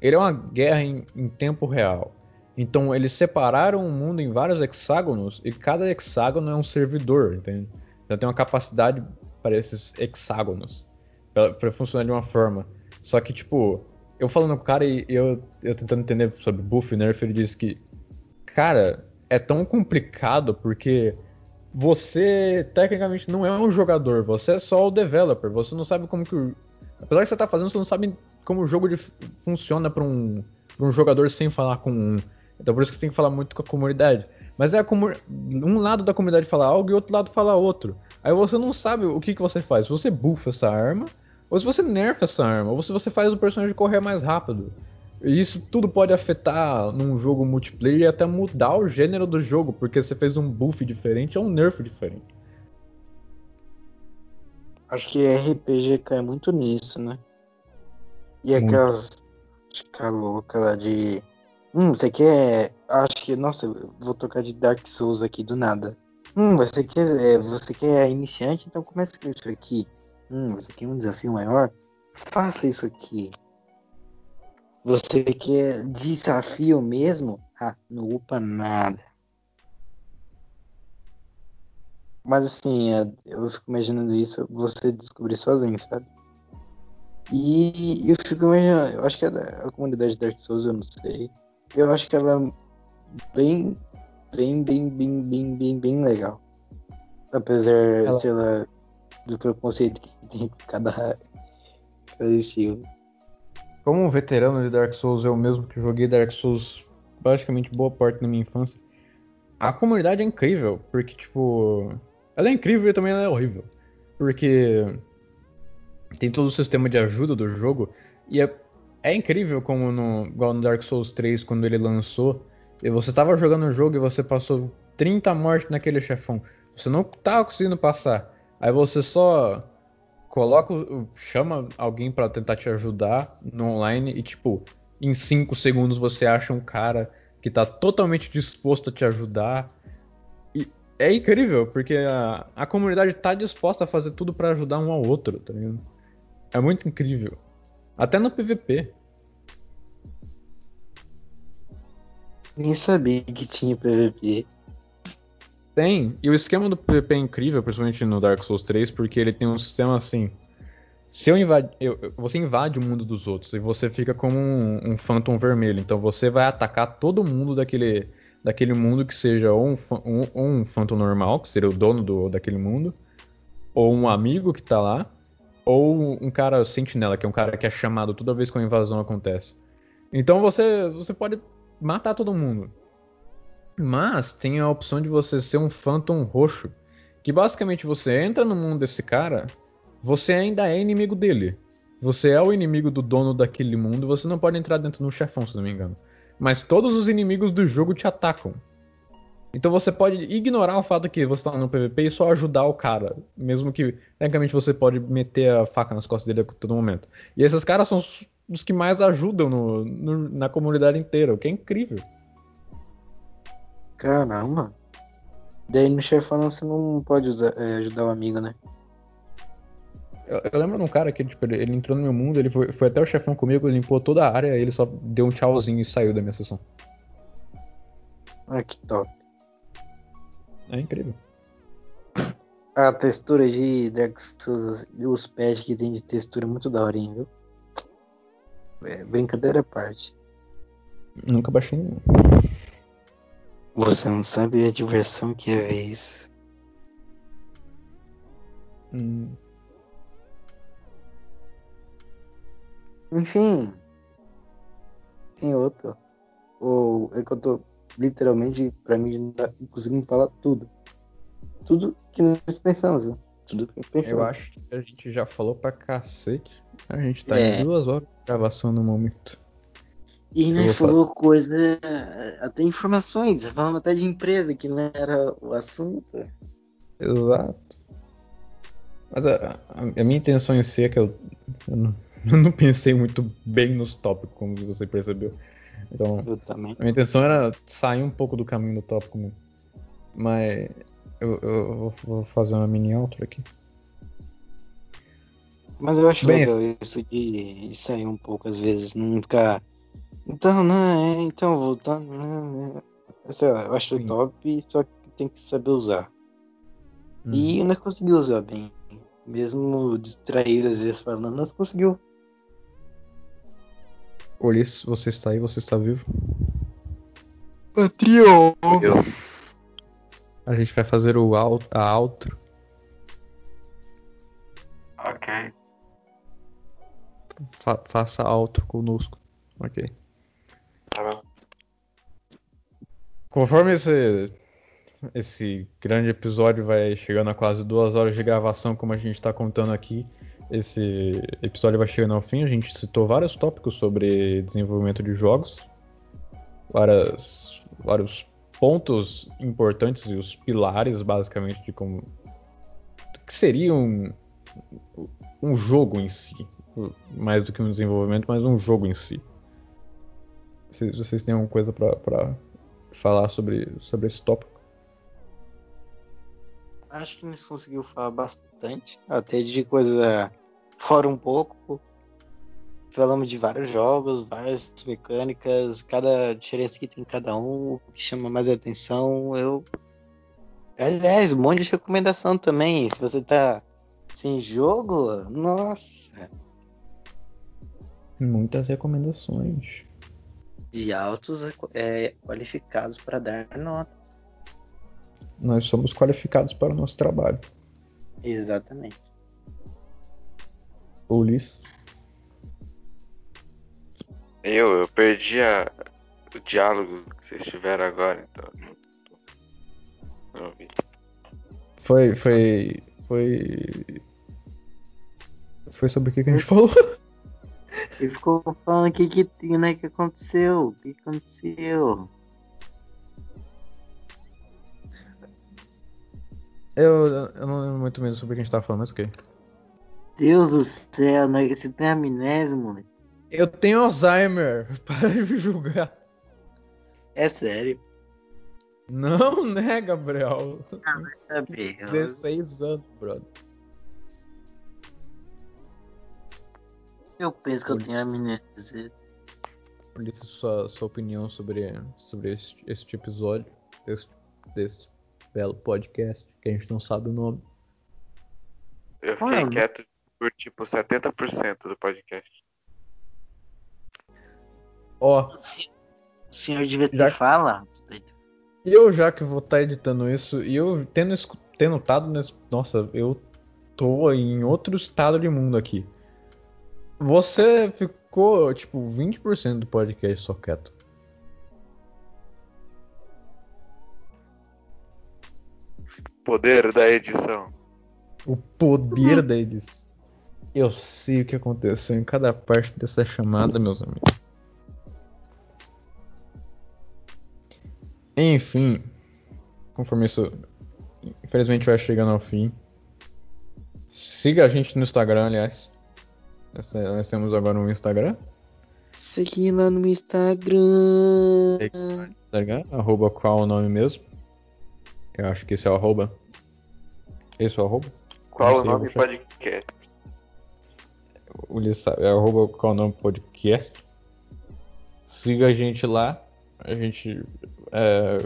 ele é uma guerra em, em tempo real. Então eles separaram o mundo em vários hexágonos e cada hexágono é um servidor, entende? Então tem uma capacidade para esses hexágonos para funcionar de uma forma. Só que tipo, eu falando com o cara e eu, eu tentando entender sobre buff e nerf, ele disse que cara, é tão complicado porque você tecnicamente não é um jogador, você é só o developer, você não sabe como que apesar que você tá fazendo, você não sabe como o jogo de... funciona para um, um jogador sem falar com. Então por isso que você tem que falar muito com a comunidade. Mas é a comu... um lado da comunidade fala algo e outro lado fala outro. Aí você não sabe o que, que você faz. Se você buffa essa arma, ou se você nerfa essa arma, ou se você faz o personagem correr mais rápido. E isso tudo pode afetar num jogo multiplayer e até mudar o gênero do jogo, porque você fez um buff diferente ou um nerf diferente. Acho que RPG cai muito nisso, né? E aquelas fica louca lá de. Hum, você quer. Acho que. Nossa, vou tocar de Dark Souls aqui do nada. Hum, você quer. é, Você quer iniciante, então comece com isso aqui. Hum, você quer um desafio maior? Faça isso aqui. Você quer desafio mesmo? Ah, não upa nada. Mas assim, é, eu fico imaginando isso, você descobrir sozinho, sabe? E eu fico imaginando, eu acho que a, a comunidade Dark Souls, eu não sei. Eu acho que ela é bem, bem, bem, bem, bem, bem, bem legal. Apesar, Ela- sei lá, do preconceito que tem com cada, cada estilo. Como um veterano de Dark Souls, eu mesmo que joguei Dark Souls praticamente boa parte da minha infância, a comunidade é incrível, porque, tipo, ela é incrível e também ela é horrível. Porque tem todo o sistema de ajuda do jogo, e é, é incrível como no, igual no Dark Souls 3, quando ele lançou, e você tava jogando o jogo e você passou 30 mortes naquele chefão. Você não tava conseguindo passar. Aí você só coloca, chama alguém pra tentar te ajudar no online e tipo, em 5 segundos você acha um cara que tá totalmente disposto a te ajudar. E é incrível, porque a, a comunidade tá disposta a fazer tudo pra ajudar um ao outro, tá ligado? É muito incrível. Até no PVP. Nem sabia que tinha PVP. Tem. E o esquema do PVP é incrível, principalmente no Dark Souls 3, porque ele tem um sistema assim. Se eu eu- você invade o mundo dos outros e você fica como um, um Phantom vermelho. Então você vai atacar todo mundo daquele, daquele mundo que seja ou um, um, um Phantom normal, que seria o dono do, daquele mundo, ou um amigo que tá lá, ou um cara sentinela, que é um cara que é chamado toda vez que uma invasão acontece. Então você, você pode matar todo mundo. Mas tem a opção de você ser um Phantom roxo. Que basicamente você entra no mundo desse cara, você ainda é inimigo dele. Você é o inimigo do dono daquele mundo, você não pode entrar dentro do chefão, se não me engano. Mas todos os inimigos do jogo te atacam. Então você pode ignorar o fato que você tá no PVP e só ajudar o cara. Mesmo que, tecnicamente, você pode meter a faca nas costas dele a todo momento. E esses caras são os, os que mais ajudam no- no- na comunidade inteira, o que é incrível. Caramba. Daí no chefão você não pode usar- é, ajudar o amigo, né? Eu, eu lembro de um cara que tipo, ele, ele entrou no meu mundo, ele foi, foi até o chefão comigo, ele limpou toda a área, ele só deu um tchauzinho e saiu da minha sessão. Ah, que top. É incrível. A textura de Dark Souls, os patches que tem de textura é muito daorinha, viu? É, brincadeira à parte. Nunca baixei nenhum. Você não sabe a diversão que é ver isso. Hum, Enfim. Tem outro. Ou é que eu tô literalmente, pra mim, conseguimos falar tudo. Tudo que nós pensamos, né? Tudo que pensamos. Eu acho que a gente já falou pra cacete. A gente tá É. em duas horas de gravação no momento. E né, falou coisa, até informações, falando até de empresa que não era o assunto. Exato. Mas a, a- a minha intenção em si é que eu, eu, não, eu não pensei muito bem nos tópicos, como você percebeu. Então, a minha intenção era sair um pouco do caminho do tópico mesmo. Mas eu, eu vou- fazer uma mini outro aqui. Mas eu acho Bem, legal isso de, sair um pouco às vezes, não ficar. Então, não, é, então, voltando. Não, é. Sei lá, eu acho Sim. top, só que tem que saber usar. Hum. E nós conseguimos usar bem. Mesmo distraído às vezes falando, nós conseguiu. Ulisses, você está aí, você está vivo. Patreon! Eu. A gente vai fazer o out, a outro. Ok. Fa- faça outro conosco. Ok. Tá bom. Conforme esse, esse grande episódio vai chegando a quase duas horas de gravação, como a gente está contando aqui, esse episódio vai chegando ao fim. A gente citou vários tópicos sobre desenvolvimento de jogos, várias, vários pontos importantes e os pilares, basicamente, de como que seria um, um jogo em si, mais do que um desenvolvimento, mas um jogo em si. Vocês, vocês têm alguma coisa para falar sobre, sobre esse tópico? Acho que nós conseguiu falar bastante. Até de coisa fora um pouco. Falamos de vários jogos, várias mecânicas, cada diferença que tem em cada um, o que chama mais atenção. Eu. Aliás, um monte de recomendação também. Se você tá sem jogo, nossa. Muitas recomendações. De altos é, qualificados para dar nota. Nós somos qualificados para o nosso trabalho. Exatamente. Ulisses. Eu, eu perdi a, o diálogo que vocês tiveram agora, então. não ouvi. Foi. Foi. Foi. Foi sobre o que, que a gente falou? Ele ficou falando o que que, né, que aconteceu. O que que aconteceu? Eu, eu não lembro muito mesmo sobre o que a gente tava falando, mas ok. Deus do céu, né? você tem amnésia, moleque? Eu tenho Alzheimer. Para de me julgar. É sério. Não, né, Gabriel? Saber. 16 anos, brother. Eu penso que eu tenho amnésia. Ulisses, sua, sua opinião sobre, sobre esse, este episódio, desse, desse belo podcast, que a gente não sabe o nome. Eu é fiquei quieto por tipo 70% do podcast. Ó, O senhor devia ter Já- fala. eu já que vou estar editando isso, e eu tendo, tendo notado nesse. Nossa, eu tô em outro estado de mundo aqui. Você ficou, tipo, 20% do podcast só quieto. Poder da edição. O poder da edição. Eu sei o que aconteceu em cada parte dessa chamada, meus amigos. Enfim, conforme isso, infelizmente vai chegando ao fim. Siga a gente no Instagram, aliás. Nós, temos agora um Instagram. Segui lá no Instagram. Instagram, arroba qual o nome mesmo? Eu acho que esse é o arroba. Esse é o arroba? Qual o nome podcast? O Ulisses sabe, é arroba qual é o nome podcast. Siga a gente lá. A gente é,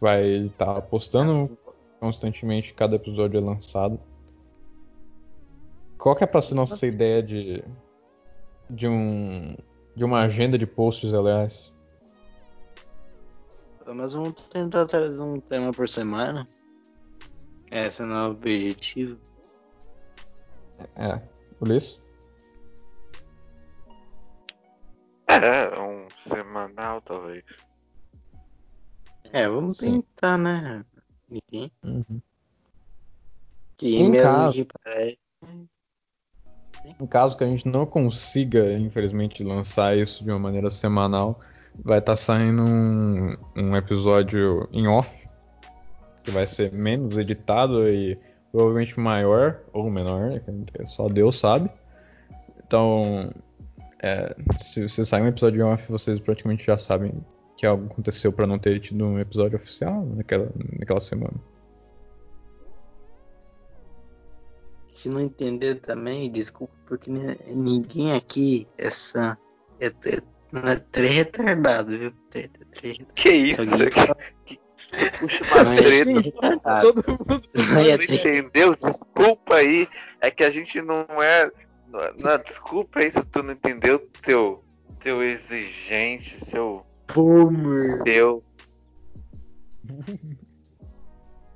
vai estar postando constantemente cada episódio é lançado. Qual que é pra ser nossa ideia de de um de uma agenda de posts, aliás? Mas vamos tentar trazer um tema por semana. Esse é o objetivo. É, Ulisses? É, um semanal talvez. É, vamos Sim. tentar, né? Ninguém. Uhum. Que Em mesmo caso- de. Em caso que a gente não consiga, infelizmente, lançar isso de uma maneira semanal, vai estar saindo um, um episódio em off, que vai ser menos editado e provavelmente maior ou menor, né, que só Deus sabe. Então, é, se, se sair um episódio off, vocês praticamente já sabem que algo aconteceu para não ter tido um episódio oficial naquela, naquela semana. Se não entender também, desculpa, porque ni- ninguém aqui é sã. É, é, é três retardado, viu? Três, três retardado. Que isso? alguém fala- Puxa é três. Todo mundo Não é Não três- entendeu? Desculpa aí. É que a gente não é. Não, desculpa aí se tu não entendeu, teu, teu exigente, seu. Boomer. Seu.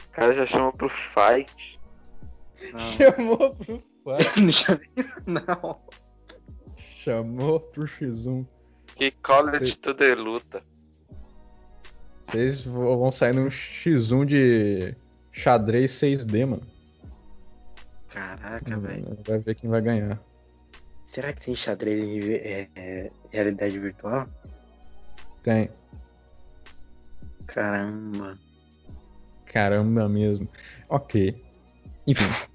O cara já chama pro fight. Não, chamou pro fight, não. chamou pro X1. Que college tudo é luta. Vocês vão sair num X1 de xadrez 6D, mano. Caraca, velho. Vai ver quem vai ganhar. Será que tem xadrez em é, é, realidade virtual? Tem. Caramba. Caramba mesmo. Ok. Enfim.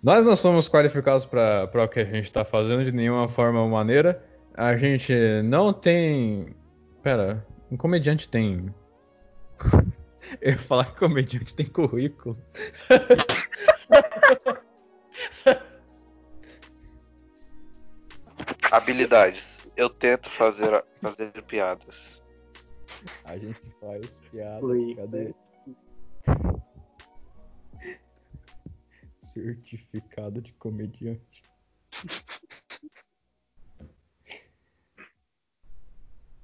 Nós não somos qualificados para o que a gente tá fazendo de nenhuma forma ou maneira. A gente não tem. Pera, um comediante tem. Eu ia falar que comediante tem currículo. Habilidades. Eu tento fazer, fazer piadas. A gente faz piada. Oi, Cadê? Certificado de comediante.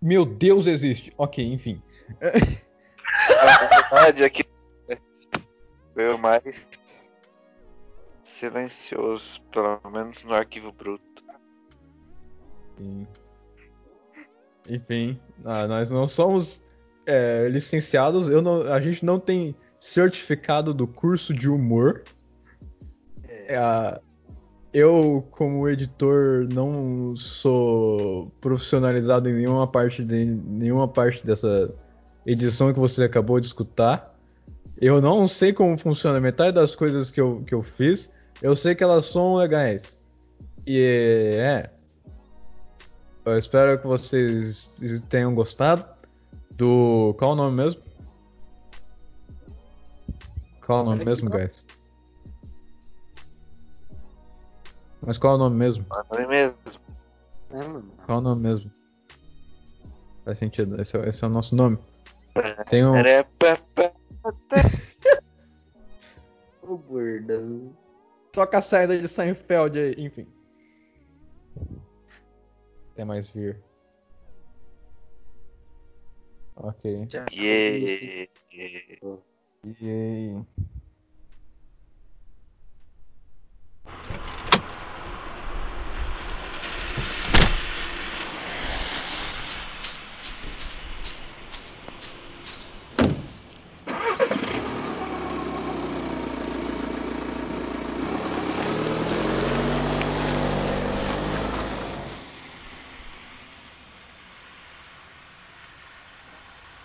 Meu Deus, existe. Ok, enfim. A verdade é que foi o mais silencioso, pelo menos no arquivo bruto. Sim. Enfim, ah, nós não somos é, licenciados. Eu não, a gente não tem certificado do curso de humor. É, a- eu, como editor, não sou profissionalizado em nenhuma parte de nenhuma parte dessa edição que você acabou de escutar. Eu não sei como funciona metade das coisas que eu, que eu fiz. Eu sei que elas são legais. E é. Eu espero que vocês tenham gostado do. Qual o nome mesmo? Qual o nome mesmo, guys? Mas qual é o nome mesmo? Não é mesmo? É. Qual é o nome mesmo? Faz sentido, esse é, esse é o nosso nome. Tem um. É, pá, pá, pá. O bordão. Toca a saída de Seinfeld aí, enfim. Tem mais vir. Ok. Yeah. Aí.